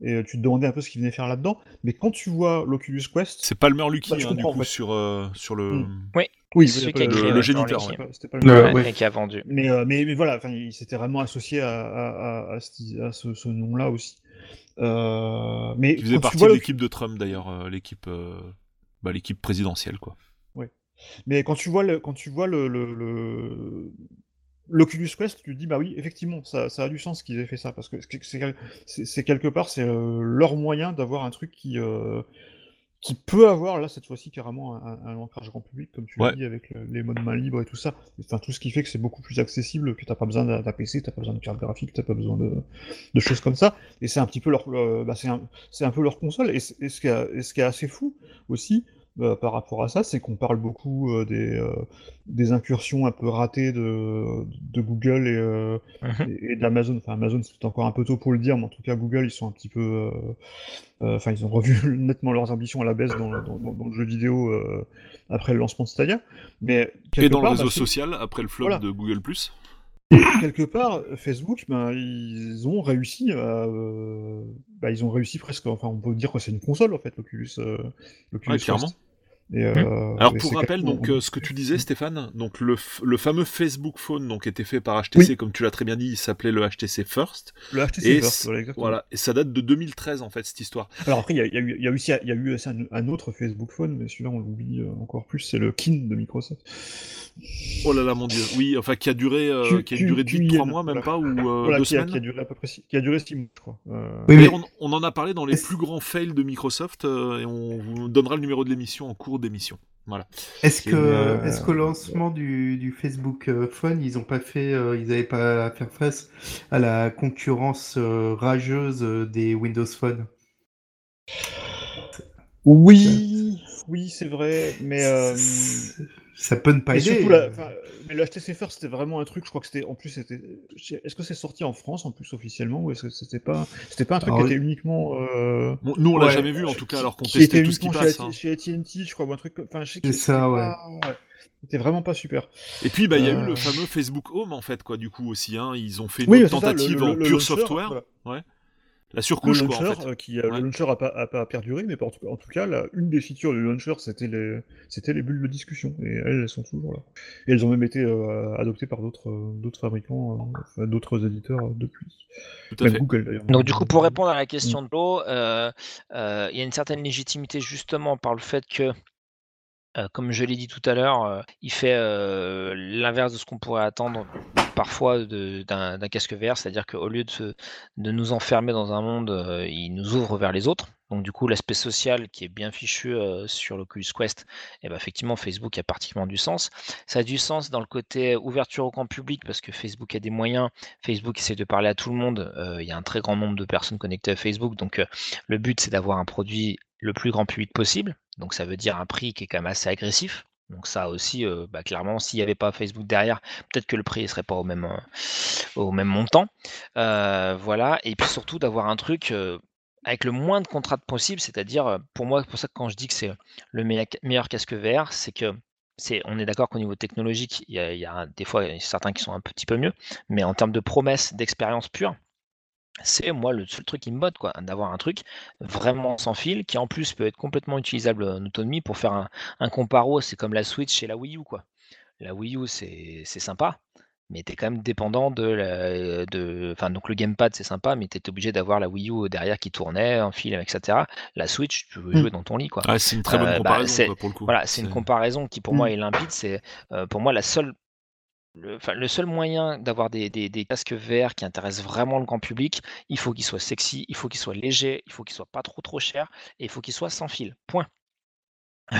Et euh, tu te demandais un peu ce qu'il venait faire là-dedans. Mais quand tu vois l'Oculus Quest, C'est Palmer Lucky Bah, hein, du coup en fait. sur euh, sur le. Mm. C'est oui, celui qui a le- créé, le ouais, géniteur, ouais. pas le Le- ouais. Qui a vendu. Mais, euh, mais, mais voilà, enfin, il s'était vraiment associé à, à, à, à ce, à ce- ce nom-là aussi. Euh, mais Qui faisait partie de le- l'équipe de Trump d'ailleurs, euh, l'équipe euh, bah, l'équipe présidentielle quoi. Mais quand tu vois le, quand tu vois le, le, l'Oculus Quest, tu te dis bah oui, effectivement, ça, ça a du sens qu'ils aient fait ça parce que c'est quelque part c'est euh, leur moyen d'avoir un truc qui euh, qui peut avoir là cette fois-ci carrément un, un ancrage grand public comme tu Ouais. l'as dit avec le- les modes main libre et tout ça. Enfin tout ce qui fait que c'est beaucoup plus accessible, que t'as pas besoin d'un PC, t'as pas besoin de carte graphique, t'as pas besoin de, de choses comme ça. Et c'est un petit peu leur, euh, bah, c'est un, c'est un peu leur console. Et, et ce qui est, et ce qui est assez fou aussi euh, par rapport à ça, c'est qu'on parle beaucoup euh, des, euh, des incursions un peu ratées de, de Google et, euh, Mhm. et, et d'Amazon. Enfin, Amazon, c'est encore un peu tôt pour le dire, mais en tout cas, Google, ils sont un petit peu. euh, euh, Enfin, ils ont revu nettement leurs ambitions à la baisse dans, le- dans, dans- dans le jeu vidéo euh, après le lancement de Stadia. Mais Et dans le réseau bah, social après le flop Voilà. de Google quelque part, Facebook, ben, ils ont réussi à, euh, bah, ils ont réussi presque, enfin, on peut dire que c'est une console, en fait, l'Oculus, euh, l'Oculus Ouais, clairement. Quest. Et, euh, Mmh. Alors pour rappel, donc euh, ce que tu disais, Stéphane, donc le, le fameux Facebook Phone, donc était fait par HTC, Oui. comme tu l'as très bien dit, il s'appelait le HTC First, le HTC et First, voilà, exactement. voilà, et ça date de 2013 en fait cette histoire. Alors après, il y a, il y a eu, y a aussi, il y a eu aussi un, un autre Facebook Phone, mais celui-là on l'oublie euh, encore plus, c'est le Kin de Microsoft. Oh là là mon dieu, oui, enfin qui a duré, euh, Tu- qui a tu- duré de tu 8 y es, 3 mois même voilà. pas ou euh, Voilà, deux qui a, semaines. qui a duré à peu près, six- qui a duré 6 mois, je crois. Euh, Oui, Mais on, on en a parlé dans les plus grands fails de Microsoft euh, et on vous donnera le numéro de l'émission en cours d'émission. Voilà. Est-ce que, Euh, est-ce qu'au lancement du, du Facebook euh, Phone, ils ont pas fait, euh, ils n'avaient pas à faire face à la concurrence euh, rageuse euh, des Windows Phone? Oui, oui, c'est vrai, mais euh, Ça peut ne pas mais aider. surtout la- mais le HTC First c'était vraiment un truc. Je crois que c'était en plus c'était. Est-ce que c'est sorti en France en plus officiellement ou est-ce que c'était pas c'était pas un truc Alors, qui était uniquement euh, Bon, nous on l'a Ouais, jamais vu en tout cas alors qu'on testait tout ce qui uniquement passe. chez, hein. chez AT&T, je crois, ou un truc. Enfin, je sais que C'est c'était ça, ouais. pas- ouais. C'était vraiment pas super. Et puis bah il y a eu Euh, le fameux Facebook Home en fait quoi du coup aussi hein. ils ont fait une Oui, ça, le- tentative le- en le pur launcher, software, voilà. La Le surcouche quoi en launcher, fait. euh, qui, euh, Ouais. le launcher a pas, a pas perduré, mais en tout, en tout cas, la- une des features du launcher, c'était les, c'était les bulles de discussion, et elles, elles sont toujours là. Et elles ont même été euh, adoptées par d'autres, euh, d'autres fabricants, euh, d'autres éditeurs euh, depuis. Tout à Même fait. Google d'ailleurs. Donc du coup, pour répondre à la question de l'eau, euh, euh, il y a une certaine légitimité justement par le fait que, comme je l'ai dit tout à l'heure, il fait l'inverse de ce qu'on pourrait attendre parfois d'un casque VR, c'est-à-dire qu'au lieu de, nous enfermer dans un monde, il nous ouvre vers les autres. Donc du coup, l'aspect social qui est bien fichu sur l'Oculus Quest, eh ben, effectivement, Facebook a particulièrement du sens. Ça a du sens dans le côté ouverture au grand public parce que Facebook a des moyens Facebook essaie de parler à tout le monde. il y a un très grand nombre de personnes connectées à Facebook. Donc, le but, c'est d'avoir un produit le plus grand public possible. Donc, ça veut dire un prix qui est quand même assez agressif. Donc, ça aussi, bah, clairement, s'il n'y avait pas Facebook derrière, peut-être que le prix ne serait pas au même, montant. Voilà. Et puis surtout, d'avoir un truc. avec le moins de contraintes possible, c'est-à-dire, pour moi, c'est pour ça que quand je dis que c'est le meilleur, casque VR, c'est que c'est, on est d'accord qu'au niveau technologique, il y a, il y a des fois certains qui sont un petit peu mieux, mais en termes de promesses, d'expérience pure, c'est moi le seul truc qui me botte, quoi, d'avoir un truc vraiment sans fil, qui en plus peut être complètement utilisable en autonomie pour faire un, un comparo, c'est comme la Switch et la Wii U, quoi. La Wii U, c'est c'est sympa, mais tu es quand même dépendant de la, de, enfin donc le gamepad c'est sympa, mais tu es obligé d'avoir la Wii U derrière qui tournait en fil, etc. La Switch, tu veux Mm. jouer dans ton lit, quoi. Ah, c'est une très bonne Euh, bah, comparaison c'est- quoi, pour le coup. Voilà, c'est une comparaison qui pour Mm. moi est limpide. C'est euh, pour moi la seule, le, enfin, le seul moyen d'avoir des, des- des casques VR qui intéressent vraiment le grand public. Il faut qu'ils soient sexy, il faut qu'ils soient légers, il faut qu'ils soient pas trop trop chers et il faut qu'ils soient sans fil. Point.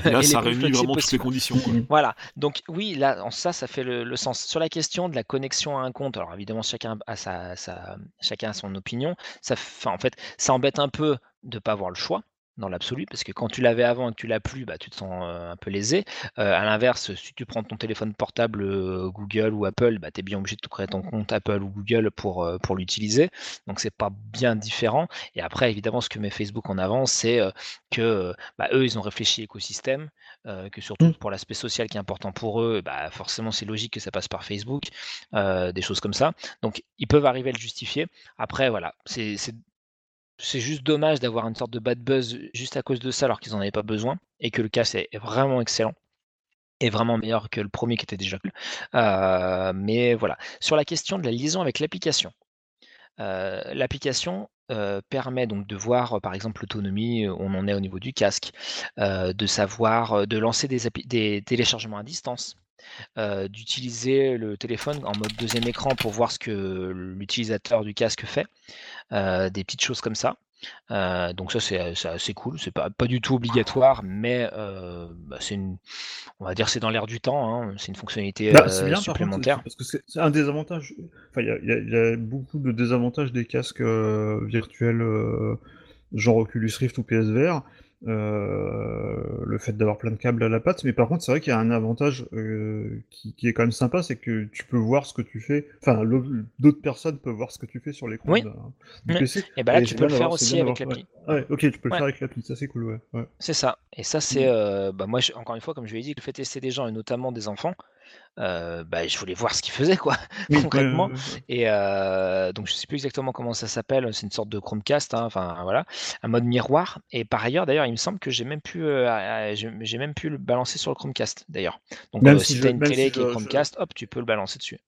Et là Et ça réunit vraiment toutes les conditions. quoi. Voilà, donc oui, là, ça, ça fait le, le sens. Sur la question de la connexion à un compte, alors évidemment, chacun a, sa, sa- chacun a son opinion. Ça, en fait, ça embête un peu de ne pas avoir le choix dans l'absolu, parce que quand tu l'avais avant et que tu l'as plus, bah, tu te sens euh, un peu lésé. Euh, à l'inverse, si tu prends ton téléphone portable euh, Google ou Apple, bah, tu es bien obligé de te créer ton compte Apple ou Google pour, pour l'utiliser. Donc, c'est pas bien différent. Et après, évidemment, ce que met Facebook en avant, c'est que bah, eux, ils ont réfléchi écosystème, euh, que surtout Mm. pour l'aspect social qui est important pour eux, bah, forcément, c'est logique que ça passe par Facebook, des choses comme ça. Donc, ils peuvent arriver à le justifier. Après, voilà, c'est c'est- juste dommage d'avoir une sorte de bad buzz juste à cause de ça, alors qu'ils n'en avaient pas besoin, et que le casque est est vraiment excellent et vraiment meilleur que le premier qui était déjà cool. Euh, mais voilà. Sur la question de la liaison avec l'application, euh, l'application euh, permet donc de voir, par exemple, l'autonomie, on en est au niveau du casque, de savoir, de lancer des téléchargements à distance, euh, d'utiliser le téléphone en mode deuxième écran pour voir ce que l'utilisateur du casque fait, euh, des petites choses comme ça. Euh, donc ça c'est assez cool, c'est pas, pas du tout obligatoire, mais euh, bah, c'est une, on va dire c'est dans l'air du temps, hein, c'est une fonctionnalité Bah, euh, bien, contre, supplémentaire. parce que c'est un désavantage. Enfin, il y y a- il y a beaucoup de désavantages des casques virtuels, genre Oculus Rift ou PSVR. Euh, le fait d'avoir plein de câbles à la patte, mais par contre, c'est vrai qu'il y a un avantage euh, qui, qui est quand même sympa, c'est que tu peux voir ce que tu fais. Enfin, d'autres personnes peuvent voir ce que tu fais sur l'écran Oui. du. PC. Et bah là Et tu peux le faire aussi avec l'appli. ouais. Ouais, ok, tu peux le faire avec l'appli, ça c'est cool, ouais. ouais. C'est ça. Et ça, c'est. euh, bah, moi, je- encore une fois, comme je l'ai dit, le fait tester des gens, et notamment des enfants, euh, bah, je voulais voir ce qu'il faisait quoi, Oui, concrètement. Et euh, donc je sais plus exactement comment ça s'appelle. C'est une sorte de Chromecast, hein, enfin voilà, un mode miroir. Et par ailleurs, d'ailleurs, il me semble que j'ai même pu, euh, j'ai même pu le balancer sur le Chromecast d'ailleurs. Donc si tu as une télé si qui est je- Chromecast, hop, tu peux le balancer dessus.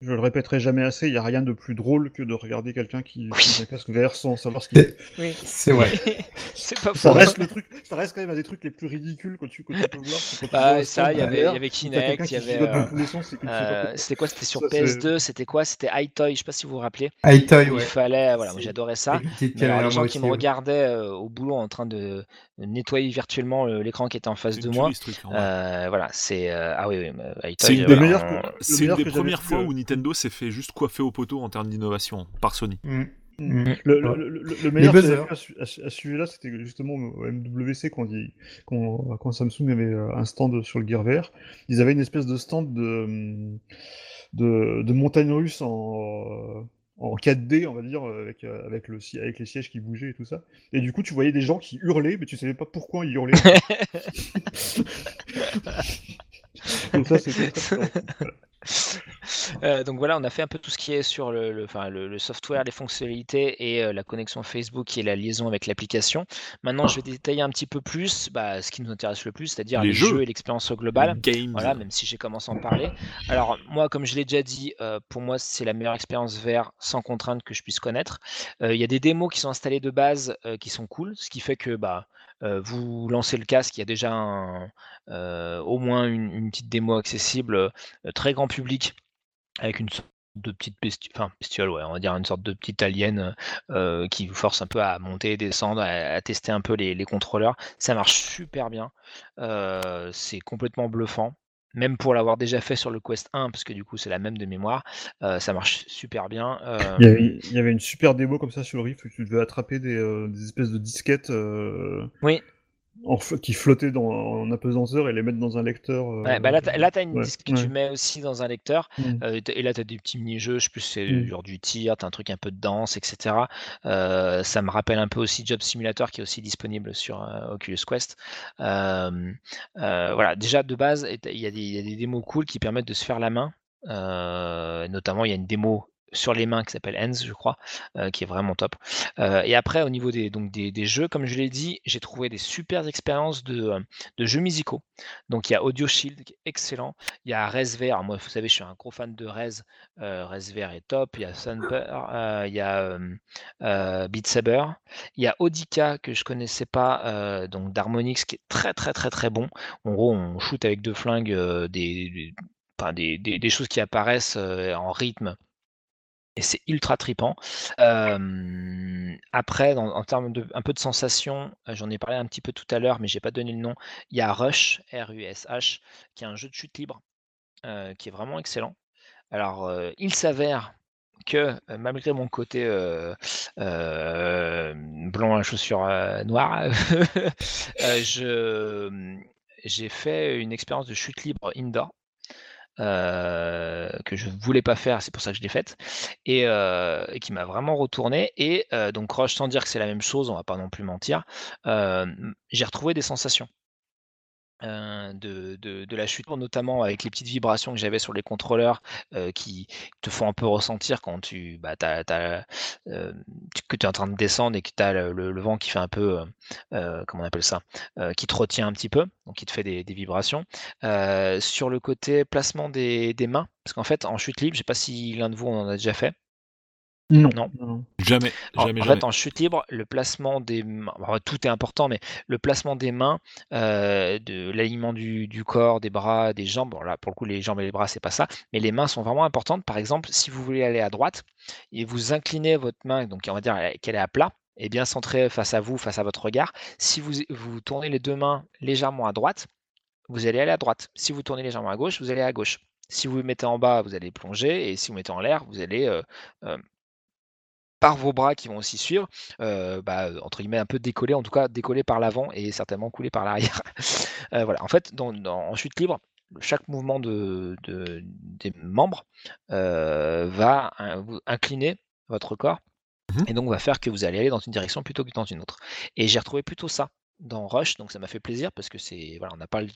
Je le répéterai jamais assez, il n'y a rien de plus drôle que de regarder quelqu'un qui Oui. utilise un casque VR sans savoir ce qu'il fait. Oui, C'est vrai. c'est pas Ça reste, le truc, ça reste quand même un des trucs les plus ridicules que tu, que tu peux voir. quand tu Bah, vois ça, il y avait- y Kinect, il y avait, euh, que Euh, c'était quoi? C'était sur Ça, c'est- PS2, c'était quoi? C'était iToy, je sais pas si vous vous rappelez. iToy, ouais. il fallait, voilà, moi j'adorais ça. Mais alors, les gens qui me regardaient euh, au boulot en train de nettoyer virtuellement euh, l'écran qui était en face de moi, truc, euh, voilà, c'est euh, ah oui, oui, mais C'est une des voilà, on- une des premières fois où Nintendo s'est fait juste coiffer au poteau en termes d'innovation par Sony. Mm. Mm. Mm. Le, Ouais. le, meilleur à, ce- sujet-là, c'était justement au MWC quand, il- quand, quand Samsung avait un stand sur le Gear VR. Ils avaient une espèce de stand de, de, de montagne russe en, en 4D, on va dire, avec, euh, avec, le, avec les sièges qui bougeaient et tout ça. Et du coup, tu voyais des gens qui hurlaient, mais tu savais pas pourquoi ils hurlaient. Donc ça, c'était. Voilà. Euh, donc voilà, on a fait un peu tout ce qui est sur le, le, enfin, le, le software, les fonctionnalités et euh, la connexion Facebook est la liaison avec l'application. Maintenant, je vais détailler un petit peu plus bah, ce qui nous intéresse le plus, c'est-à-dire Les les, jeux. et l'expérience globale. Games. Voilà, même si j'ai commencé à en parler. Alors, moi, comme je l'ai déjà dit, euh, pour moi, c'est la meilleure expérience VR sans contrainte que je puisse connaître. Il y a des démos qui sont installées de base qui sont cool, ce qui fait que bah, vous lancez le casque, il y a déjà au moins une, petite démo accessible, euh, très grand public, avec une sorte de petite bestiole, on va dire une sorte de petite alien qui vous force un peu à monter, descendre, à, tester un peu les, contrôleurs. Ça marche super bien. C'est complètement bluffant. Même pour l'avoir déjà fait sur le Quest 1, parce que du coup c'est la même de mémoire, euh, ça marche super bien. Euh, Il y, avait, il y avait une super démo comme ça sur le Rift où tu devais attraper des, euh, des espèces de disquettes Oui. En qui flottaient dans, en apesanteur et les mettre dans un lecteur. euh, Ouais, bah là, là, t'as une ouais, disque que ouais. tu mets aussi dans un lecteur. Mm. euh, et là, tu as des petits mini-jeux. Je sais plus si c'est Mm. genre du tir, tu as un truc un peu de danse, etc. Euh, ça me rappelle un peu aussi Job Simulator qui est aussi disponible sur Oculus Quest. Voilà, déjà de base, il y, a des- il y a des démos cool qui permettent de se faire la main. Notamment, il y a une démo sur les mains qui s'appelle Hands, je crois, euh, qui est vraiment top. Euh, et après, au niveau des, jeux, comme je l'ai dit, j'ai trouvé des super expériences de, euh, jeux musicaux. Donc il y a Audio Shield excellent. Il y a ResVR. Alors, moi, vous savez, je suis un gros fan de Res. ResVR est top. Il y a Sunper. il y a Beat Saber. Il y a Audica que je connaissais pas, donc d'Harmonix qui est très très très très bon. En gros, on shoot avec deux flingues des, choses qui apparaissent en rythme et c'est ultra tripant. Après, en termes de un peu de sensation, euh, j'en ai parlé un petit peu tout à l'heure, mais j'ai pas donné le nom. Il y a Rush, R-U-S-H, qui est un jeu de chute libre, euh, qui est vraiment excellent. Alors, euh, il s'avère que malgré mon côté blanc à chaussures noires, j'ai fait une expérience de chute libre indoor euh, que je voulais pas faire, c'est pour ça que je l'ai faite, et, euh, qui m'a vraiment retourné. Et euh, donc Rush, sans dire que c'est la même chose, on va pas non plus mentir, j'ai retrouvé des sensations. De, la chute, notamment avec les petites vibrations que j'avais sur les contrôleurs qui te font un peu ressentir quand tu bah, tu- que es en train de descendre et que tu as le, vent qui fait un peu, comment on appelle ça, qui te retient un petit peu, donc qui te fait des, vibrations. Sur le côté placement des, des mains, parce qu'en fait, en chute libre, je sais pas si l'un de vous en a déjà fait. Non. Non. non. Jamais, En, jamais, en jamais. fait, en chute libre, le placement des mains, bon, tout est important, mais le placement des mains, euh, de l'alignement du, du corps, des bras, des jambes, bon là pour le coup les jambes et les bras c'est pas ça, mais les mains sont vraiment importantes. Par exemple, si vous voulez aller à droite et vous inclinez votre main, donc on va dire qu'elle est à plat, et bien centrée face à vous, face à votre regard. Si vous, vous tournez les deux mains légèrement à droite, vous allez aller à droite. Si vous tournez légèrement à gauche, vous allez à gauche. Si vous mettez en bas, vous allez plonger, et si vous mettez en l'air, vous allez euh, euh, par vos bras qui vont aussi suivre, euh, bah, entre guillemets un peu décoller, en tout cas décoller par l'avant et certainement couler par l'arrière. Euh, voilà. En fait, dans, dans- en chute libre, chaque mouvement de, de- des membres euh, va vous incliner votre corps Mhm. et donc va faire que vous allez aller dans une direction plutôt que dans une autre. Et j'ai retrouvé plutôt ça dans Rush, donc ça m'a fait plaisir parce que c'est voilà, on n'a pas le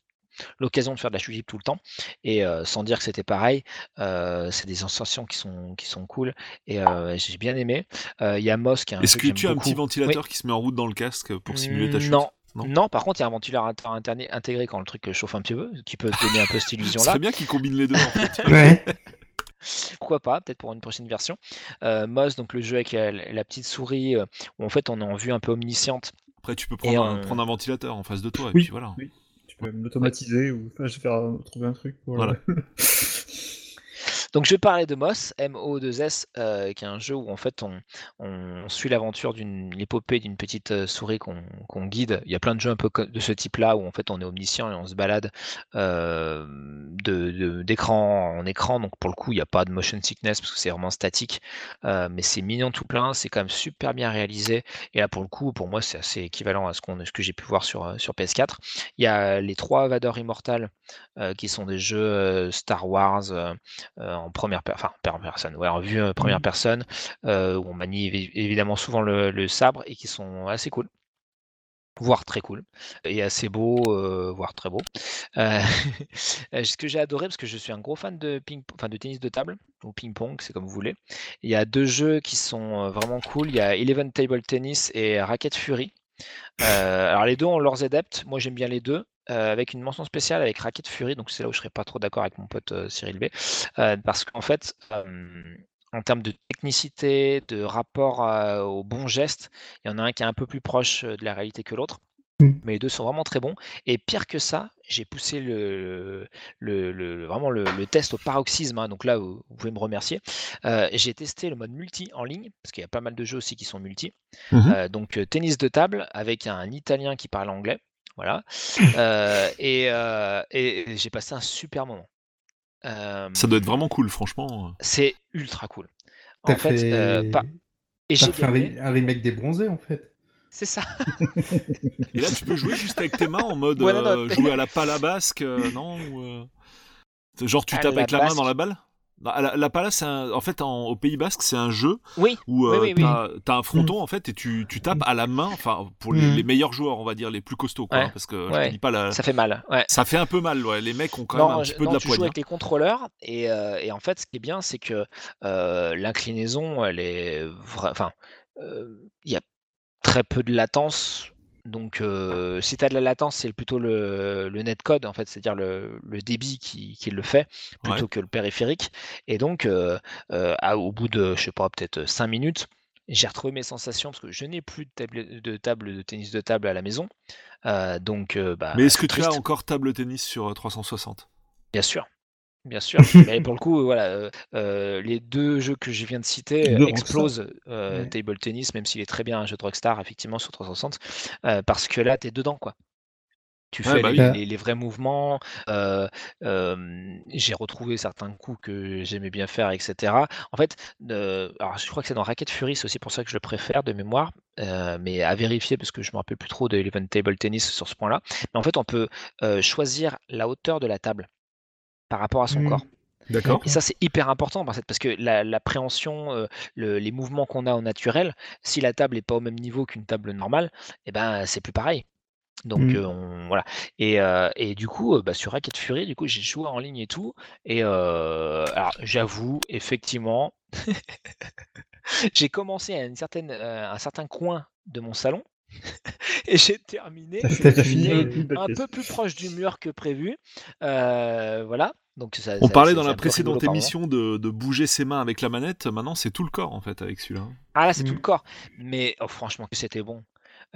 l'occasion de faire de la chute tout le temps. Et sans dire que c'était pareil, c'est des sensations qui sont, qui sont cool. Et j'ai bien aimé. Il y a Moss qui est un Est-ce que que tu as un petit ventilateur qui se met en route dans le casque pour simuler ta chute Non. Non? Non, par contre, il y a un ventilateur intégré quand le truc chauffe un petit peu, qui peut donner un peu cette Ce illusion-là. serait bien qu'ils combinent les deux en fait. Ouais. Pourquoi pas, peut-être pour une prochaine version. Euh, Moss, donc le jeu avec la, la petite souris, euh, où en fait on est en vue un peu omnisciente. Après, tu peux Et prendre, un, prendre un ventilateur en face de toi et Oui. puis voilà. Oui. Même l'automatiser ou enfin, je vais faire euh, trouver un truc. Pour, Voilà. Donc je parler de Moss, M-O-2-S, euh, qui est un jeu où en fait on, suit l'aventure d'une l'épopée d'une petite euh, souris qu'on guide. Il y a plein de jeux un peu de ce type-là où en fait on est omniscient et on se balade euh, d'écran en écran. Donc pour le coup il n'y a pas de motion sickness parce que c'est vraiment statique, mais c'est mignon tout plein, c'est quand même super bien réalisé. Et là pour le coup pour moi c'est assez équivalent à ce, qu'on ce que j'ai pu voir sur, sur PS4. Il y a les trois Vador Immortal qui sont des jeux Star Wars. En première, per- enfin, en première personne, ouais, en vue euh, première Mhm. personne, euh, où on manie évi- évidemment souvent le, le sabre et qui sont assez cool, voire très cool, et assez beau, euh, voire très beau. Euh, ce que j'ai adoré, parce que je suis un gros fan de, ping, enfin, de tennis de table, ou ping-pong, c'est comme vous voulez. Il y a deux jeux qui sont vraiment cool. Il y a Eleven Table Tennis et Racket Fury. Alors les deux ont leurs adeptes. Moi j'aime bien les deux. Euh, avec une mention spéciale avec Racket Fury, donc c'est là où je serais pas trop d'accord avec mon pote euh, Cyril B. Euh, parce qu'en fait, en termes de technicité, de rapport euh, au bon geste, il y en a un qui est un peu plus proche de la réalité que l'autre. Mm. Mais les deux sont vraiment très bons. Et pire que ça, j'ai poussé le, le, le- vraiment le, le test au paroxysme. hein, donc là, vous, vous pouvez me remercier. J'ai testé le mode multi en ligne, parce qu'il y a pas mal de jeux aussi qui sont multi. Euh, donc tennis de table avec un Italien qui parle anglais. Voilà. Euh, et euh, et j'ai passé un super moment. Euh, Ça doit être vraiment cool, franchement. c'est ultra cool. T'as En fait, euh, fait... pas- et t'as j'ai fait un, gagné. un remake des bronzés en fait. C'est ça. Et là, tu peux jouer juste avec tes mains en mode Ouais, non, non. euh, jouer à la pala basque, euh, non ou, euh, Genre, tu À tapes la avec la main dans la balle? La, la pala, un- en fait en- au Pays Basque, c'est un jeu Oui. où euh, oui, oui. t'as un fronton en fait et tu, tu tapes à la main, enfin pour les, Mm. les meilleurs joueurs, on va dire les plus costauds, quoi, Ouais. hein, parce que je Ouais. dis pas la. Ça fait mal. Ouais. Ça fait un peu mal, ouais. Les mecs ont quand même un petit peu non, de la tu joues poigne. avec les contrôleurs et, euh, et en fait, ce qui est bien, c'est que euh, l'inclinaison, elle est, enfin, euh, il y a très peu de latence. Donc, euh, si tu as de la latence, c'est plutôt le, le netcode, en fait, c'est-à-dire le, le débit qui, qui le fait, plutôt Ouais. que le périphérique. Et donc, euh, euh, à- au bout de, je sais pas, peut-être 5 minutes, j'ai retrouvé mes sensations parce que je n'ai plus de table, de table de tennis de table à la maison. Euh, donc, euh, bah, Mais est-ce que tu as encore table tennis sur euh, 360 Bien sûr, bien sûr. Mais pour le coup, voilà, euh, les deux jeux que je viens de citer De explosent euh, Ouais. Table Tennis, même s'il est très bien un jeu de Rockstar, effectivement, sur 360, euh, parce que là, tu es dedans, quoi. Tu Ouais, fais bah les, oui. les- les vrais mouvements. euh, euh, j'ai retrouvé certains coups que j'aimais bien faire, etc. En fait, euh, alors je crois que c'est dans Racket Fury, c'est aussi pour ça que je le préfère de mémoire, mais à vérifier parce que je me rappelle plus trop de Eleven Table Tennis sur ce point-là. Mais en fait, on peut choisir la hauteur de la table par rapport à son Mm. corps. D'accord. Et ça, c'est hyper important parce parce que la- l'appréhension, euh, le- les mouvements qu'on a au naturel, si la table n'est pas au même niveau qu'une table normale, eh ben, c'est plus pareil. Donc Mm. euh, on- voilà. Et, euh, et du coup, euh, bah, sur Racket Fury, du coup, j'ai joué en ligne et tout. Et euh, alors, j'avoue, effectivement, j'ai commencé à une certaine, euh, un certain coin de mon salon et j'ai terminé un peu plus proche du mur que prévu. Euh, voilà. Donc ça, On ça- parlait dans la précédente émission de, de bouger ses mains avec la manette. Maintenant, c'est tout le corps en fait avec celui-là. Ah là, c'est tout Mm. le corps. Mais oh, franchement, que c'était bon.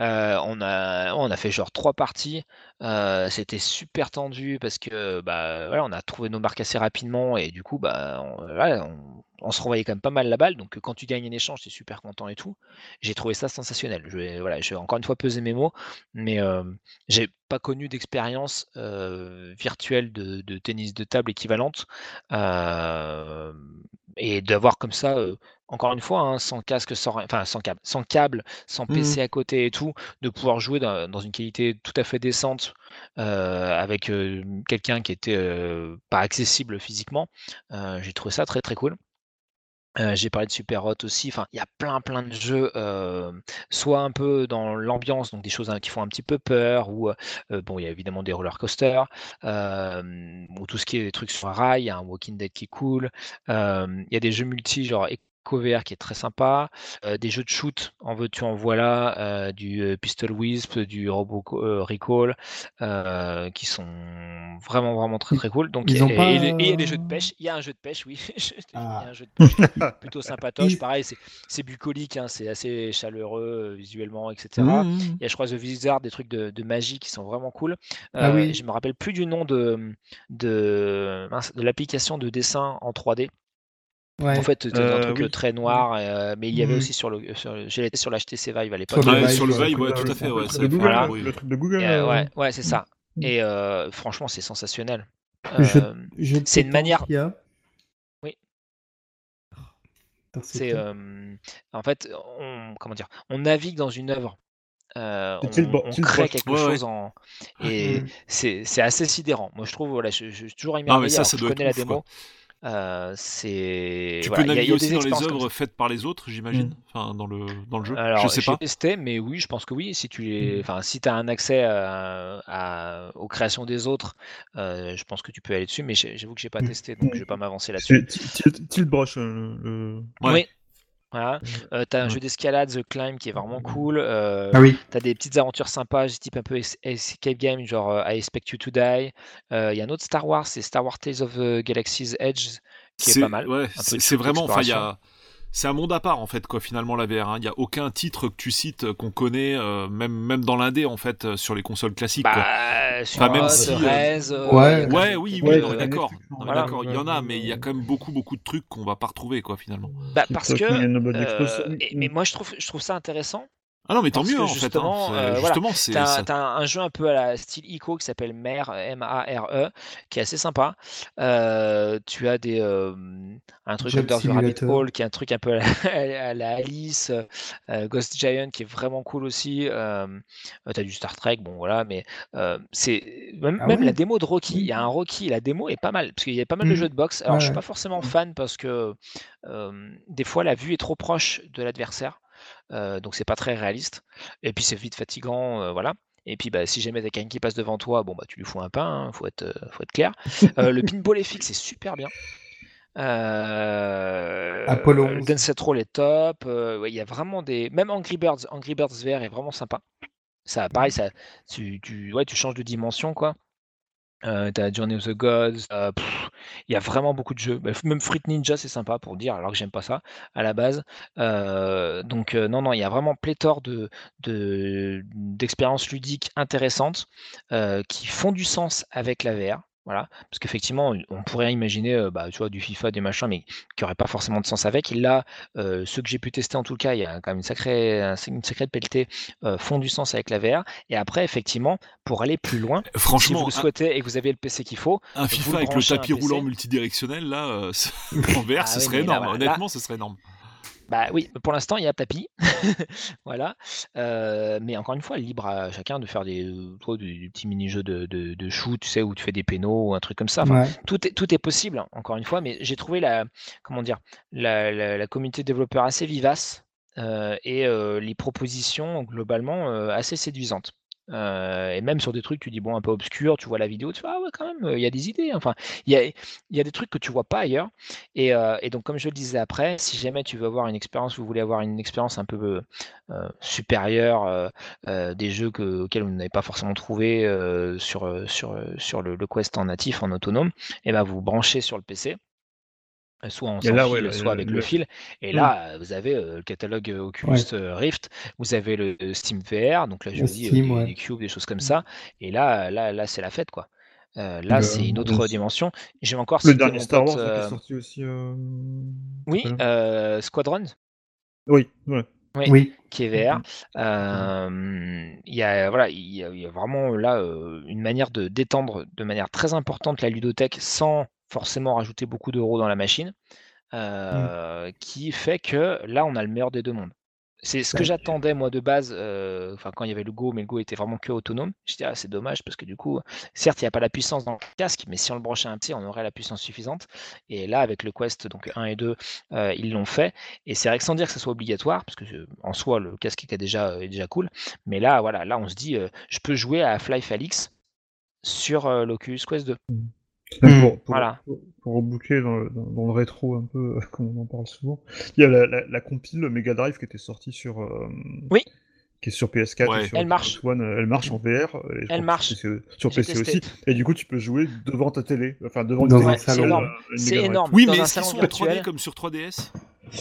Euh, on a, on a fait genre trois parties. euh, c'était super tendu parce que bah voilà, on a trouvé nos marques assez rapidement et du coup bah on, voilà, on- on se renvoyait quand même pas mal la balle. Donc quand tu gagnes un échange, t'es super content et tout. J'ai trouvé ça sensationnel. Je vais voilà, je vais encore une fois peser mes mots, mais euh, j'ai pas connu d'expérience euh, virtuelle de, de tennis de table équivalente. Euh, et d'avoir comme ça, euh, encore une fois, hein, sans casque, sans, enfin sans câble, sans câble, sans PC à côté et tout, de pouvoir jouer dans, dans une qualité tout à fait décente euh, avec euh, quelqu'un qui était euh, pas accessible physiquement. Euh, J'ai trouvé ça très très cool. Euh, j'ai parlé de Super Hot aussi. Enfin, il y a plein, plein de jeux, euh, soit un peu dans l'ambiance, donc des choses hein, qui font un petit peu peur, ou euh, bon, il y a évidemment des roller coasters, ou tout ce qui est des trucs sur un rail, il y a un Walking Dead qui est cool. Il y a des jeux multi, genre VR qui est très sympa, des jeux de shoot en veux-tu en voilà, du Pistol Wisp, du Robo Recall, qui sont vraiment vraiment très très cool. Donc et il y a des jeux de pêche. Il y a un jeu de pêche, oui. Il y a ah. un jeu de pêche plutôt sympatoche. Pareil, c'est bucolique, hein, c'est assez chaleureux visuellement, etc. Mmh, mmh. Il y a, je crois, The Wizard, des trucs de, magie qui sont vraiment cool. Ah oui. Je me rappelle plus du nom de, de, de l'application de dessin en 3D. En fait, c'était un truc euh, très noir, euh, mais il y avait mmh. aussi sur le. J'ai été sur l'HTC Vive à l'époque. Sur le Vive, ouais, tout à fait. Ouais, le, Google, le truc de Google. Euh, ouais, ouais c'est ça. Mmh. Et franchement, c'est sensationnel. c'est une manière. Oui. C'est en fait, on, comment dire, on navigue dans une œuvre. on, on crée quelque chose en et mmh. c'est assez sidérant. Moi, je trouve, voilà, je, je, suis toujours émerveillé. Ça, ça je connais la démo. Euh, c'est. Tu peux naviguer aussi dans les œuvres faites par les autres, j'imagine, mm. enfin dans le dans le jeu. Alors, je sais pas. testé, mais oui, je pense que oui. Si tu les, mm. enfin, si as un accès à, aux créations des autres, euh, je pense que tu peux aller dessus. Mais j'avoue que j'ai pas mm. testé, donc je vais pas m'avancer là-dessus. Tilt Brush. Euh, oui, voilà. Euh, t'as un jeu d'escalade, The Climb, qui est vraiment cool. Euh, ah oui. T'as des petites aventures sympas, type un peu escape game, genre euh, I Expect You to Die. Il y a un autre Star Wars, c'est Star Wars Tales of the Galaxy's Edge, qui est, pas mal. Ouais, c'est vraiment, enfin, il y a c'est un monde à part en fait quoi finalement la VR. Il hein. n'y a aucun titre que tu cites euh, qu'on connaît euh, même même dans l'indé en fait euh, sur les consoles classiques. Bah, Sur même si, ouais, ouais, oui, oui, d'accord. D'accord, il y en a, mais il y a quand même beaucoup beaucoup de trucs qu'on va pas retrouver quoi finalement. Bah, parce que mais moi je trouve je trouve ça intéressant ah non, mais tant mieux, en fait. Hein. Euh, justement, c'est. T'as, as un jeu un peu à la style ICO qui s'appelle Mare, M-A-R-E, qui est assez sympa. Euh, tu as des, euh, un truc Under the Rabbit Hole qui est un truc un peu à la, Alice. Ghost Giant qui est vraiment cool aussi. tu as du Star Trek, bon voilà, mais c'est. Même, ah la démo de Rocky, il y a un Rocky, la démo est pas mal, parce qu'il y a pas mal de mmh. jeux de boxe. Alors, je suis pas forcément fan parce que des fois, la vue est trop proche de l'adversaire. Euh, donc c'est pas très réaliste. Et puis c'est vite fatigant, euh, voilà. Et puis bah, si jamais t'as quelqu'un qui passe devant toi, bon bah tu lui fous un pain, hein, faut, être, euh, faut être clair. le pinball FX c'est super bien. Apollo. Le Dance Roll est top. Il y a vraiment des. Même Angry Birds, Angry Birds VR est vraiment sympa. Ça, pareil, ça, tu, tu, ouais, tu changes de dimension, quoi. Euh, tu Journey of the Gods, euh, il y a vraiment beaucoup de jeux. Bah, même Fruit Ninja, c'est sympa pour dire, alors que j'aime pas ça à la base. Euh, donc non, non, il y a vraiment pléthore de d'expériences ludiques intéressantes, qui font du sens avec la VR. Voilà, parce qu'effectivement, on pourrait imaginer, euh, bah, tu vois, du FIFA, des machins, mais qui n'aurait pas forcément de sens avec. Et là, euh, ceux que j'ai pu tester en tout cas, il y a quand même une sacrée, une sacrée pelletée, euh, font du sens avec la VR. Et après, effectivement, pour aller plus loin, si vous le souhaitez et que vous avez le PC qu'il faut, un FIFA avec le tapis roulant multidirectionnel, là, en VR, ah ce serait énorme. Honnêtement, ce serait énorme. Bah oui, pour l'instant, il y a tapis. voilà. Euh, mais encore une fois, libre à chacun de faire des, euh, petits mini-jeux de, de, shoot, tu sais, où tu fais des pénaux ou un truc comme ça. tout, est, tout est possible, hein, encore une fois, mais j'ai trouvé la, comment dire, la, la, communauté de développeurs assez vivace euh, et les propositions globalement assez séduisantes. Euh, et même sur des trucs, tu dis bon, un peu obscur, tu vois la vidéo, tu fais ah ouais, quand même, il y a des idées. Enfin, il y a, des trucs que tu vois pas ailleurs. Et, euh, et, donc, comme je le disais après, si jamais tu veux avoir une expérience, vous voulez avoir une expérience un peu euh, supérieure des jeux que, auxquels vous n'avez pas forcément trouvé sur, le, Quest en natif, en autonome, et ben vous branchez sur le PC soit en sans fil, soit avec le, fil. Et mmh. là, vous avez le catalogue Oculus Rift, vous avez le Steam VR, donc là je vous dis des, cubes, des choses comme ça. Et là, là, là c'est la fête quoi. là, c'est une autre dimension. J'ai encore le dernier Star Wars qui est sorti aussi. Oui, Squadron. Oui, Oui, qui est VR. Il y a voilà, il y, a vraiment là une manière de détendre de manière très importante la ludothèque sans forcément rajouter beaucoup d'euros dans la machine, mmh. qui fait que là, on a le meilleur des deux mondes. C'est ce que j'attendais moi de base, euh, quand il y avait le Go, mais le Go était vraiment que autonome. Je dis ah, c'est dommage parce que du coup, certes il n'y a pas la puissance dans le casque, mais si on le branchait un petit, on aurait la puissance suffisante. Et là avec le Quest donc 1 et 2, euh, ils l'ont fait. Et c'est vrai que sans dire que ce soit obligatoire, parce que euh, en soi le casque était déjà, est déjà cool, mais là voilà, là on se dit euh, je peux jouer à Fly Alix sur euh, l'Oculus Quest 2. Même Pour, pour, Voilà. pour, pour reboucler dans, le- dans, dans le rétro un peu, comme on en parle souvent, il y a la, la, la compile Mega Drive qui était sortie sur. euh, Oui. Qui est sur PS4 Ouais. et sur Elle marche. One, euh, elle marche en VR. et Elle marche. Sur PC, sur J'ai PC testé. aussi. Et du coup, tu peux jouer devant ta télé. Enfin, devant énorme. euh, une C'est Drive. énorme. Oui, Dans mais un est-ce qu'ils sont en 3D virtuel. comme sur 3DS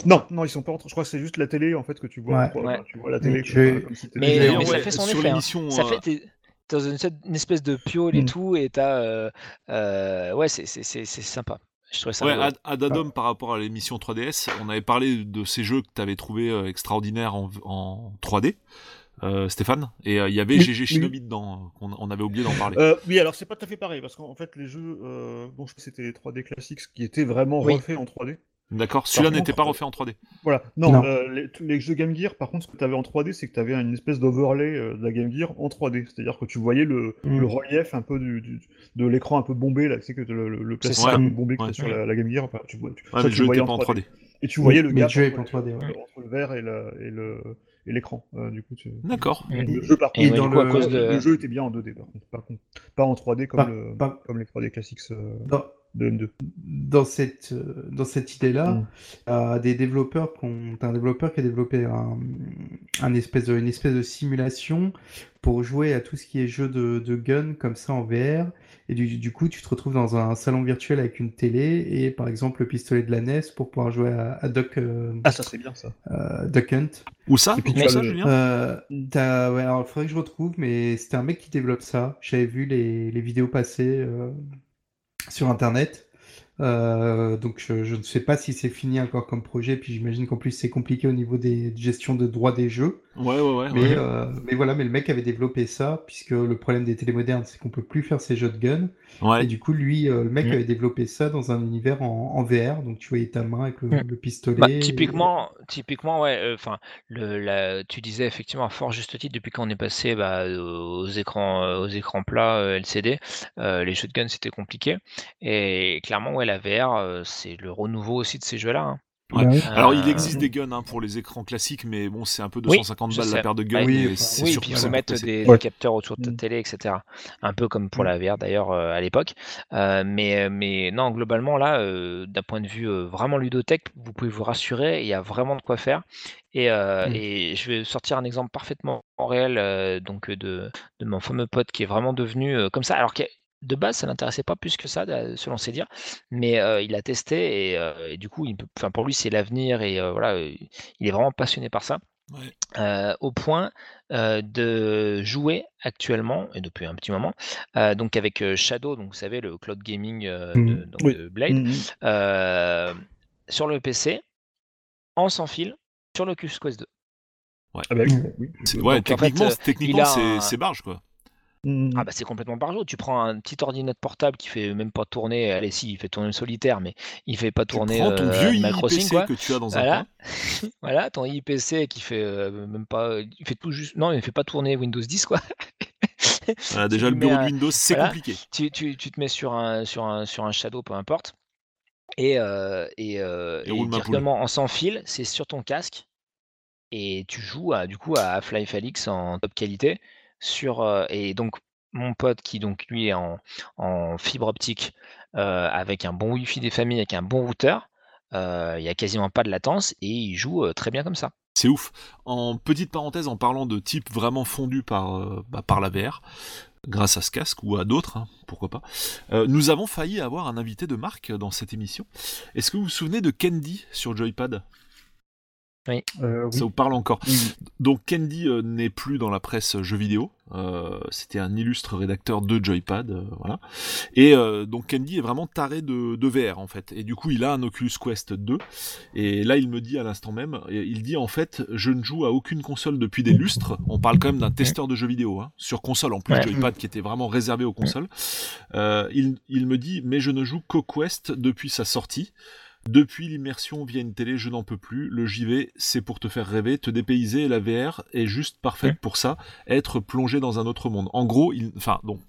Non, non, ils sont pas en Je crois que c'est juste la télé en fait que tu vois. Ouais. Ouais. Tu vois la télé. Mais- mais ça ouais, fait son sur effet, hein. Ça euh, fait dans une, une espèce de piole et Mm. tout, et t'as euh, euh, ouais c'est c'est c'est c'est sympa. Je trouvais ça. Ouais, par rapport à l'émission 3DS, on avait parlé de ces jeux que tu avais trouvé extraordinaires en, en 3D, euh, Stéphane, et euh, il y avait Oui, GG oui. Shinobi dedans, on, on avait oublié d'en parler. Euh, oui, alors c'est pas tout à fait pareil parce qu'en fait les jeux, euh, bon, je sais que c'était les 3D classiques qui étaient vraiment Oui. refaits en 3D. D'accord, celui-là n'était pas refait en 3D. Voilà. Non, Non. euh, les, jeux Game Gear, par contre, ce que tu avais en 3D, c'est que tu avais une espèce d'overlay euh, de la Game Gear en 3D. C'est-à-dire que tu voyais le, Mm. le relief un peu du, du- de l'écran un peu bombé, là, tu sais que le, le, plastique ça. un peu bombé que Ouais. t'as sur la, la Game Gear. Enfin, tu vois, tu, Ouais, ça, mais tu le jeu voyais n'était pas en 3D. Et tu voyais le gap entre, en 3D, ouais. entre- entre le verre et le et le et l'écran. Euh, du coup, tu- D'accord. Et- le jeu par contre, dans du coup, à le- cause de le jeu était bien en 2D par contre, pas, en 3D comme, Pas- le- pas- comme les 3D classiques euh, Dans, de M2. dans cette, euh, dans cette idée-là, Mm. euh, des développeurs qui ont, un développeur qui a développé un, un espèce de, une espèce de simulation pour jouer à tout ce qui est jeu de, de gun comme ça en VR. Et du, du coup, tu te retrouves dans un salon virtuel avec une télé et par exemple le pistolet de la NES pour pouvoir jouer à, à Duck, euh, Ah, ça c'est bien ça. euh, Duck Hunt. Où ça? Puis le- Euh, ouais, alors il faudrait que je retrouve, mais c'était un mec qui développe ça. J'avais vu les, les vidéos passer euh, sur Internet. Euh, donc je, ne sais pas si c'est fini encore comme projet, puis j'imagine qu'en plus c'est compliqué au niveau des gestions de droits des jeux. Ouais, ouais, ouais. Mais, ouais. euh, mais voilà, mais le mec avait développé ça, puisque le problème des télémodernes, c'est qu'on peut plus faire ces jeux de gun. Ouais. Et du coup, lui, euh, le mec avait développé ça dans un univers en, en VR, donc tu voyais ta main avec le, le pistolet. Bah, et- typiquement, typiquement, ouais. euh, Enfin, tu disais effectivement à fort juste titre depuis qu'on est passé bah, aux écrans, aux écrans plats euh, LCD, euh, les jeux de gun c'était compliqué. Et clairement, ouais, la VR, euh, c'est le renouveau aussi de ces jeux-là. hein. Ouais. Bah. Alors il Euh, existe des guns hein, pour les écrans classiques, mais bon, c'est un peu Oui, 250 je balles la paire de guns, oui, et enfin, c'est Oui, et puis il faut mettre des, des Ouais. capteurs autour de ta Mm. télé, etc. Un peu comme pour Mm. la VR d'ailleurs euh, à l'époque. Euh, mais, mais non, globalement, là, euh, d'un point de vue euh, vraiment ludothèque, vous pouvez vous rassurer, il y a vraiment de quoi faire. Et, euh, Mm. et je vais sortir un exemple parfaitement réel euh, donc, de, de mon fameux pote qui est vraiment devenu euh, comme ça. Alors que de base, ça l'intéressait pas plus que ça, selon ses dires, mais euh, il a testé et, euh, et du coup, il peut, enfin, pour lui, c'est l'avenir et euh, voilà, il est vraiment passionné par ça Ouais. euh, au point euh, de jouer actuellement, et depuis un petit moment, euh, donc avec euh, Shadow, donc vous savez, le cloud gaming euh, de, donc Oui. de Blade, Mhm. euh, sur le PC, en sans fil, sur le Quest 2. Ah bah oui, oui. C'est- Donc, Ouais, en techniquement, fait, techniquement il a c'est un- c'est barge quoi. Ah bah c'est complètement par jour. Tu prends un petit ordinateur portable qui fait même pas tourner, allez si, il fait tourner le solitaire, mais il fait pas Tu tourner prends ton euh, vieux IPC quoi. que tu as dans un Voilà. coin. voilà, ton IPC qui fait euh, même pas, il fait tout juste, non, il fait pas tourner Windows 10 quoi. Voilà, Tu déjà, le bureau de un- Windows, c'est voilà. compliqué. tu, tu, tu te mets sur un, sur un, sur un shadow, peu importe, et, euh, et, euh, Et directement en sans fil, c'est sur ton casque, et tu joues à, du coup à Half-Life Alyx en top qualité, sur, euh, et donc mon pote qui donc lui est en, fibre optique, euh, avec un bon Wi-Fi des familles, avec un bon routeur, euh, il n'y a quasiment pas de latence, et il joue euh, très bien comme ça. C'est ouf. En petite parenthèse, en parlant de type vraiment fondu par, euh, bah, par grâce à ce casque ou à d'autres, hein, pourquoi pas, euh, nous avons failli avoir un invité de marque dans cette émission. Est-ce que vous vous souvenez de Candy sur Joypad? Euh, oui. Ça vous parle encore Oui. Donc Candy euh, n'est plus dans la presse jeux vidéo. Euh, C'était un illustre rédacteur de Joypad, euh, voilà. Et euh, donc Candy est vraiment taré de, de VR en fait. Et du coup, il a un Oculus Quest 2. Et là, il me dit à l'instant même, il dit en fait, je ne joue à aucune console depuis des lustres. On parle quand même d'un testeur de jeux vidéo, hein, sur console en plus Ouais. Joypad qui était vraiment réservé aux consoles. Euh, il, il me dit, mais je ne joue qu'au Quest depuis sa sortie. Depuis l'immersion via une télé, je n'en peux plus. Le JV, c'est pour te faire rêver, te dépayser et la VR est juste parfaite pour ça, être plongé dans un autre monde. En gros, il, enfin, donc,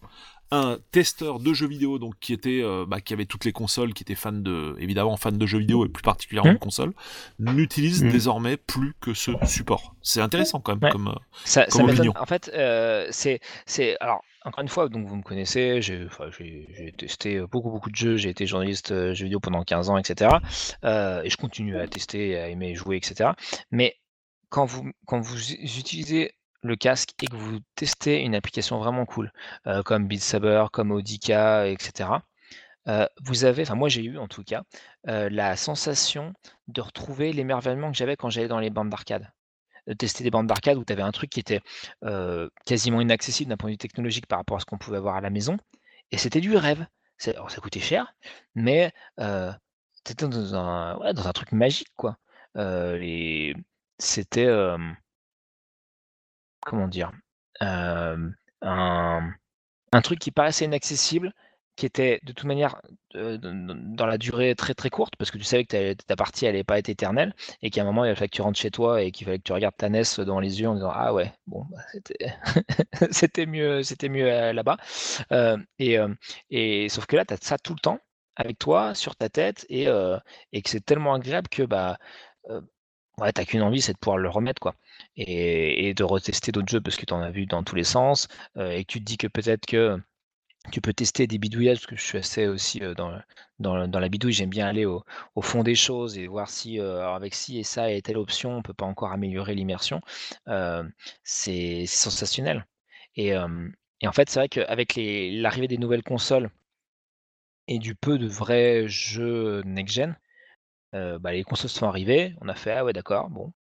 un testeur de jeux vidéo donc qui était euh, bah, qui avait toutes les consoles qui était fan de évidemment fan de jeux vidéo et plus particulièrement de consoles n'utilise Mm. désormais plus que ce support c'est intéressant quand même Ouais. comme euh, Ça, Comme. En fait, euh, c'est, c'est, alors, encore une fois, donc vous me connaissez, j'ai, testé beaucoup, beaucoup de jeux, j'ai été journaliste euh, jeux vidéo pendant 15 ans, etc. Euh, et je continue à tester, à aimer jouer, etc. Mais quand vous, utilisez le casque et que vous testez une application vraiment cool, euh, comme Beat Saber, comme Audica, etc., euh, vous avez, enfin moi j'ai eu en tout cas, euh, la sensation de retrouver l'émerveillement que j'avais quand j'allais dans les bandes d'arcade de tester des bandes d'arcade où tu avais un truc qui était quasiment inaccessible d'un point de vue technologique par rapport à ce qu'on pouvait avoir à la maison. Et c'était du rêve. Alors, ça coûtait cher, mais euh, un, ouais, dans un truc magique, quoi. C'était. comment dire un truc qui paraissait inaccessible, qui était de toute manière euh, dans la durée très très courte, parce que tu savais que ta, partie n'allait pas être éternelle, et qu'à un moment il fallait que tu rentres chez toi et qu'il fallait que tu regardes ta NES dans les yeux en disant ah ouais bon bah, c'était mieux c'était mieux euh, là-bas Euh, et, et sauf que là tu as ça tout le temps avec toi sur ta tête et, et que c'est tellement agréable que bah ouais t'as qu'une envie c'est de pouvoir le remettre quoi et, et de retester d'autres jeux parce que tu en as vu dans tous les sens et que tu te dis que peut-être que tu peux tester des bidouillages, parce que je suis assez aussi dans, dans, dans la bidouille, j'aime bien aller au, fond des choses et voir si avec ci et ça et telle option, on peut pas encore améliorer l'immersion. C'est sensationnel. Et, et en fait, c'est vrai qu'avec l'arrivée des nouvelles consoles et du peu de vrais jeux next-gen, bah, les consoles sont arrivées, on a fait ah ouais d'accord, bon.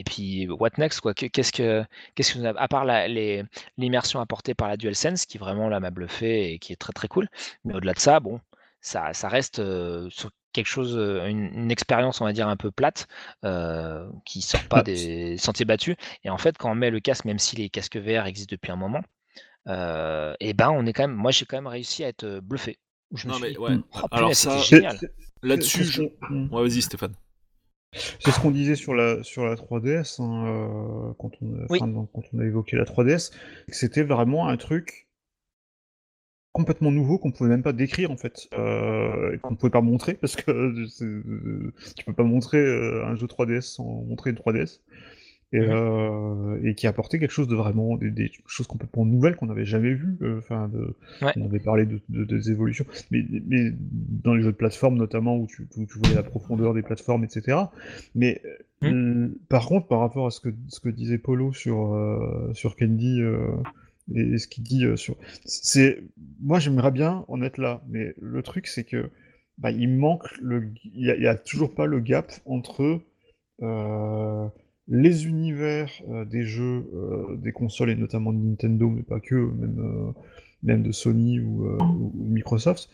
Et puis what next quoi? Qu'est-ce que qu'est-ce que vous avez- à part la- les- l'immersion apportée par la DualSense qui vraiment là m'a bluffé et qui est très très cool. Mais au-delà de ça, bon, ça, ça reste euh, sur quelque chose, euh, une, une expérience on va dire un peu plate euh, qui sort pas des sentiers battus. Et en fait, quand on met le casque, même si les casques VR existent depuis un moment, euh, et ben on est quand même, moi j'ai quand même réussi à être bluffé. Je me Non, suis mais dit, ouais. oh, Alors punaise, ça- c'était C'est- génial. là-dessus je... ce qu'on- mm. ouais vas-y Stéphane C'est ce qu'on disait sur la, sur la 3DS, hein, euh, quand, on, Oui. enfin, quand on a évoqué la 3DS, que c'était vraiment un truc complètement nouveau qu'on pouvait même pas décrire en fait, euh, et qu'on pouvait pas montrer, parce que euh, euh, tu peux pas montrer euh, un jeu 3DS sans montrer une 3DS, et, euh, et qui apportait quelque chose de vraiment, des, des choses complètement nouvelles qu'on n'avait jamais vues, euh, enfin, Ouais. on avait parlé de, de- des évolutions, mais, mais dans les jeux de plateforme notamment, où tu, où tu voyais la profondeur des plateformes, etc. Mais euh, par contre, par rapport à ce que, ce que disait Polo sur, euh, sur Candy euh, et, et ce qu'il dit euh, sur. C'est, moi, j'aimerais bien en être là, mais le truc, c'est que bah, il manque le, il y, a, a toujours pas le gap entre les univers euh, des jeux, euh, des consoles et notamment de Nintendo, mais pas que, même, euh, de Sony ou, Microsoft.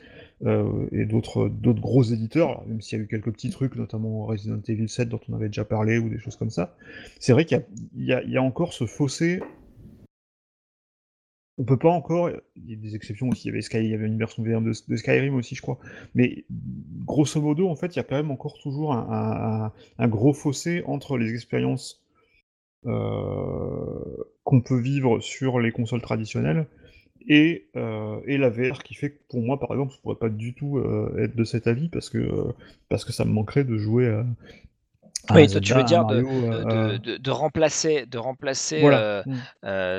et d'autres gros éditeurs, même s'il y a eu quelques petits trucs, notamment Resident Evil 7 dont on avait déjà parlé ou des choses comme ça, c'est vrai qu'il y a, encore ce fossé. On peut pas encore, il y a des exceptions aussi, il y avait, Sky, une version VR de, de Skyrim aussi, je crois, mais grosso modo, en fait, il y a quand même encore toujours un, un, un gros fossé entre les expériences euh, qu'on peut vivre sur les consoles traditionnelles et, euh, et la VR qui fait que pour moi par exemple je pourrais pas du tout euh, être de cet avis parce que parce que ça me manquerait de jouer à, à Oui, toi tu veux dire de, Mario, de, à- de- de remplacer, de remplacer voilà Mm.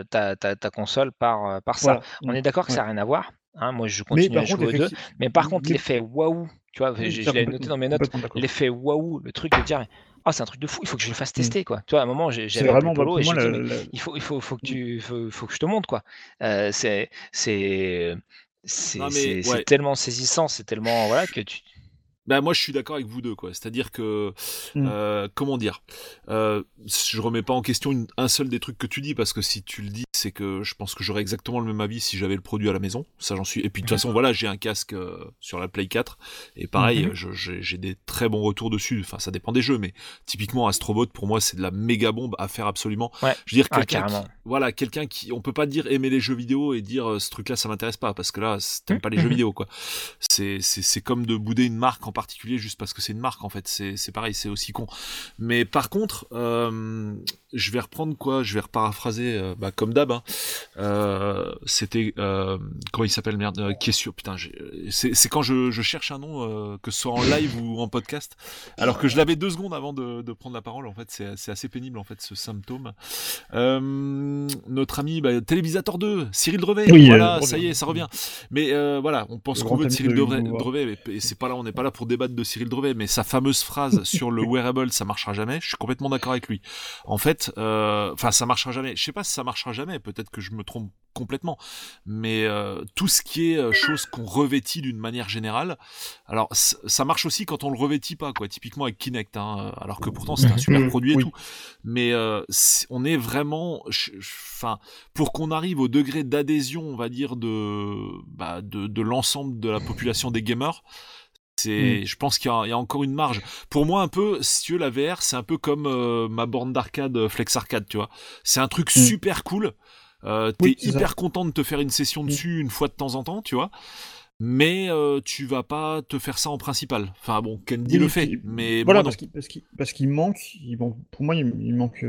ta, ta, ta console par, par ça. voilà On Mm. est d'accord que ça n'a rien à voir. hein, moi, je continue à contre jouer aux deux. Mais par contre, mais- l'effet waouh, tu vois, oui, je, ça, je l'avais noté dans mes notes, l'effet waouh, le truc de dire, oh, c'est un truc de fou, il faut que je le fasse tester, quoi. Tu vois, à un moment, j'ai- vraiment Polo et je il faut, il faut, faut que tu, faut, faut que je te montre, quoi. Euh, c'est, c'est, ouais. tellement saisissant, c'est tellement, voilà, que tu. Bah moi je suis d'accord avec vous deux quoi. C'est-à-dire que Mm. euh, comment dire, euh, je remets pas en question une- un seul des trucs que tu dis parce que si tu le dis c'est que je pense que j'aurais exactement le même avis si j'avais le produit à la maison. Ça j'en suis. Et puis de toute façon voilà j'ai un casque euh, sur la Play 4 et pareil Mhm. j'ai des très bons retours dessus. Enfin ça dépend des jeux mais typiquement Astrobot pour moi c'est de la méga bombe à faire absolument. Ouais. Je veux dire Ah, quelqu'un qui, voilà quelqu'un qui on peut pas dire aimer les jeux vidéo et dire euh, ce truc là ça m'intéresse pas parce que là t'aimes pas les jeux vidéo quoi. C'est c'est c'est comme de bouder une marque en particulier juste parce que c'est une marque en fait. C'est pareil, c'est aussi con. Mais par contre, euh, je vais reprendre quoi Je vais reparaphraser euh, bah, comme d'hab. Hein. Euh, C'était euh, comment il s'appelle merde euh, Qui est sûr Putain, c'est quand je, je cherche un nom, euh, que ce soit en live ou en podcast, alors que je l'avais deux secondes avant de, de prendre la parole. En fait, c'est assez pénible en fait ce symptôme. Euh, notre ami bah, Télévisateur 2, Cyril Drevet. Oui, voilà, euh, ça y est, ça revient. Mais euh, voilà, on pense qu'on veut de Cyril de Drevet, Drevet, mais- et c'est pas là, on n'est pas là pour débattre de Cyril Drevet, mais sa fameuse phrase sur le wearable, ça marchera jamais. Je suis complètement d'accord avec lui. En fait, euh, enfin, ça marchera jamais. Je sais pas si ça marchera jamais. Peut-être que je me trompe complètement. Mais euh, tout ce qui est euh, chose qu'on revêtit d'une manière générale, alors ça marche aussi quand on le revêtit pas, quoi. Typiquement avec Kinect, hein, alors que pourtant c'est un super Mhm, produit et oui. tout. Mais euh, on est vraiment, enfin, pour qu'on arrive au degré d'adhésion, on va dire de, bah, de, de l'ensemble de la population des gamers. C'est, je pense qu'il y, a- il y a encore une marge. Pour moi, un peu, si tu veux, la VR, c'est un peu comme euh, ma borne d'arcade euh, Flex Arcade, tu vois. C'est un truc Mm. super cool. Euh, T'es Oui, c'est ça. hyper content de te faire une session dessus une fois de temps en temps, tu vois. Mais euh, tu vas pas te faire ça en principal. Enfin bon, Candy Oui, le fait, puis- mais voilà, moi parce qu'il parce manque, il manque, pour moi, il, il manque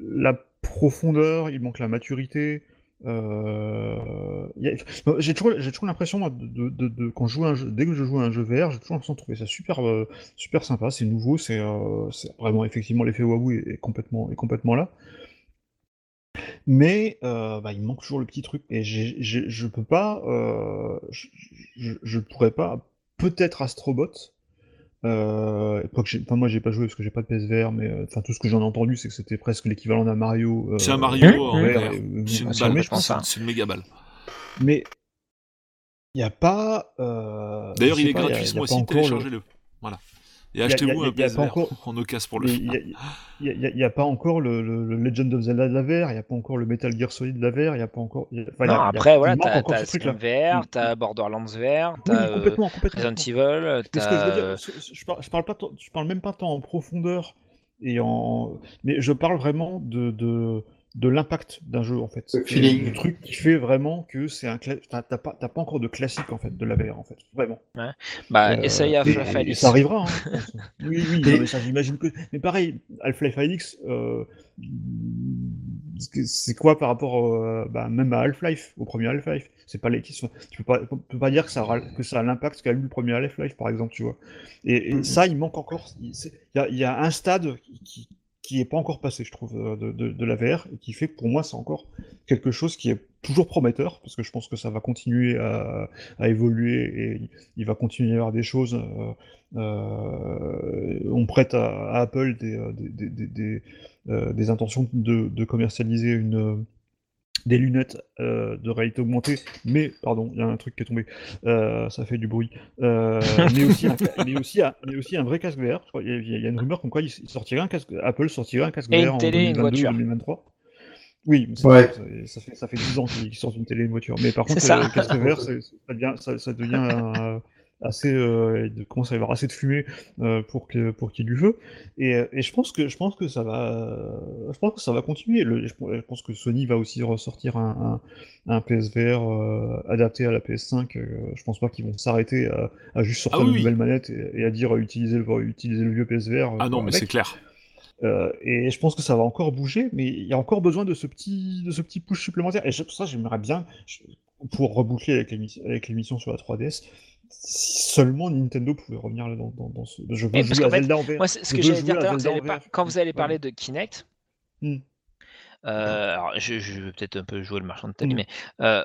la profondeur, il manque la maturité. Euh, J'ai toujours, l'impression quand je joue un jeu, dès que je joue à un jeu VR, j'ai toujours l'impression de trouver ça super, euh, super sympa, c'est nouveau, c'est euh, c'est vraiment effectivement l'effet waouh est, complètement, là. Mais bah, il manque toujours le petit truc et j'ai- j'ai- je peux pas, je, je, je pourrais pas, peut-être Astrobot. Euh, enfin, moi j'ai pas joué parce que j'ai pas de PSVR, mais euh, enfin tout ce que j'en ai entendu c'est que c'était presque l'équivalent d'un Mario. euh, C'est un Mario en mmh. VR, VR. et, euh, C'est une balle, je pense, hein. une méga balle. Mais il n'y a pas. euh, D'ailleurs, il est pas, gratuit y ce a pas moisi, encore le- téléchargez-le. Voilà. Et achetez-vous y a- un y PSVR encore- en occasion pour le. Il n'y a, y a- y a pas encore le, le- le Legend of Zelda de la VR, il n'y a pas encore le Metal Gear Solid de la VR, il n'y a pas encore. y a- enfin, y Non, y a- après, il voilà, t'as VR, t'as Borderlands VR, Oui, t'as euh, complètement, complètement. Resident Evil, Mais ce que je veux dire, je parle, je parle pas, tant- je parle même pas tant en profondeur et en, mais je parle vraiment de de, de l'impact d'un jeu en fait. Le feeling. Le truc qui fait vraiment que c'est un, cla- t'as t'as pas, t'as pas encore de classique en fait de la VR en fait, vraiment. Bah, Euh, essaye Half-Life Alyx. ça arrivera. hein. oui, oui, mais ça j'imagine que. Mais pareil, Half-Life Alyx, euh, c'est quoi par rapport euh, bah, même à Half-Life, au premier Half-Life? C'est pas les questions. Tu peux pas, tu peux pas dire que ça, aura- que ça a l'impact qu'a eu le premier Half-Life, par exemple, tu vois. Et, et ça, il manque encore. Il y a, il y a un stade qui, qui est pas encore passé, je trouve, euh, de, de, la VR, et qui fait que pour moi, c'est encore quelque chose qui est toujours prometteur, parce que je pense que ça va continuer à, évoluer et il- va continuer à y avoir des choses. euh, euh, on prête à, Apple des, intentions de, commercialiser une, des lunettes euh, de réalité augmentée, mais, pardon, il y a un truc qui est tombé, euh, ça fait du bruit, euh, mais, aussi un, mais, aussi un, mais aussi un vrai casque VR. Il y, a- il y a une rumeur comme quoi il sortirait un casque, Apple sortirait un casque Et une VR en télé, une 2022 voiture. 2023. Oui, Ouais. ça, ça fait, ça fait 10 ans qu'ils sortent une télé et une voiture. Mais par contre, ça. le casque VR, ça devient, ça, ça devient euh, assez, euh, il commence à y avoir assez de fumée euh, pour que pour qu'il y ait du feu. Et, euh, et je pense que je pense que ça va, euh, je pense que ça va continuer. Le- je, je pense que Sony va aussi ressortir un, un, un PSVR euh, adapté à la PS5. euh, je pense pas qu'ils vont s'arrêter à, à juste sortir Ah oui, une nouvelle manette et, et à dire euh, utiliser le utiliser le vieux PSVR. euh, Ah non, mais c'est clair. Euh, et je pense que ça va encore bouger, mais il y a encore besoin de ce petit, de ce petit push supplémentaire. Et pour ça, j'aimerais bien, pour reboucler avec l'émission, avec l'émission sur la 3DS, si seulement Nintendo pouvait revenir là dans, dans, dans ce. Je veux Mais parce jouer à qu'en fait, Zelda en VR. Moi, ce que j'allais dire tout à l'heure, quand vous allez parler de Kinect, Hmm. euh, alors je, je vais peut-être un peu jouer le marchand de tapis, Hmm. mais euh,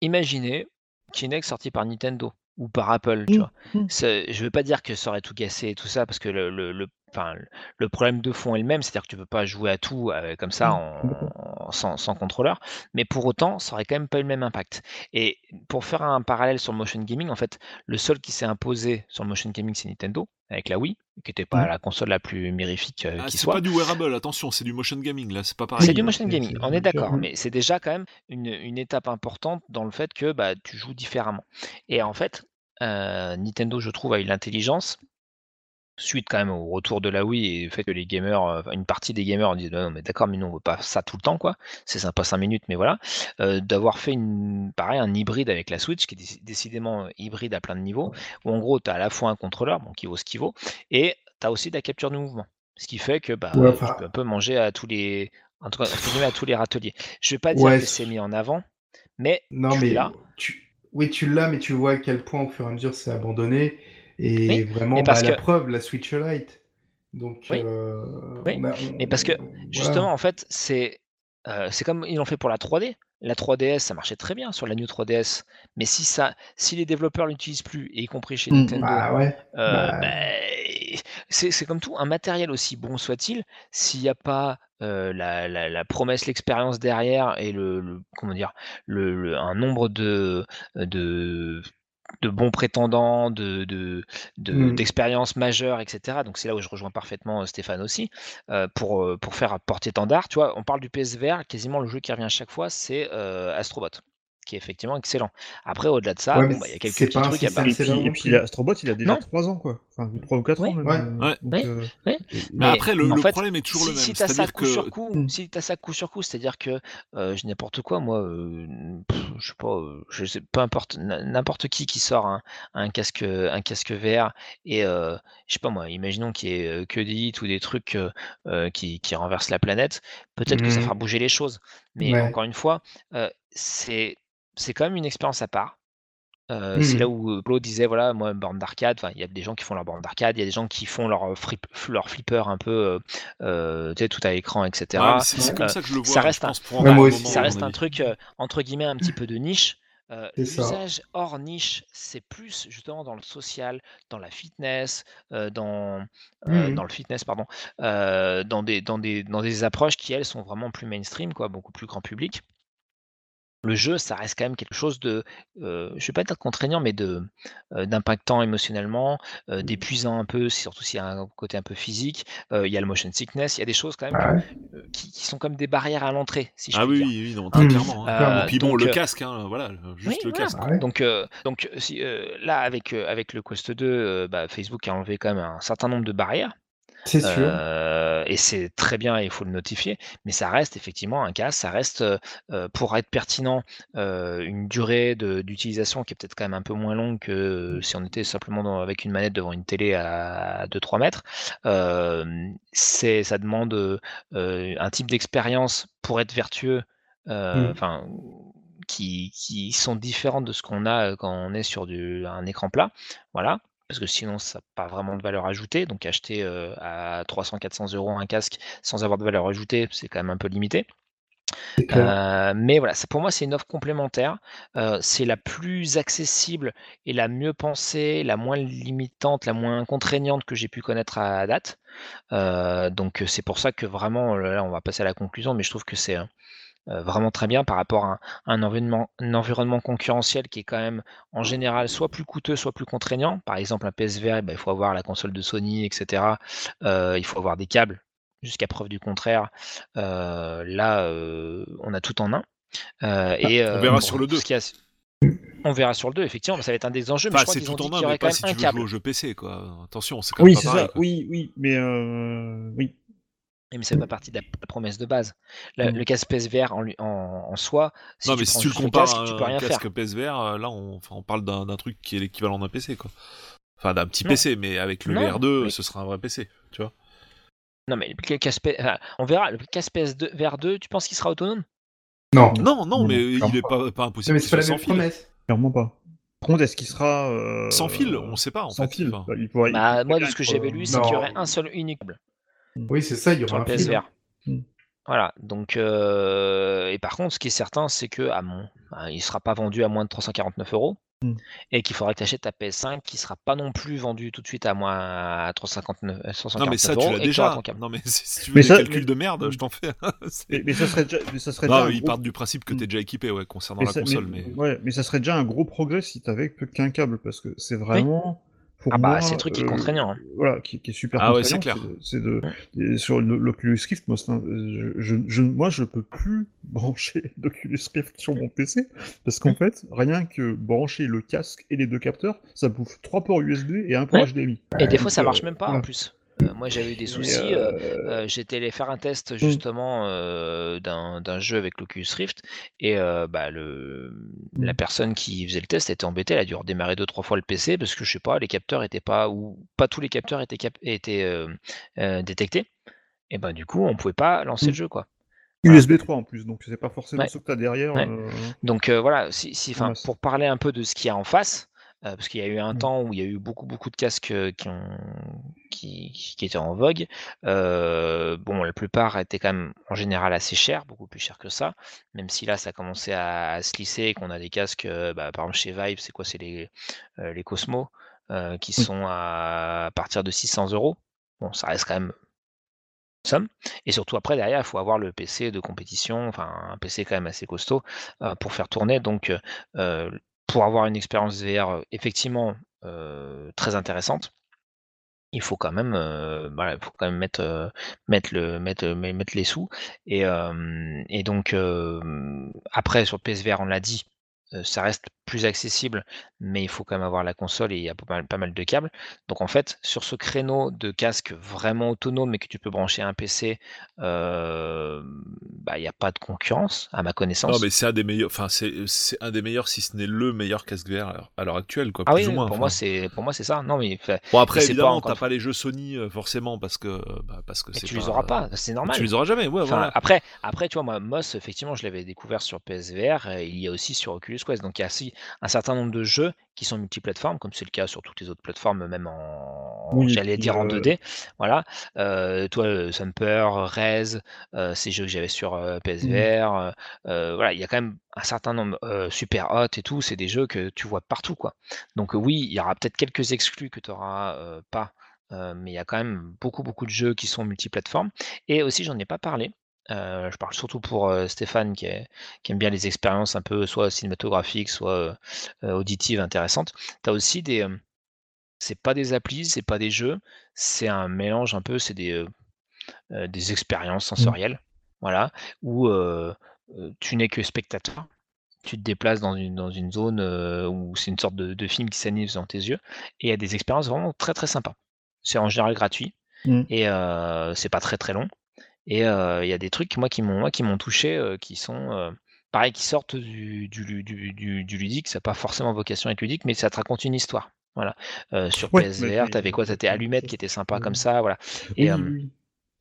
imaginez Kinect sorti par Nintendo ou par Apple, tu Hmm. vois. C'est- Je veux pas dire que ça aurait tout cassé et tout ça, parce que le, le, le- enfin, le problème de fond est le même, c'est-à-dire que tu peux pas jouer à tout euh, comme ça en, en- sans, sans contrôleur, mais pour autant, ça aurait quand même pas eu le même impact. Et pour faire un parallèle sur le motion gaming, en fait, le seul qui s'est imposé sur le motion gaming, c'est Nintendo, avec la Wii, qui n'était pas Mhm. la console la plus mirifique euh, Ah, qui c'est soit. pas du wearable, attention, c'est du motion gaming là, c'est pas pareil. C'est du Oui, motion c'est- gaming, c'est- on est c'est d'accord, mais c'est déjà quand même une, une étape importante dans le fait que bah, tu joues différemment. Et en fait, euh, Nintendo, je trouve, a eu l'intelligence suite quand même au retour de la Wii et le fait que les gamers, euh, une partie des gamers disent non mais d'accord mais nous on veut pas ça tout le temps quoi, c'est sympa 5 minutes mais voilà, euh, d'avoir fait une, pareil un hybride avec la Switch qui est déci- décidément hybride à plein de niveaux, où en gros tu as à la fois un contrôleur bon, qui vaut ce qu'il vaut et tu as aussi de la capture de mouvement, ce qui fait que bah, Ouais, tu peux un peu manger à tous les en tout cas, à tous les râteliers. Je vais pas dire Ouais, que c'est mis en avant, mais Non, tu mais tu... oui, tu l'as, mais tu vois à quel point au fur et à mesure c'est abandonné. Et Oui, vraiment, mais parce bah, la que- preuve, la Switch Lite. Donc, Oui. euh, Oui, on- mais parce que, voilà. Justement, en fait, c'est euh, c'est comme ils l'ont fait pour la 3D. La 3DS, ça marchait très bien sur la New 3DS. Mais si ça, si les développeurs l'utilisent plus, et y compris chez Mm. Nintendo, Bah ouais. euh, bah- bah, c'est c'est comme tout, un matériel aussi bon soit-il, s'il n'y a pas euh, la, la- la promesse, l'expérience derrière et le, le- comment dire, le, le- un nombre de, de, de bons prétendants, de, de, de- Mm. d'expériences majeures, etc. Donc c'est là où je rejoins parfaitement euh, Stéphane aussi, euh, pour, euh, pour faire porter étendard. Tu vois, on parle du PSVR, quasiment le jeu qui revient à chaque fois, c'est euh, Astrobot, qui est effectivement excellent. Après, au-delà de ça, Ouais, bon, mais bah, il y a quelques c'est petits pas un trucs à part. Et puis, et puis plus. Astrobot, il a déjà Non. 3 ans, quoi. Enfin, 3 ou 4 Oui. ans même. Ouais. euh, Ouais. donc, euh, Mais Mais après, le, en le fait, problème est toujours si, le même. si t'as ça que. sur coup, si t'as ça coup sur coup, c'est-à-dire que euh, je n'importe quoi, moi, euh, pff, je sais pas, euh, je sais, peu importe, n'importe qui qui sort un, un casque, un casque VR et euh, je sais pas moi, imaginons qu'il y ait que des hits ou des trucs qui, qui renversent la planète, peut-être que ça Mhm. fera bouger les choses. Mais Ouais. encore une fois, euh, c'est c'est quand même une expérience à part. Euh, c'est là où euh, Claude disait voilà moi borne d'arcade il y a des gens qui font leur borne d'arcade il y a des gens qui font leur flip, leur flipper un peu euh, tu sais tout à écran etc mais c'est comme ça que je le vois. ça reste un- Ouais, moi aussi. ça reste truc entre guillemets un petit peu de niche Euh, l'usage hors niche c'est plus justement dans le social dans la fitness euh, dans euh, dans le fitness pardon dans des dans des dans des approches qui elles sont vraiment plus mainstream quoi beaucoup plus grand public le jeu, ça reste quand même quelque chose de, euh, je vais pas dire contraignant, mais de euh, d'impactant émotionnellement, euh, d'épuisant un peu, surtout s'il y a un côté un peu physique. Euh, il y a le motion sickness, il y a des choses quand même Ah ouais? que- euh, qui, qui sont comme des barrières à l'entrée, si je Ah puis oui, dire. oui, oui, non, très Mm. clairement. hein. Euh, Et puis bon, donc, le casque, hein, voilà, juste oui, le voilà. casque. Ah ouais. Donc, euh, donc si, euh, là, avec, euh, avec le Quest 2, euh, bah, Facebook a enlevé quand même un certain nombre de barrières. C'est sûr. Euh, et c'est très bien, il faut le notifier, mais ça reste effectivement un cas, ça reste euh, euh, pour être pertinent euh, une durée d'utilisation qui est peut-être quand même un peu moins longue que euh, si on était simplement dans- avec une manette devant une télé à 2-3 mètres. C'est, ça demande un type d'expérience pour être vertueux, euh, Mm. enfin qui, qui sont différentes de ce qu'on a quand on est sur du, un écran plat. Voilà parce que sinon ça n'a pas vraiment de valeur ajoutée. Donc acheter euh, à 300-400 euros un casque sans avoir de valeur ajoutée, c'est quand même un peu limité. Euh, mais voilà, pour moi c'est une offre complémentaire. Euh, c'est la plus accessible et la mieux pensée, la moins limitante, la moins contraignante que j'ai pu connaître à date. Euh, donc c'est pour ça que vraiment, là on va passer à la conclusion, mais je trouve que c'est euh, vraiment très bien par rapport à un, un environnement, un environnement concurrentiel qui est quand même en général soit plus coûteux, soit plus contraignant. Par exemple, un PSVR, eh ben, il faut avoir la console de Sony, etc. Euh, il faut avoir des câbles, jusqu'à preuve du contraire. Euh, là, euh, on a tout en un. Euh, et, on euh, verra sur le tout 2. ce qu'il y a- On verra sur le 2, effectivement, ça va être un des enjeux, mais Enfin, je crois c'est tout en un, mais pas si tu veux câble. jouer au jeu PC, quoi. Attention, c'est quand même Oui, pas c'est pareil. ça. quoi. Oui, oui, mais euh, oui. Mais ça fait pas partie de la, la promesse de base. La- Mm. Le casque PSVR en, en, en soi, si non, tu mais si tu le compares casque, tu peux un rien faire. casque PSVR, euh, là, on, enfin, on parle d'un truc qui est l'équivalent d'un PC, quoi. Enfin, d'un petit Non. PC, mais avec le Non, VR2, mais- ce sera un vrai PC, tu vois. Non, mais le casque, enfin, on verra. Le casque PS2 VR2, tu penses qu'il sera autonome? Non. Non, non, mais non, il est pas. impossible mais c'est pas la sans même fil. promesse. Clairement pas. Par contre, est-ce qu'il sera euh, Sans fil, on sait pas, en sans fait. fil? Enfin, Bah, il pourrait- Bah, moi, de ce que j'avais euh, lu, c'est qu'il y aurait un seul unique Oui, c'est ça, il y aura un fil. PSVR. Mm. Voilà, donc, euh, et par contre, ce qui est certain, c'est que à mon, bah, il sera pas vendu à moins de 349 euros. Mm. Et qu'il faudra que tu achètes ta PS5 qui sera pas non plus vendue tout de suite à moins à 359, euh, 349 Non, mais ça, tu euros l'as tu déjà. Non, mais si tu veux Mais des ça- calculs mais- de merde, je t'en fais. Mais, mais ça serait déjà, mais ça serait Non, déjà ils gros- partent du principe que Mm. t'es déjà équipé, ouais, concernant mais la ça, console, mais, mais. ouais, mais ça serait déjà un gros progrès si t'avais que- qu'un câble, parce que c'est vraiment pour Ah bah, moi, c'est le truc qui est euh, contraignant, hein. Voilà, qui, qui est super Ah ouais, c'est contraignant. clair. C'est de, c'est de- et sur le- l'Oculus Rift, moi, c'est un- je, je, je- moi, je peux plus brancher l'Oculus Rift sur mon PC parce qu'en fait, rien que brancher le casque et les deux capteurs, ça bouffe trois ports USB et un port Ouais. HDMI. Et des fois, ça marche euh, même pas en plus. Euh, moi, j'avais eu des soucis. euh, euh, J'étais allé faire un test justement euh, d'un jeu avec l'Oculus Rift et bah, le, la Mm. personne qui faisait le test était embêtée. Elle a dû redémarrer deux trois fois le PC parce que je sais pas, les capteurs étaient pas ou pas tous les capteurs étaient, cap- étaient détectés. Et ben du coup, on pouvait pas lancer Mm. le jeu quoi. USB 3 en plus, donc c'est pas forcément Ouais. ce que tu as derrière. Ouais. Donc voilà, si, pour parler un peu de ce qu'il y a en face, euh, parce qu'il y a eu un Mm. temps où il y a eu beaucoup beaucoup de casques qui, ont, qui, qui étaient en vogue. Euh, bon, la plupart étaient quand même en général assez chers, beaucoup plus chers que ça. Même si là, ça a commencé à, à se lisser et qu'on a des casques, bah, par exemple chez Vive, c'est quoi? C'est les, les Cosmo euh, qui sont à, à partir de 600 euros. Bon, ça reste quand même somme. Et surtout après, derrière, il faut avoir le PC de compétition, enfin un PC quand même assez costaud euh, pour faire tourner. Donc, euh, pour avoir une expérience VR effectivement très intéressante, il faut quand même, mettre, mettre, le, mettre, met- mettre les sous. Et, donc, après, sur PSVR, on l'a dit, ça reste plus accessible, mais il faut quand même avoir la console et il y a pas mal, pas mal de câbles. Donc en fait, sur ce créneau de casque vraiment autonome et que tu peux brancher à un PC, euh, bah, il n'y a pas de concurrence, à ma connaissance. Non, mais c'est un des meilleurs, enfin, c'est un des meilleurs, si ce n'est le meilleur casque VR à l'heure- actuelle, quoi. ah plus oui, ou moins. pour enfin. moi c'est pour moi c'est ça. Non mais Bon, après, évidemment, t'as pas les jeux Sony, euh, forcément, parce que, bah, parce que tu pas... les auras pas, c'est normal. Tu les auras jamais, ouais, voilà. après, après, tu vois, moi, Moss, effectivement, je l'avais découvert sur PSVR, euh, il y a aussi sur Oculus Quest. Donc, il y a aussi un certain nombre de jeux qui sont multiplateformes, comme c'est le cas sur toutes les autres plateformes, même en, Oui, j'allais dire en euh, 2D. Voilà. Euh, toi, Sumper, Rez, euh, ces jeux que j'avais sur euh, PSVR. voilà, il y a quand même un certain nombre, Super Hot et tout, c'est des jeux que tu vois partout, quoi. Donc, oui, il y aura peut-être quelques exclus que tu n'auras pas. mais il y a quand même beaucoup beaucoup de jeux qui sont multiplateformes et aussi j'en ai pas parlé euh, je parle surtout pour euh, Stéphane qui, est- qui aime bien les expériences un peu soit cinématographiques, soit euh, auditives intéressantes. Tu as aussi des. c'est pas des applis, c'est pas des jeux, c'est un mélange un peu, c'est des, des expériences sensorielles, voilà, où tu n'es que spectateur. Tu te déplaces dans une, dans une zone où c'est une sorte de, de film qui s'anime dans tes yeux, et il y a des expériences vraiment très très sympas. C'est en général gratuit, Mm. et c'est pas très très long. Et il y a des trucs moi qui m'ont moi qui m'ont touché, qui sont pareil, qui sortent du, du, du, ludique. Ça n'a pas forcément vocation à être ludique, mais ça te raconte une histoire. Voilà. Euh, sur Ouais, PSVR, mais- t'avais quoi? T'avais Allumette qui était sympa comme ça, voilà. Et Oui, euh, oui, oui.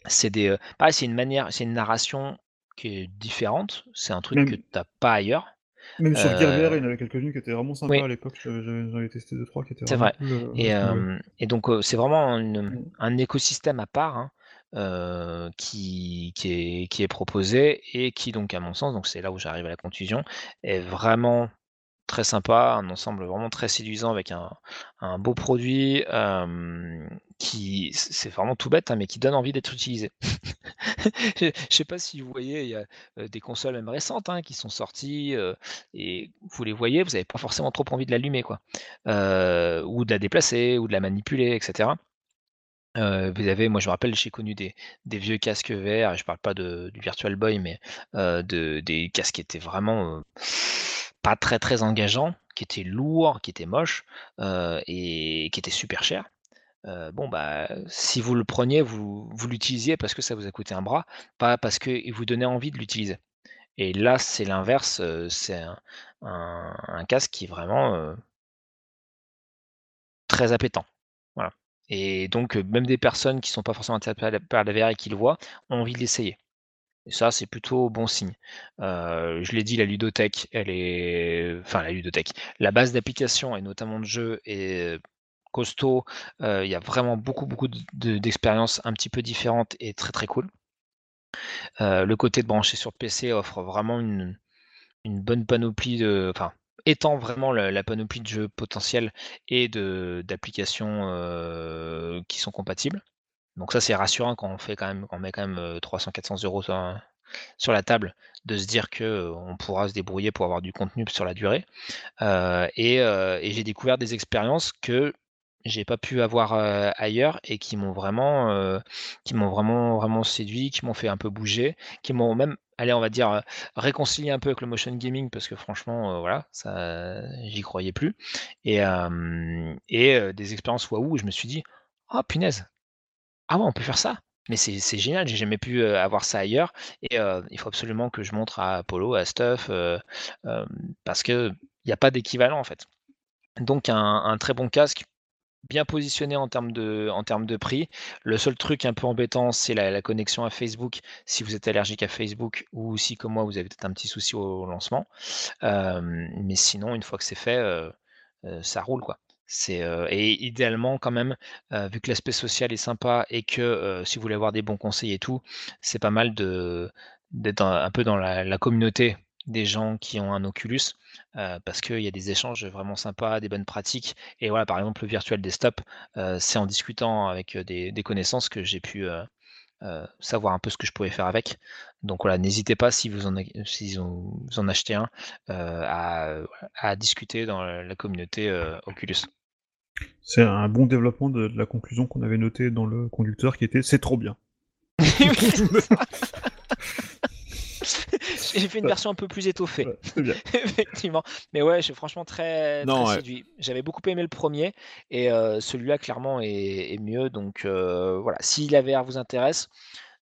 c'est des, euh, pareil, c'est une manière, c'est une narration qui est différente. C'est un truc Même- que t'as pas ailleurs. Même sur Gear VR, il y en avait quelques-unes qui étaient vraiment sympas oui. à l'époque. J'en avais testé 2-3 qui étaient C'est vrai. cool. Et, et donc, c'est vraiment une- un écosystème à part hein, euh, qui, est, proposé et qui, donc, à mon sens, donc c'est là où j'arrive à la conclusion, est vraiment très sympa, un ensemble vraiment très séduisant avec un, beau produit euh, qui, c'est vraiment tout bête, hein, mais qui donne envie d'être utilisé. Je je sais pas si vous voyez, il y a euh, des consoles même récentes hein, qui sont sorties et vous les voyez, vous n'avez pas forcément trop envie de l'allumer, quoi, ou de la déplacer, ou de la manipuler, etc. Vous avez, moi je me rappelle, j'ai connu des, vieux casques et je parle pas du Virtual Boy, mais de, des casques qui étaient vraiment pas très très engageants, qui étaient lourds, qui étaient moches et qui étaient super chers. Bon bah si vous le preniez, vous, l'utilisiez parce que ça vous a coûté un bras, pas parce qu'il vous donnait envie de l'utiliser. Et là c'est l'inverse, c'est un, casque qui est vraiment très appétant. Et donc, même des personnes qui sont pas forcément intéressées par la, VR et qui le voient, ont envie de l'essayer. Et ça, c'est plutôt bon signe. Je l'ai dit, la ludothèque, elle est, enfin la ludothèque, la base d'application et notamment de jeux est costaud. Il y a vraiment beaucoup, beaucoup de- de- d'expériences un petit peu différentes et très, très cool. Le côté de brancher sur PC offre vraiment une, une bonne panoplie de, enfin, étend vraiment la, panoplie de jeux potentiels et d'applications euh, qui sont compatibles. Donc ça c'est rassurant quand on fait quand même, quand on met quand même 300-400 euros sur, sur la table, de se dire que euh, on pourra se débrouiller pour avoir du contenu sur la durée. Euh, et euh, j'ai découvert des expériences que j'ai pas pu avoir euh, ailleurs et qui m'ont vraiment, euh, qui m'ont vraiment, vraiment séduit, qui m'ont fait un peu bouger, qui m'ont même, allez, on va dire, réconcilié un peu avec le motion gaming parce que franchement, voilà, ça, j'y croyais plus. Et, des expériences waouh où je me suis dit, oh punaise, ah ouais, on peut faire ça. Mais c'est génial, j'ai jamais pu avoir ça ailleurs. Et il faut absolument que je montre à Polo, à Stuff, parce qu'il n'y a pas d'équivalent en fait. Donc un, très bon casque, bien positionné en termes de, en termes de prix. Le seul truc un peu embêtant, c'est la, connexion à Facebook, si vous êtes allergique à Facebook ou si, comme moi, vous avez peut-être un petit souci au, lancement. Euh, mais sinon, une fois que c'est fait, euh, euh, ça roule, quoi. C'est et idéalement quand même, vu que l'aspect social est sympa et que si vous voulez avoir des bons conseils et tout, c'est pas mal d'être un, peu dans la communauté des gens qui ont un Oculus euh, parce qu'il y a des échanges vraiment sympas, des bonnes pratiques. Et voilà, par exemple, le virtual desktop, euh, c'est en discutant avec des, connaissances que j'ai pu euh, savoir un peu ce que je pouvais faire avec. Donc voilà, n'hésitez pas si vous en, si vous en achetez un à, discuter dans la communauté Oculus. C'est un bon développement de, la conclusion qu'on avait notée dans le conducteur qui était c'est trop bien. J'ai fait une version un peu plus étoffée. Effectivement. Mais ouais, je suis franchement très, séduit. J'avais beaucoup aimé le premier et euh, celui-là, clairement, est, mieux. Donc euh, voilà, si la VR vous intéresse,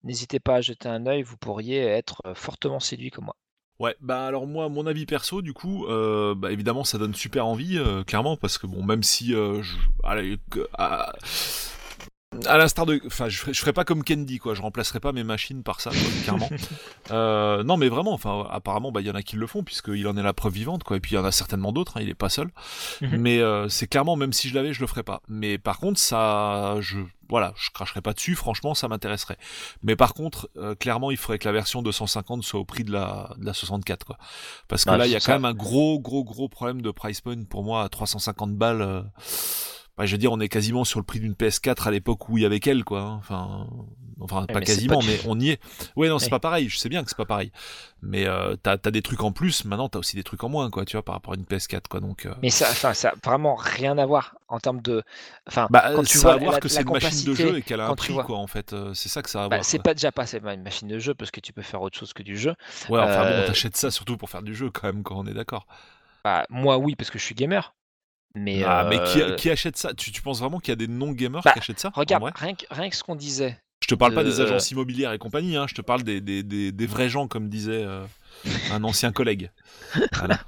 n'hésitez pas à jeter un œil. Vous pourriez être fortement séduit comme moi. Ouais, bah alors moi, mon avis perso, du coup, euh, bah évidemment, ça donne super envie, clairement, parce que bon, même si, je, allez, à l'instar de, enfin, je, je ferai pas comme Candy, quoi. Je remplacerai pas mes machines par ça, clairement. euh, non, mais vraiment, enfin, apparemment, bah, il y en a qui le font puisqu'il en est la preuve vivante, quoi. Et puis il y en a certainement d'autres. Hein, il est pas seul. Mhm. Mais euh, c'est clairement, même si je l'avais, je le ferais pas. Mais par contre, ça, je, voilà, je cracherai pas dessus. Franchement, ça m'intéresserait. Mais par contre, euh, clairement, il faudrait que la version 250 soit au prix de la, de la 64, quoi. Parce que bah, là, il y a quand même un gros, gros, gros problème de price point pour moi à 350 balles. Euh, bah, je veux dire, on est quasiment sur le prix d'une PS4 à l'époque où il y avait qu'elle, quoi. Hein. Enfin, enfin pas quasiment, mais on y est. Ouais, non, c'est pas pareil. Je sais bien que c'est pas pareil. Mais euh, t'as as des trucs en plus. Maintenant, t'as aussi des trucs en moins, quoi. Tu vois, par rapport à une PS4, quoi. Donc. Euh. Mais ça, enfin, ça a vraiment rien à voir en termes de. Enfin, bah, quand tu vois voir que c'est une machine de jeu et qu'elle a un prix, quoi. En fait, euh, c'est ça que ça a à bah, voir. C'est pas déjà pas une machine de jeu parce que tu peux faire autre chose que du jeu. Ouais, enfin bon, t'achètes ça surtout pour faire du jeu, quand même, quand on est d'accord. Bah, moi, oui, parce que je suis gamer. Mais, ah, mais qui, euh, qui, achète ça? Tu, tu, penses vraiment qu'il y a des non-gamers qui bah, achètent ça Regarde, rien que, rien que, ce qu'on disait. Je te parle pas des agences immobilières et compagnie, hein, je te parle des, des, des, des, vrais gens, comme disait euh, un ancien collègue. Voilà.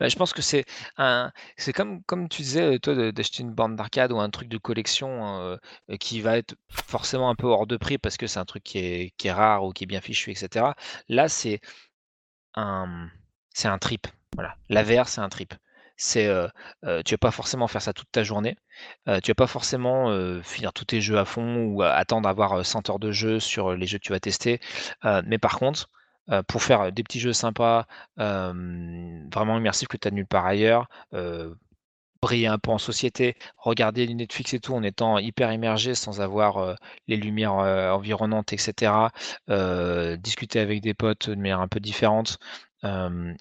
bah, je pense que c'est un, c'est comme, comme tu disais, toi, d'acheter une bande d'arcade ou un truc de collection euh, qui va être forcément un peu hors de prix parce que c'est un truc qui est, qui est rare ou qui est bien fichu, etc. Là, c'est un, c'est un trip. Voilà. La VR, c'est un trip c'est euh, tu vas pas forcément faire ça toute ta journée. Euh, tu vas pas forcément finir tous tes jeux à fond ou attendre d'avoir 100 heures de jeu sur les jeux que tu vas tester. mais par contre, pour faire des petits jeux sympas, vraiment immersifs que tu as nulle part ailleurs, briller un peu en société, regarder les Netflix et tout en étant hyper immergé sans avoir les lumières environnantes, etc. discuter avec des potes de manière un peu différente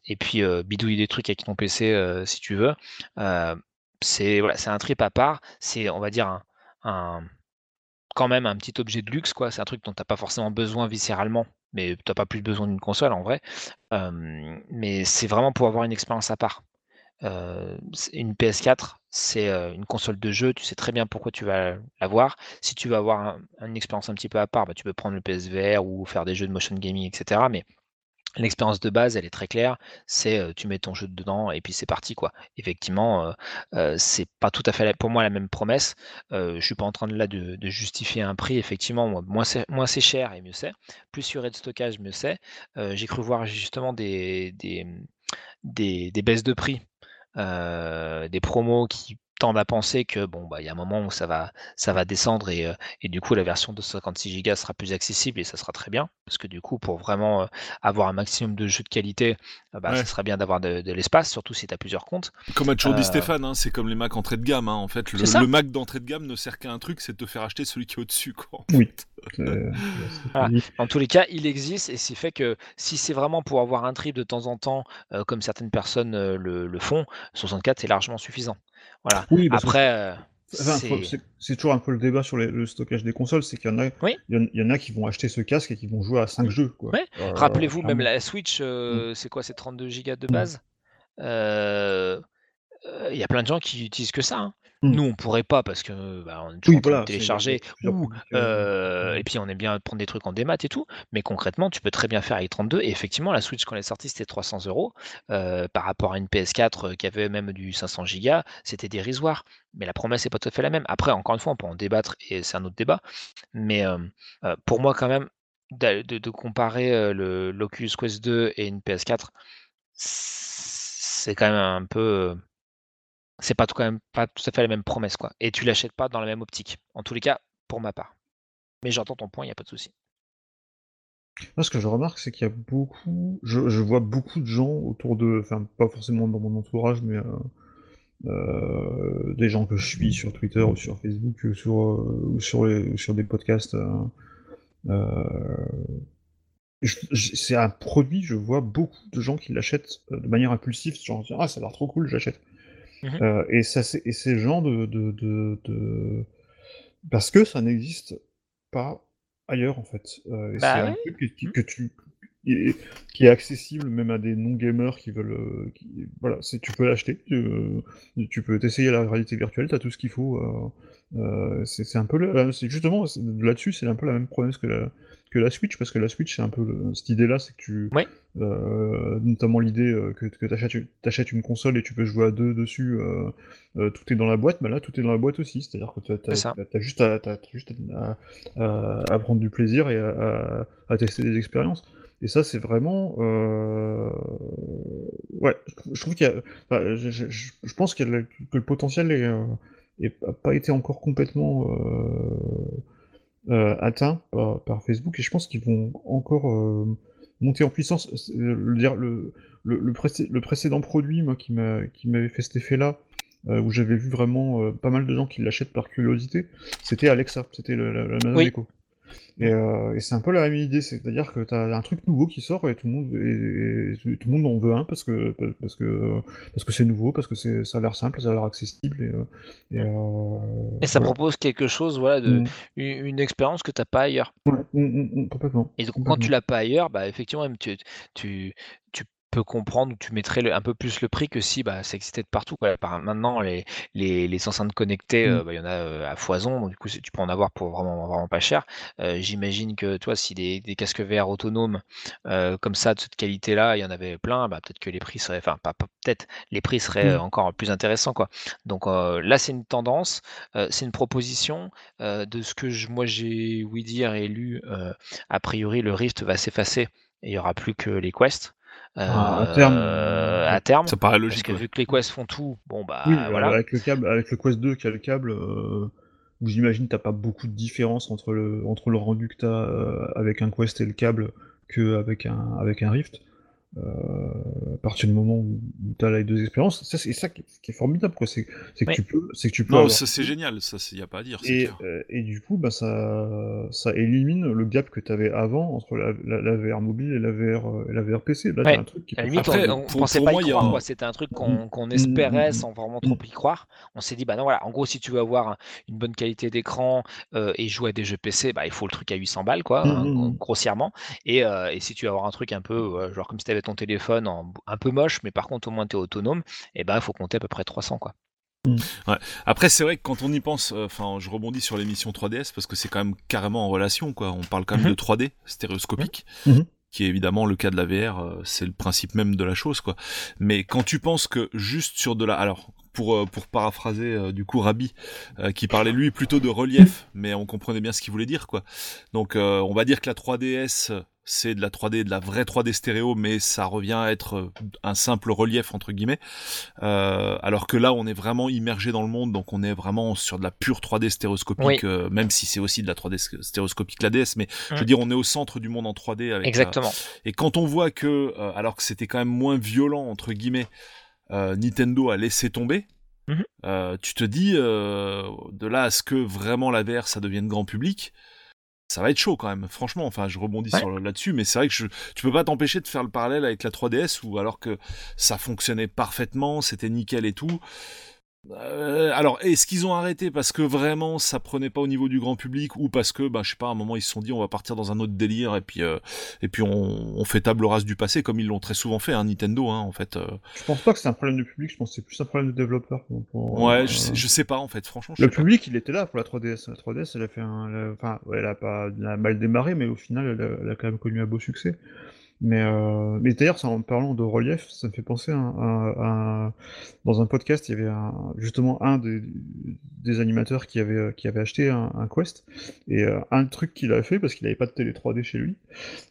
et puis bidouiller des trucs avec ton PC si tu veux. c'est voilà, un trip à part. C'est on va dire un, quand même un petit objet de luxe quoi. C'est un truc dont tu n'as pas forcément besoin viscéralement, mais tu n'as pas plus besoin d'une console en vrai. mais c'est vraiment pour avoir une expérience à part. une PS4, c'est une console de jeu, tu sais très bien pourquoi tu vas l'avoir. Si tu veux avoir une expérience un petit peu à part, bah, tu peux prendre le PSVR ou faire des jeux de motion gaming, etc. Mais L'expérience de base, elle est très claire, c'est tu mets ton jeu dedans et puis c'est parti quoi. Effectivement, c'est pas tout à fait pour moi la même promesse. je suis pas en train de là de, justifier un prix. Effectivement, moins c'est moins c'est cher et mieux c'est. Plus aurait de stockage, mieux c'est. J'ai cru voir justement des baisses de prix, des promos qui tendent à penser que bon bah il y a un moment où ça va ça va descendre et, euh, et du coup la version de 56 Go sera plus accessible et ça sera très bien. Parce que du coup pour vraiment euh, avoir un maximum de jeux de qualité euh, bah, ça sera bien d'avoir de, l'espace surtout si tu as plusieurs comptes. Comme a toujours dit Stéphane hein, c'est comme les Mac entrée de gamme hein, en fait le, Mac d'entrée de gamme ne sert qu'à un truc c'est de te faire acheter celui qui est au-dessus quoi oui. en tous les cas il existe et c'est fait que si c'est vraiment pour avoir un trip de temps en temps comme certaines personnes le, le font 64 c'est largement suffisant voilà. Oui, Après, Enfin, C'est- toujours un peu le débat sur les- le stockage des consoles, c'est qu'il y en a, Oui. il y en- il y en a qui vont acheter ce casque et qui vont jouer à 5 jeux. Euh, Rappelez-vous, même clairement. la Switch, euh, c'est quoi C'est 32 Go de Mm. base? Euh, Il y a plein de gens qui utilisent que ça. hein. Mm. Nous, on pourrait pas parce que bah, on est toujours Oui, voilà, Ou, publics, euh, euh, mm. et puis, on aime bien prendre des trucs en démat et tout. Mais concrètement, tu peux très bien faire avec 32. Et effectivement, la Switch, quand elle est sortie, c'était 300 euros. Euh, Par rapport à une PS4 euh, qui avait même du 500 Go, c'était dérisoire. Mais la promesse n'est pas tout à fait la même. Après, encore une fois, on peut en débattre et c'est un autre débat. Mais euh, pour moi, quand même, de, de comparer le l'Oculus Quest 2 et une PS4, c'est quand même un peu. C'est pas tout, quand même pas tout à fait la même promesse, quoi. Et tu l'achètes pas dans la même optique. En tous les cas, pour ma part. Mais j'entends ton point, il n'y a pas de souci. Moi, ce que je remarque, c'est qu'il y a beaucoup, je, vois beaucoup de gens autour de, enfin, pas forcément dans mon entourage, mais euh, euh, des gens que je suis sur Twitter ou sur Facebook ou sur, euh, sur, des podcasts. c'est un produit, je vois beaucoup de gens qui l'achètent de manière impulsive, genre ah ça a l'air trop cool, j'achète. Mhm. Euh, et ça, et ces gens de, de, de, de- parce que ça n'existe pas ailleurs en fait. Euh, Bah c'est un truc que, qui- Mhm. que tu qui qui est accessible même à des non gamers qui veulent. euh, qui- voilà, tu peux l'acheter, tu, tu peux t'essayer la réalité virtuelle, t'as tout ce qu'il faut. euh, c'est un peu, c'est justement là-dessus, c'est un peu la même promesse que la que la Switch, parce que la Switch, c'est un peu le- cette idée-là, c'est que tu, Ouais. euh, notamment l'idée euh, que, que tu achètes, une console et tu peux jouer à deux dessus, euh, tout est dans la boîte, bah là tout est dans la boîte aussi, c'est-à-dire que tu as, juste, à, t'as juste à, à- à prendre du plaisir et à, tester des expériences. Et ça, c'est vraiment. euh, Ouais, je trouve qu'il y a. enfin, je, je- je- je pense a que le potentiel est, euh, est- a pas été encore complètement euh, atteint par, par Facebook et je pense qu'ils vont encore euh, monter en puissance. C'est- Le, le, le, le précé- le précédent produit moi, qui m'a- qui m'avait fait cet effet-là, euh, où j'avais vu vraiment euh, pas mal de gens qui l'achètent par curiosité, c'était Alexa, c'était le- la, la Oui. Echo. Et, euh, et c'est un peu la même idée, c'est-à-dire que tu as un truc nouveau qui sort et tout le monde, et, et tout le monde en veut un parce que parce que parce que c'est nouveau, parce que c'est ça a l'air simple, ça a l'air accessible et, euh, euh, ça voilà. propose quelque chose, voilà, de, Mm. une, une expérience que tu n'as pas ailleurs. Ouais, mm, mm, complètement. Et donc, quand tu l'as pas ailleurs, bah, effectivement, tu peux comprendre ou tu mettrais le- un peu plus le prix que si bah, ça existait de partout. Quoi. Par, maintenant, les, les, les enceintes connectées, Mm. euh, bah, il y en a euh, à foison. Donc, du coup, tu peux en avoir pour vraiment, vraiment pas cher. Euh, J'imagine que toi, si des, des casques VR autonomes comme ça, de cette qualité-là, il y en avait plein, bah, peut-être que les prix seraient, enfin, pas, pas peut-être, les prix seraient Mm. euh, encore plus intéressants. Quoi. Donc là, c'est une tendance, c'est une proposition. de ce que je- moi j'ai ouï dire et lu, a priori, le Rift va s'effacer et il n'y aura plus que les Quests. Ah, à terme, Euh, à terme, Ça paraît parce logique. que ouais. vu que les Quests font tout, bon bah Oui, euh, voilà. avec le câble, avec le Quest 2 qui a le câble, euh, où j'imagine t'as pas beaucoup de différence entre le, entre le rendu que t'as euh, avec un Quest et le câble que avec un, avec un Rift. Euh, à partir du moment où, tu as les deux expériences, c'est ça qui est, qui est formidable, quoi. C'est c'est que Oui. tu peux, c'est que tu peux. Non, avoir c'est génial, ça il y a pas à dire. Et, euh, et du coup, bah, ça, ça élimine le gap que tu avais avant entre la, la, la VR mobile et la VR, euh, et la VR PC. Là, Ouais. un truc qui À limite, Après, on, on pour- pensait pour pas moi, y croire. un-. C'était un truc qu'on qu'on Mm, espérait mm, sans vraiment trop y croire. On s'est dit, bah non, voilà, en gros, si tu veux avoir un- une bonne qualité d'écran euh, et jouer à des jeux PC, bah, il faut le truc à 800 balles, quoi, Mm, hein, mm, mm. grossièrement. Et, euh, et si tu veux avoir un truc un peu, euh, genre comme si tu avais ton téléphone en, un peu moche, mais par contre, au moins, tu es autonome, et ben il faut compter à peu près 300, quoi. Après, c'est vrai que quand on y pense, euh, enfin, je rebondis sur l'émission 3DS parce que c'est quand même carrément en relation, quoi. On parle quand même Mhm. de 3D stéréoscopique, Mhm. qui est évidemment le cas de la VR. euh, c'est le principe même de la chose, quoi. Mais quand tu penses que juste sur de la, alors pour euh, pour paraphraser euh, du coup Rabi, euh, qui parlait lui plutôt de relief, mais on comprenait bien ce qu'il voulait dire, quoi. Donc, euh, on va dire que la 3DS c'est de la 3D, de la vraie 3D stéréo, mais ça revient à être euh, un simple relief entre guillemets. Euh, alors que là, on est vraiment immergé dans le monde, donc on est vraiment sur de la pure 3D stéréoscopique, Oui. euh, même si c'est aussi de la 3D stéréoscopique la DS, mais je veux Mhm. dire, on est au centre du monde en 3D avec. la- Exactement. Et quand on voit que, euh, alors que c'était quand même moins violent entre guillemets, euh, Nintendo a laissé tomber. Mhm. euh, tu te dis euh, de là à ce que vraiment la VR ça devienne grand public, ça va être chaud quand même. Franchement, enfin, je rebondis Ouais. sur le- là-dessus, mais c'est vrai que je, tu peux pas t'empêcher de faire le parallèle avec la 3DS ou alors que ça fonctionnait parfaitement, c'était nickel et tout. Euh, alors, est-ce qu'ils ont arrêté parce que vraiment ça prenait pas au niveau du grand public ou parce que, bah, je sais pas, à un moment ils se sont dit on va partir dans un autre délire et puis euh, et puis on, on, fait table rase du passé comme ils l'ont très souvent fait, hein, Nintendo, hein, en fait. Euh... Je pense pas que c'est un problème de public, je pense que c'est plus un problème de développeur. Ouais, je sais, je sais, pas en fait, franchement. Le public, pas. il était là pour la 3DS. La 3DS, elle a fait un, elle a, enfin, ouais, elle a pas, elle a mal démarré, mais au final, elle a, elle a quand même connu un beau succès. Mais, euh, mais d'ailleurs, en parlant de relief, ça me fait penser à, à, à, dans un podcast, il y avait un, justement un des, des, animateurs qui avait, qui avait acheté un, un Quest. Et euh, un truc qu'il a fait, parce qu'il n'avait pas de télé 3D chez lui,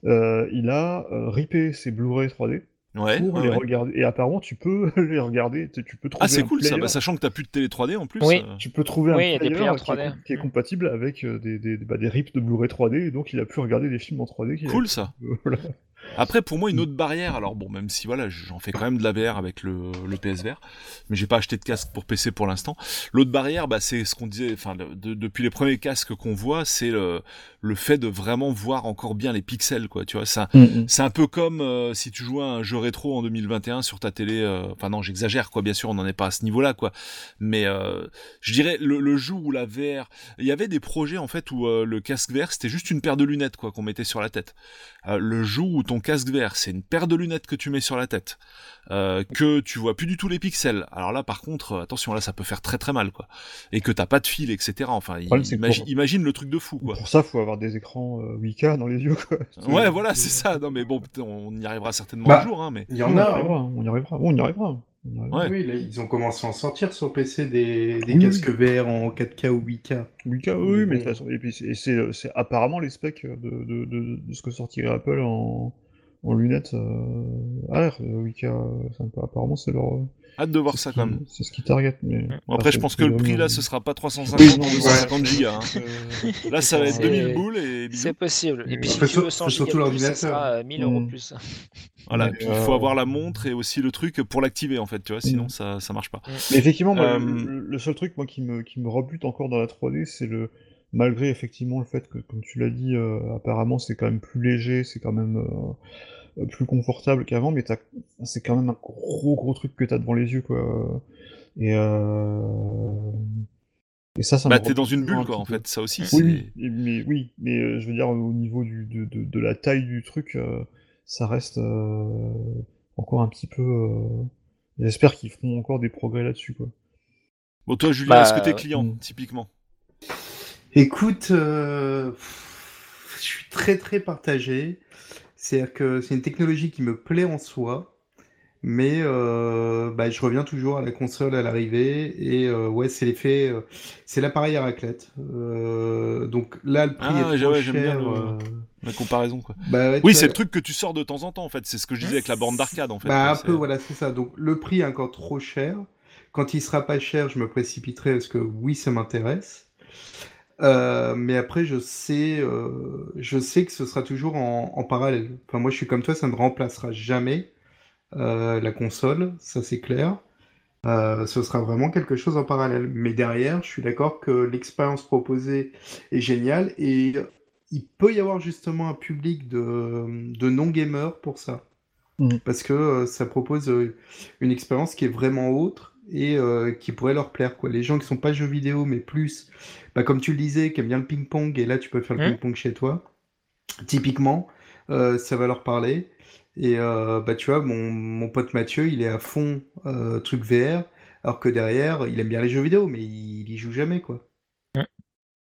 euh, il a ripé ses Blu-ray 3D. Ouais, pour ouais, les ouais. regarder. Et apparemment, tu peux les regarder. Tu tu peux trouver Ah, c'est cool ça, bah, sachant que t'as plus de télé 3D en plus. Oui. euh, Tu peux trouver Oui, un des player qui, est, 3D. com- qui est compatible avec euh, des, des, bah, des rips de Blu-ray 3D, et donc il a pu regarder des films en 3D. qu'il a- Cool ça. Voilà. Après, pour moi, une autre barrière, alors bon, même si voilà, j'en fais quand même de la VR avec le, le PSVR, mais j'ai pas acheté de casque pour PC pour l'instant. L'autre barrière, bah, c'est ce qu'on disait, enfin, de- de- depuis les premiers casques qu'on voit, c'est le, le fait de vraiment voir encore bien les pixels, quoi. Tu vois, ça, c'est un peu comme euh, si tu jouais à un jeu rétro en 2021 sur ta télé. euh, Enfin non, j'exagère, quoi. Bien sûr, on n'en est pas à ce niveau-là, quoi. Mais euh, je dirais le, le jour où la VR, il y avait des projets en fait où le casque VR c'était juste une paire de lunettes, quoi, qu'on mettait sur la tête. Le jour où ton casque VR c'est une paire de lunettes que tu mets sur la tête, euh, que tu vois plus du tout les pixels. Alors là, par contre, euh, attention, là, ça peut faire très très mal, quoi. Et que t'as pas de fil, etc. Enfin, problème, c'est que imagi- pour- imagine le truc de fou, quoi. Pour ça, faut avoir des écrans euh, 8K dans les yeux. Quoi. Ouais, voilà, c'est ça. Non, mais bon, on y arrivera certainement Bah, un jour, hein, mais. Il y on en a. hein. on y arrivera. On y arrivera. On y arrivera. Ouais. Oui, là, ils ont commencé à en sortir sur PC des, des Oui, casques VR en 4K ou 8K. 8K, oui, mais bon. de toute façon, et puis c'est- apparemment les specs de, de, de, de ce que sortirait Apple en, en lunettes euh, AR. euh, 8K, euh, ça me paraît- apparemment c'est leur. Hâte de voir ça qui- quand même. C'est ce qui target. Mais... Bon, après, je pense que le prix là, ce sera pas 350 Oui, ou non, 250 gigas. hein. Euh, Là, ça va être C'est- 2000 boules et. C'est possible. Et puis si Faut tu veux 100 faut surtout gigas de plus, ça l'ordinateur. sera euh, 1000 euros de Mm. plus. Voilà, Mais, et puis il faut euh, avoir la montre et aussi le truc pour l'activer en fait, tu vois, sinon Mm. ça ça marche pas. Mais effectivement, moi, Euh, le, le seul truc moi, qui, me, qui me rebute encore dans la 3D, c'est le. Malgré effectivement le fait que, comme tu l'as dit, euh, apparemment c'est quand même plus léger, c'est quand même euh, euh, plus confortable qu'avant, mais t'as- c'est quand même un gros gros truc que t'as devant les yeux, quoi. Et, euh... Et ça, ça Bah me t'es dans une un bulle quoi en fait, ça aussi Oui, mais, oui, mais euh, je veux dire, au niveau du, de, de, de la taille du truc, euh, ça reste euh, encore un petit peu. euh, J'espère qu'ils feront encore des progrès là-dessus, quoi. Bon toi Julien, Bah, est-ce que t'es client Mm. typiquement? Écoute, euh, je suis très très partagé. C'est-à-dire que c'est une technologie qui me plaît en soi, mais euh, bah, je reviens toujours à la console à l'arrivée et euh, ouais, c'est l'effet, euh, c'est l'appareil à raclette. Euh, donc là, le prix Ah, est trop ouais, j'aime bien cher. le- La comparaison quoi. bah, ouais, Oui, c'est le truc que tu sors de temps en temps en fait, c'est ce que je disais avec la borne d'arcade en fait. Bah, un peu, voilà, c'est ça. Donc, le prix est encore trop cher. Quand il sera pas cher, je me précipiterai parce que oui, ça m'intéresse. Euh, mais après, je sais, euh, je sais que ce sera toujours en, en parallèle. Enfin, moi, je suis comme toi, ça ne remplacera jamais euh, la console, ça c'est clair. Ce sera vraiment quelque chose en parallèle. Mais derrière, je suis d'accord que l'expérience proposée est géniale et il peut y avoir justement un public de, de non-gamers pour ça. Mhm. Parce que ça propose une expérience qui est vraiment autre et euh, qui pourrait leur plaire. Quoi. Les gens qui sont pas jeux vidéo, mais plus, bah, comme tu le disais, qui aiment bien le ping-pong, et là tu peux faire le Mhm. ping-pong chez toi, typiquement, euh, ça va leur parler. Et euh, bah, tu vois, mon, mon pote Mathieu, il est à fond euh, truc VR, alors que derrière, il aime bien les jeux vidéo, mais il, y joue jamais, quoi.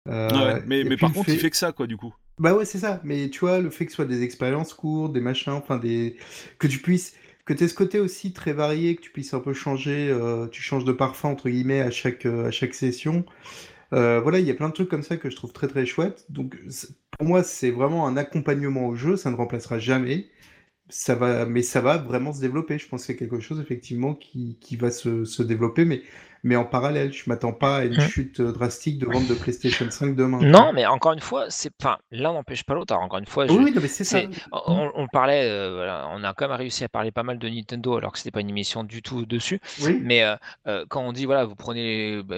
Ouais, mais mais par contre, fait- il fait que ça quoi du coup. bah ouais, c'est ça. Mais tu vois, le fait que ce soit des expériences courtes, des machins, enfin des que tu puisses que tu aies ce côté aussi très varié, que tu puisses un peu changer, euh, tu changes de parfum entre guillemets à chaque euh, à chaque session. Euh, voilà, il y a plein de trucs comme ça que je trouve très très chouette. Donc pour moi, c'est vraiment un accompagnement au jeu, ça ne remplacera jamais. Ça va, mais ça va vraiment se développer. Je pense que c'est quelque chose effectivement qui, qui va se, se développer, mais, mais en parallèle. Je m'attends pas à une Mhm. chute euh, drastique de vente de PlayStation 5 demain. Non, mais encore une fois, c'est enfin l'un n'empêche pas l'autre. Encore une fois, je- Oui, non, mais c'est ça. c'est- on, on parlait, euh, voilà, on a quand même réussi à parler pas mal de Nintendo alors que c'était pas une émission du tout dessus. Oui. Mais euh, euh, quand on dit voilà, vous prenez bah,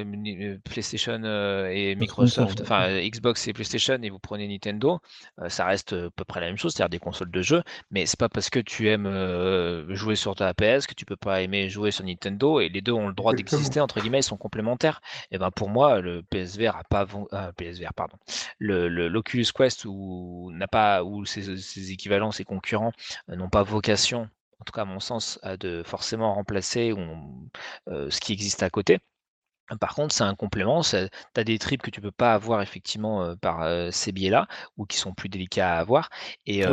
PlayStation euh, et Microsoft, enfin euh, Xbox et PlayStation et vous prenez Nintendo, euh, ça reste à peu près la même chose, c'est-à-dire des consoles de jeu. Mais c'est pas parce que tu aimes euh, jouer sur ta PS que tu peux pas aimer jouer sur Nintendo et les deux ont le droit d'exister entre entre sont complémentaires. Et ben pour moi, le PSVR a pas euh, PSVR, pardon, le, l'Oculus Quest ou n'a pas ou ses, équivalents, ses concurrents euh, n'ont pas vocation, en tout cas à mon sens, à de forcément remplacer ou, euh, ce qui existe à côté. Par contre, c'est un complément. Tu as des trips que tu peux pas avoir effectivement par ces biais-là, ou qui sont plus délicats à avoir. Et,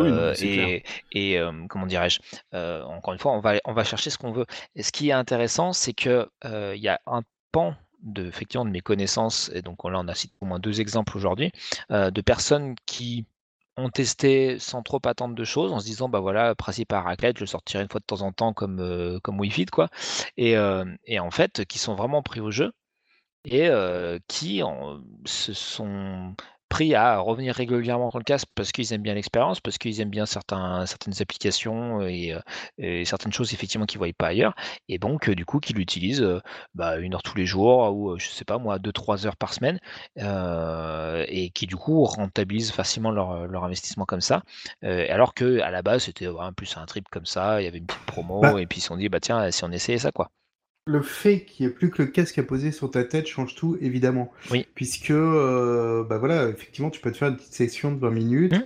et, comment dirais-je Encore une fois, on va, on va chercher ce qu'on veut. Et ce qui est intéressant, c'est que il y a un pan de, effectivement, de mes connaissances, et donc là on a cité au moins deux exemples aujourd'hui, de personnes qui ont testé sans trop attendre de choses, en se disant bah voilà, principe à raclette, je le sortirai une fois de temps en temps comme, comme Wii Fit, quoi. Et, et en fait, qui sont vraiment pris au jeu et qui se sont pris à revenir régulièrement dans le casque parce qu'ils aiment bien l'expérience, parce qu'ils aiment bien certains, certaines applications et, certaines choses effectivement qu'ils ne voyaient pas ailleurs, et donc du coup qui l'utilisent bah, une heure tous les jours ou je sais pas moi deux trois heures par semaine, et qui du coup rentabilisent facilement leur, leur investissement comme ça, alors que à la base c'était plus un trip comme ça, il y avait une petite promo Bah et puis ils se sont dit bah tiens si on essayait ça quoi. Le fait qu'il n'y ait plus que le casque à poser sur ta tête change tout, évidemment. Oui. Puisque, euh, bah voilà, effectivement, tu peux te faire une petite session de 20 minutes. Mmh.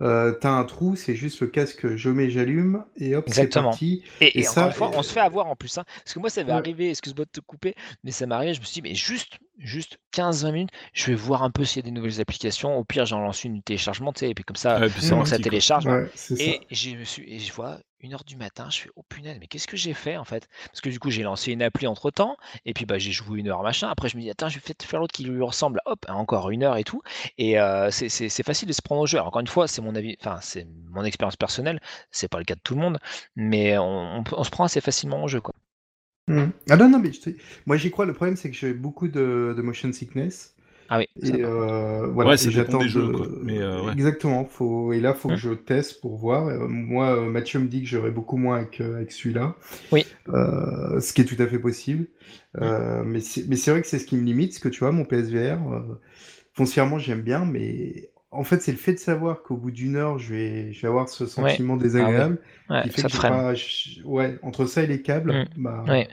Euh, t'as un trou, c'est juste le casque, je mets, j'allume, et hop, c'est parti. Et, Et et encore ça, une fois, on se fait avoir en plus. hein. Parce que moi, ça m'est Ouais. arrivé, excuse-moi de te couper, mais ça m'est arrivé, je me suis dit, mais juste, juste 15-20 minutes, je vais voir un peu s'il y a des nouvelles applications. Au pire, j'en lance une téléchargement, tu sais, et puis comme ça, Ouais, puis c'est pendant que ça télécharge. ouais. Et, je me suis, et je vois une heure du matin, je fais, oh punaise, mais qu'est-ce que j'ai fait en fait? Parce que du coup, j'ai lancé une appli entre temps, et puis bah, j'ai joué une heure, machin. Après, je me dis, attends, je vais peut-être faire l'autre qui lui ressemble, hop, encore une heure et tout. Et euh, c'est facile de se prendre au jeu. Alors, encore une fois, c'est mon avis, enfin, c'est mon expérience personnelle, c'est pas le cas de tout le monde, mais on, on se prend assez facilement au jeu, quoi. Mhm. Ah non, non, mais je moi j'y crois. Le problème, c'est que j'ai beaucoup de, de motion sickness. Ah oui, ça, Et euh, voilà, Ouais, j'attends des jeux, de- quoi. Mais, euh, ouais. Exactement. Faut... Et là, faut Hum. que je teste pour voir. Euh, Moi, euh, Mathieu me dit que j'aurai beaucoup moins avec, euh, avec celui-là. Oui. Euh, ce qui est tout à fait possible. Euh, mais c'est mais c'est vrai que c'est ce qui me limite, parce que tu vois, mon PSVR, euh, foncièrement, j'aime bien, mais en fait, c'est le fait de savoir qu'au bout d'une heure, je vais, je vais avoir ce sentiment désagréable Ouais, qui fait ça que pas. Ouais, entre ça et les câbles, Mm. bah. Ouais.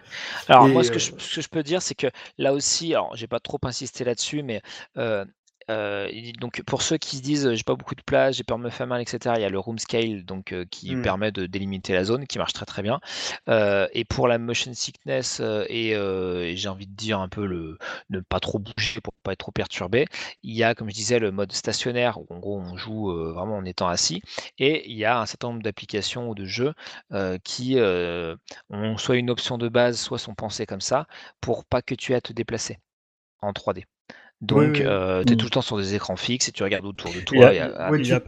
Alors Et, moi, ce que, euh, je, ce que je peux dire, c'est que là aussi, alors j'ai pas trop insisté là-dessus, mais euh, euh, donc pour ceux qui se disent j'ai pas beaucoup de place, j'ai peur de me faire mal, etc. Il y a le room scale donc euh, qui Mm. permet de délimiter la zone, qui marche très très bien. Euh, et pour la motion sickness et, et j'ai envie de dire un peu le ne pas trop bouger pour pas être trop perturbé, il y a comme je disais le mode stationnaire où en gros on joue vraiment en étant assis et il y a un certain nombre d'applications ou de jeux qui ont soit une option de base, soit sont pensés comme ça pour pas que tu aies à te déplacer en 3D. Donc, oui. euh, tu es Mm. tout le temps sur des écrans fixes et tu regardes autour de toi. il n'y a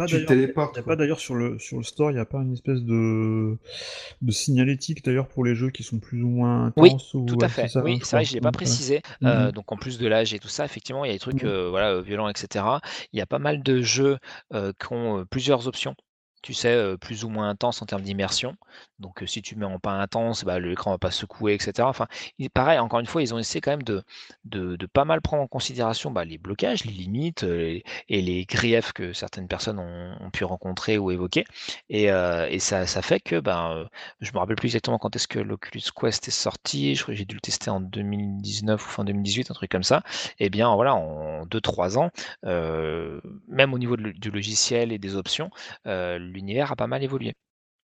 pas d'ailleurs sur le, sur le store, il n'y a pas une espèce de, de signalétique d'ailleurs pour les jeux qui sont plus ou moins Oui, intenses ou, Tout à fait. ça, oui, je c'est vrai je l'ai pas ouais. précisé. Mhm. Euh, donc en plus de l'âge et tout ça, effectivement, il y a des trucs euh, voilà, euh, violents, etc. Il y a pas mal de jeux euh, qui ont euh, plusieurs options. Tu sais, plus ou moins intenses en termes d'immersion. Donc, si tu mets en pas intense, bah, l'écran va pas secouer, etc. Enfin, il- pareil, encore une fois, ils ont essayé quand même de, de, pas mal prendre en considération bah, les blocages, les limites et les griefs que certaines personnes ont, pu rencontrer ou évoquer. Et, ça, fait que, euh, je me rappelle plus exactement quand est-ce que l'Oculus Quest est sorti. Je crois que j'ai dû le tester en 2019 ou fin 2018, un truc comme ça. Et bien, voilà, en 2-3 ans, même au niveau du logiciel et des options, l'univers a pas mal évolué.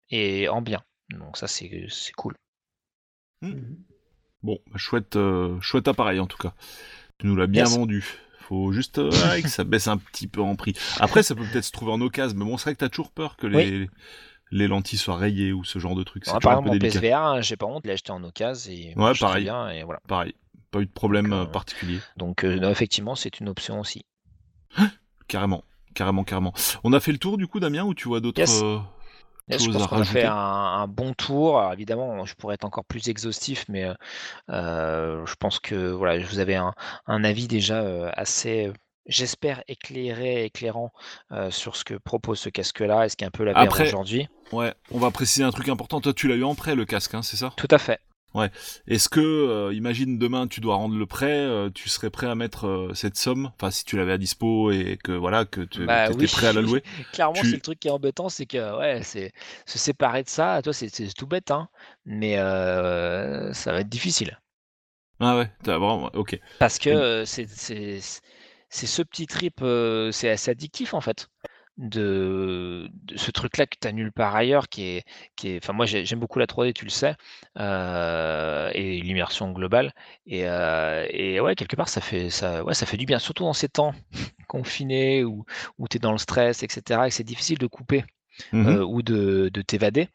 Et en bien. Donc ça, c'est c'est cool. Mhm. Bon, bah, chouette, euh, chouette appareil en tout cas. Tu nous l'as bien Yes. vendu. Faut juste euh, ouais, que ça baisse un petit peu en prix. Après, ça peut peut-être se trouver en occasion, mais bon, c'est vrai que t'as toujours peur que les, les lentilles soient rayées ou ce genre de truc. C'est Ouais, par exemple, mon. PSVR, hein, j'ai pas honte, je l'ai acheté en occasion et Ouais, pareil. bien. Et voilà. Pareil, pas eu de problème Donc, euh, euh, particulier. Donc euh, non, effectivement, c'est une option aussi. Carrément, carrément, carrément. On a fait le tour du coup, Damien, ou tu vois d'autres Yes. euh, Yes, je choses pense à qu'on a fait un, un bon tour. Alors, évidemment, je pourrais être encore plus exhaustif, mais euh, je pense que voilà, vous avez un, un avis déjà euh, assez, j'espère, éclairé, éclairant euh, sur ce que propose ce casque-là et ce qui est un peu la Après- aujourd'hui. Ouais, on va préciser un truc important. Toi, tu l'as eu en prêt le casque, hein, c'est ça? Tout à fait. Est-ce que, euh, imagine demain, tu dois rendre le prêt, euh, tu serais prêt à mettre euh, cette somme, enfin si tu l'avais à dispo et que voilà que tu Bah étais oui. prêt à la louer. Clairement, Tu- c'est le truc qui est embêtant, c'est que ouais, c'est se séparer de ça. Toi, c'est c'est tout bête, hein, mais ça va être difficile. Ah ouais, vraiment, ok. Parce que c'est c'est- c'est ce petit trip, c'est assez addictif en fait. De, de ce truc-là que tu as nulle part ailleurs, qui est, qui est, enfin moi j'ai- j'aime beaucoup la 3D, tu le sais, euh, et l'immersion globale. Et, euh, et ouais, quelque part ça fait, ça, ouais, ça fait du bien, surtout dans ces temps confinés où, où tu es dans le stress, etc. Et c'est difficile de couper Mhm. euh, ou de, de t'évader.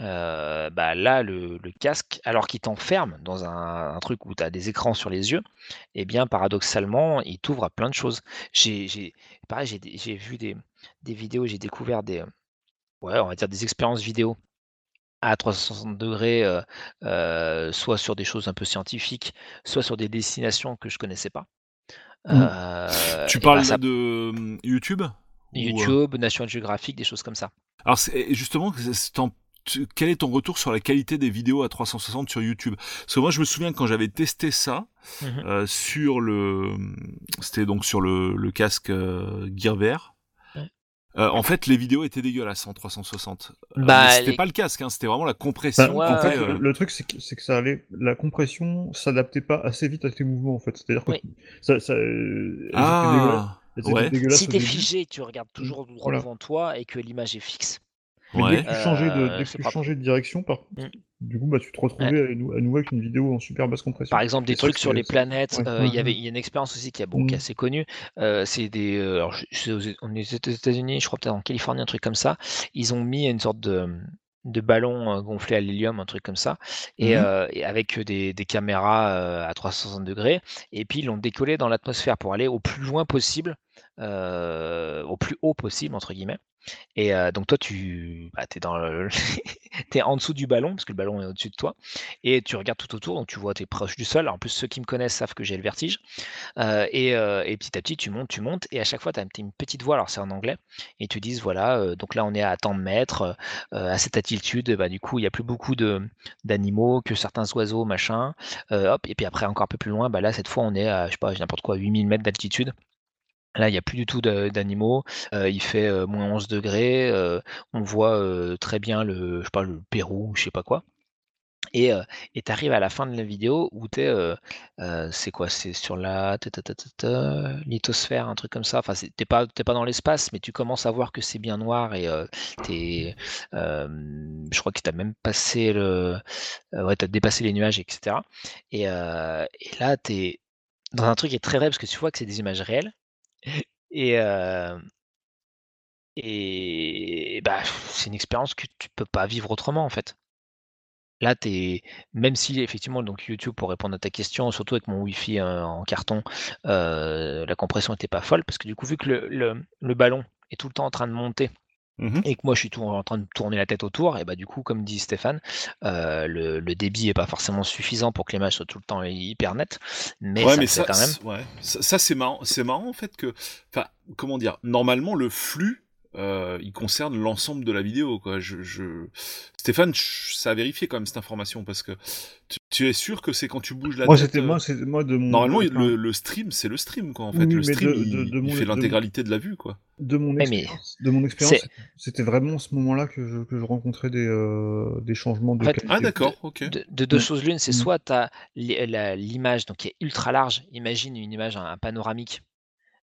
Euh, bah là, le, le casque, alors qu'il t'enferme dans un, un truc où tu as des écrans sur les yeux, eh bien, paradoxalement, il t'ouvre à plein de choses. J'ai, pareil, vu des, des vidéos, j'ai découvert des, ouais, on va dire des expériences vidéo à 360 degrés, euh, euh, soit sur des choses un peu scientifiques, soit sur des destinations que je connaissais pas. Mm. Euh, Tu parles bah, ça- là de hum, YouTube Ou, YouTube, National Geographic, des choses comme ça. Alors justement, c'est en- tu- quel est ton retour sur la qualité des vidéos à 360 sur YouTube? Parce que moi, je me souviens quand j'avais testé ça Mhm. euh, sur le, c'était donc sur le, le casque euh, Gear VR. Ouais. Euh, en fait, les vidéos étaient dégueulasses en 360. Euh, Bah, c'était les- pas le casque, hein, c'était vraiment la compression. Ouais, qui en fait, était, ouais, euh, le, le truc, c'est que, ça allait, la compression s'adaptait pas assez vite à tes mouvements, en fait. C'est-à-dire que Oui. ça, ça, euh, Ah, Si t'es figé, tu regardes toujours droit Voilà. devant toi et que l'image est fixe. Mais ouais. dès que tu changeais de, Euh, dès que c'est tu pas- changeais de direction, par Mm. du coup, bah, tu te retrouvais à, nou- à nouveau avec une vidéo en super basse compression. Par exemple, des trucs sur les planètes. ouais, euh, Il y avait, a une expérience aussi qui est, bon, qui est Mm. assez connue. euh, c'est des, alors, je- je sais aux- on est aux États-Unis, je crois peut-être en Californie, un truc comme ça. Ils ont mis une sorte de de ballon gonflé à l'hélium, un truc comme ça, et, euh, et avec des, des caméras euh, à 360 degrés, et puis ils l'ont décollé dans l'atmosphère pour aller au plus loin possible, au plus haut possible, entre guillemets. Et donc toi, tu bah, es, dans en dessous du ballon, parce que le ballon est au-dessus de toi, et tu regardes tout autour, donc tu vois, tu es proche du sol. En plus, ceux qui me connaissent savent que j'ai le vertige. Et, et petit à petit, tu montes, tu montes, et à chaque fois, tu as une petite voix, alors c'est en anglais, et tu dis, voilà, donc là, on est à tant de mètres, à cette altitude, bah, du coup, il n'y a plus beaucoup d'animaux, que certains oiseaux, machin. Hop, et puis après, encore un peu plus loin, bah, là, cette fois, on est à, je sais pas, n'importe quoi, 8000 mètres d'altitude. Là, il n'y a plus du tout d'animaux. euh, il fait euh, moins 11 degrés. euh, on voit euh, très bien le, je sais pas, le Pérou, je sais pas quoi. Et tu arrives à la fin de la vidéo où tu es. c'est quoi? C'est sur la lithosphère, un truc comme ça. Enfin, c'est- t'es pas, t'es pas dans l'espace, mais tu commences à voir que c'est bien noir et euh, t'es, euh, je crois que tu as même passé le. euh, ouais, tu as dépassé les nuages, etc. Et, euh, et là, tu es dans un truc qui est très vrai parce que tu vois que c'est des images réelles. Et, et bah, c'est une expérience que tu peux pas vivre autrement en fait. Là, t'es, même si effectivement, donc YouTube, pour répondre à ta question, surtout avec mon Wi-Fi en carton, la compression n'était pas folle parce que du coup, vu que le- le ballon est tout le temps en train de monter Mhm. et que moi je suis tout en train de tourner la tête autour, et bah du coup, comme dit Stéphane, euh, le, le débit est pas forcément suffisant pour que l'image soit tout le temps hyper nette, mais ouais, ça mais ça, quand même. c'est- ouais. ça, ça, c'est marrant. C'est marrant en fait que, enfin, comment dire, normalement le flux, euh, il concerne l'ensemble de la vidéo, quoi. Je, je... Stéphane, ça a vérifié quand même cette information parce que tu, tu es sûr que c'est quand tu bouges la Moi, tête. c'était euh, moi, c'est moi de mon. Normalement, enfin, le, le stream, c'est le stream, quoi. En fait, Oui, le stream, de- il, de- de il mon- fait l'intégralité de la vue, quoi. de mon mais- expérience, de mon expérience, c'est- c'était vraiment ce moment-là que je, que je rencontrais des, euh, des changements de En fait, qualité. Ah, d'accord, ok. De, de deux Mm. choses l'une, c'est Mm. soit tu as l'image donc qui est ultra large, imagine une image, un, un panoramique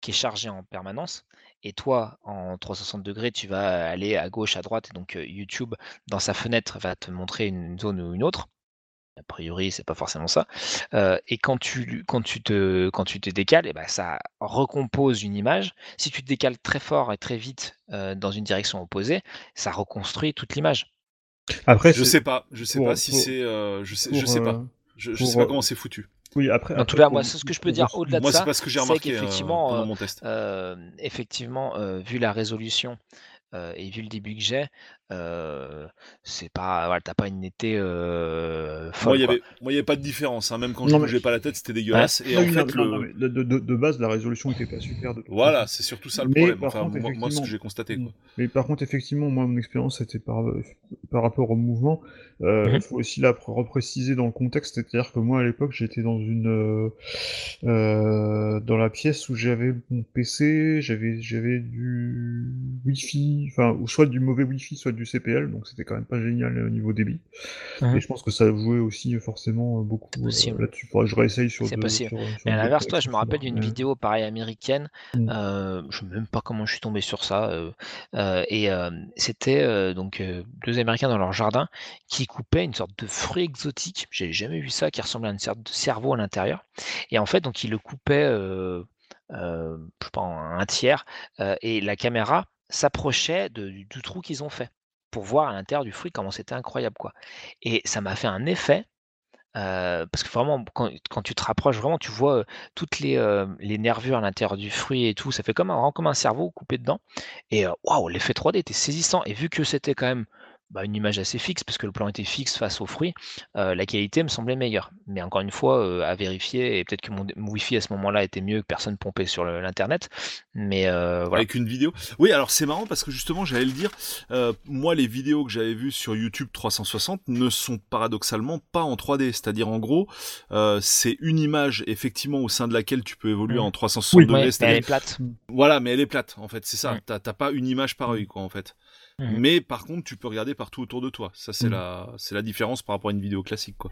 qui est chargé en permanence, et toi, en 360 degrés, tu vas aller à gauche, à droite, et donc euh, YouTube, dans sa fenêtre, va te montrer une zone ou une autre. A priori, c'est pas forcément ça. Euh, et quand tu, quand, tu te, quand tu te décales, et ben, ça recompose une image. Si tu te décales très fort et très vite euh, dans une direction opposée, ça reconstruit toute l'image. Après, Je sais pas, je sais pour- pas si c'est, euh, je sais, pour, je sais pas. euh, Je, je pour, sais pas euh, comment c'est foutu. Oui, après. En tout cas, moi, c'est ce que je peux dire au-delà de Moi, ça. c'est pas ce que j'ai remarqué euh, euh. Euh, effectivement, euh, vu la résolution euh, et vu le début que j'ai, euh, c'est pas, voilà, t'as pas une été euh, Moi, il y avait, moi, il y avait pas de différence. Hein. Même quand je Non, mais- bougeais pas la tête, c'était dégueulasse. Et Non, en non, fait, non, le, non, mais de, de- base, la résolution était pas super. De voilà, c'est surtout ça le Mais problème. par Enfin, contre, moi, moi, ce que j'ai constaté, quoi. Mais par contre, effectivement, moi, mon expérience, c'était par, par rapport au mouvement. Euh, Mhm. Il faut aussi la pr- repréciser dans le contexte, c'est-à-dire que moi, à l'époque, j'étais dans une euh, dans la pièce où j'avais mon PC, j'avais j'avais du Wi-Fi, enfin, ou soit du mauvais Wi-Fi, soit du du CPL, donc c'était quand même pas génial au niveau débit. Mhm. Et je pense que ça jouait aussi forcément beaucoup euh, possible. là-dessus. Faudrait que je réessaye sur C'est possible. sur- sur Mais à l'inverse, toi, je me rappelle d'une Ouais. vidéo pareil américaine. Mm. euh, je sais même pas comment je suis tombé sur ça. euh, euh, et euh, c'était euh, donc euh, deux Américains dans leur jardin qui coupaient une sorte de fruit exotique. J'ai jamais vu ça, qui ressemblait à une sorte de cerveau à l'intérieur. Et en fait, donc ils le coupaient, euh, euh, je sais pas, en un tiers, euh, et la caméra s'approchait du trou qu'ils ont fait pour voir à l'intérieur du fruit comment c'était incroyable, quoi. Et ça m'a fait un effet. parce que vraiment, quand, tu te rapproches, vraiment, tu vois toutes les, les nervures à l'intérieur du fruit et tout. Ça fait comme un, comme un cerveau coupé dedans. Et waouh, l'effet 3D était saisissant. Et vu que c'était quand même bah, une image assez fixe, parce que le plan était fixe face au fruit, euh, la qualité me semblait meilleure. Mais encore une fois, euh, à vérifier. Et peut-être que mon, mon Wi-Fi à ce moment-là était mieux que personne pompait sur le- l'internet. Mais euh, voilà. Avec une vidéo. Oui, alors c'est marrant parce que justement, j'allais le dire, euh, moi, les vidéos que j'avais vues sur YouTube 360 ne sont paradoxalement pas en 3D. C'est-à-dire, en gros, euh, c'est une image, effectivement, au sein de laquelle tu peux évoluer Mhm. en 360 Oui, degrés. Ouais, elle est plate. Voilà, mais elle est plate, en fait, c'est ça. T'as t'as pas une image par œil, quoi, en fait. Mhm. Mais par contre, tu peux regarder partout autour de toi. Ça, c'est Mm. la, c'est la différence par rapport à une vidéo classique, quoi.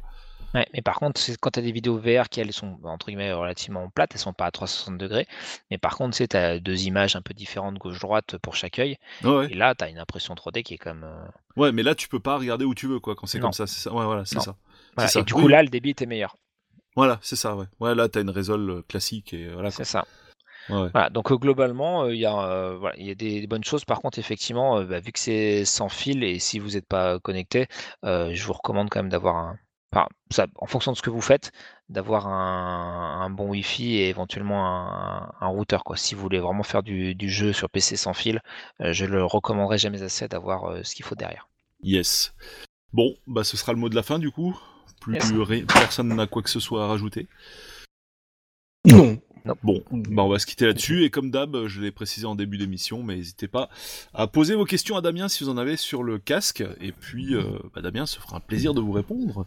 Ouais, mais par contre, c'est quand tu as des vidéos VR qui elles sont entre guillemets relativement plates, elles sont pas à 360 degrés, mais par contre, tu as deux images un peu différentes gauche-droite pour chaque œil, Ouais, ouais. et là, tu as une impression 3D qui est comme. euh, Ouais, mais là, tu peux pas regarder où tu veux, quoi, quand c'est comme ça. C'est ça. Ouais, voilà, c'est ça. voilà. Et du Oui. coup, là, le débit était meilleur. Voilà, c'est ça, ouais. Ouais, là, t'as une résol euh, classique et voilà, quoi. C'est ça. Ouais, ouais. Voilà, donc euh, globalement, euh, il y a, euh, voilà, il y a des, des bonnes choses. Par contre, effectivement, euh, bah, vu que c'est sans fil et si vous n'êtes pas connecté, euh, je vous recommande quand même d'avoir un. Enfin, ça, en fonction de ce que vous faites, d'avoir un, un bon Wi-Fi et éventuellement un, un routeur. Quoi. Si vous voulez vraiment faire du, du jeu sur PC sans fil, euh, je le recommanderai jamais assez d'avoir euh, ce qu'il faut derrière. Yes. Bon, bah ce sera le mot de la fin du coup. Plus Yes. personne n'a quoi que ce soit à rajouter. Non. Bon, bah on va se quitter là-dessus et comme d'hab, je l'ai précisé en début d'émission, mais n'hésitez pas à poser vos questions à Damien si vous en avez sur le casque et puis euh, bah, Damien se fera un plaisir de vous répondre.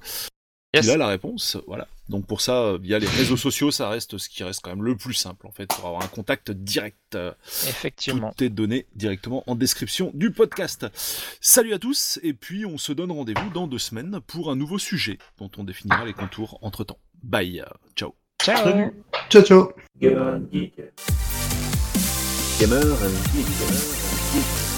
Yes. Il a la réponse, voilà. Donc pour ça, via les réseaux sociaux, ça reste ce qui reste quand même le plus simple en fait pour avoir un contact direct. Effectivement. Tout est donné directement en description du podcast. Salut à tous, et puis on se donne rendez-vous dans deux semaines pour un nouveau sujet dont on définira les contours entre temps. Bye, ciao. Ciao. Salut. Ciao, ciao. Gamer and Geek. Gamer and Geek. Gamer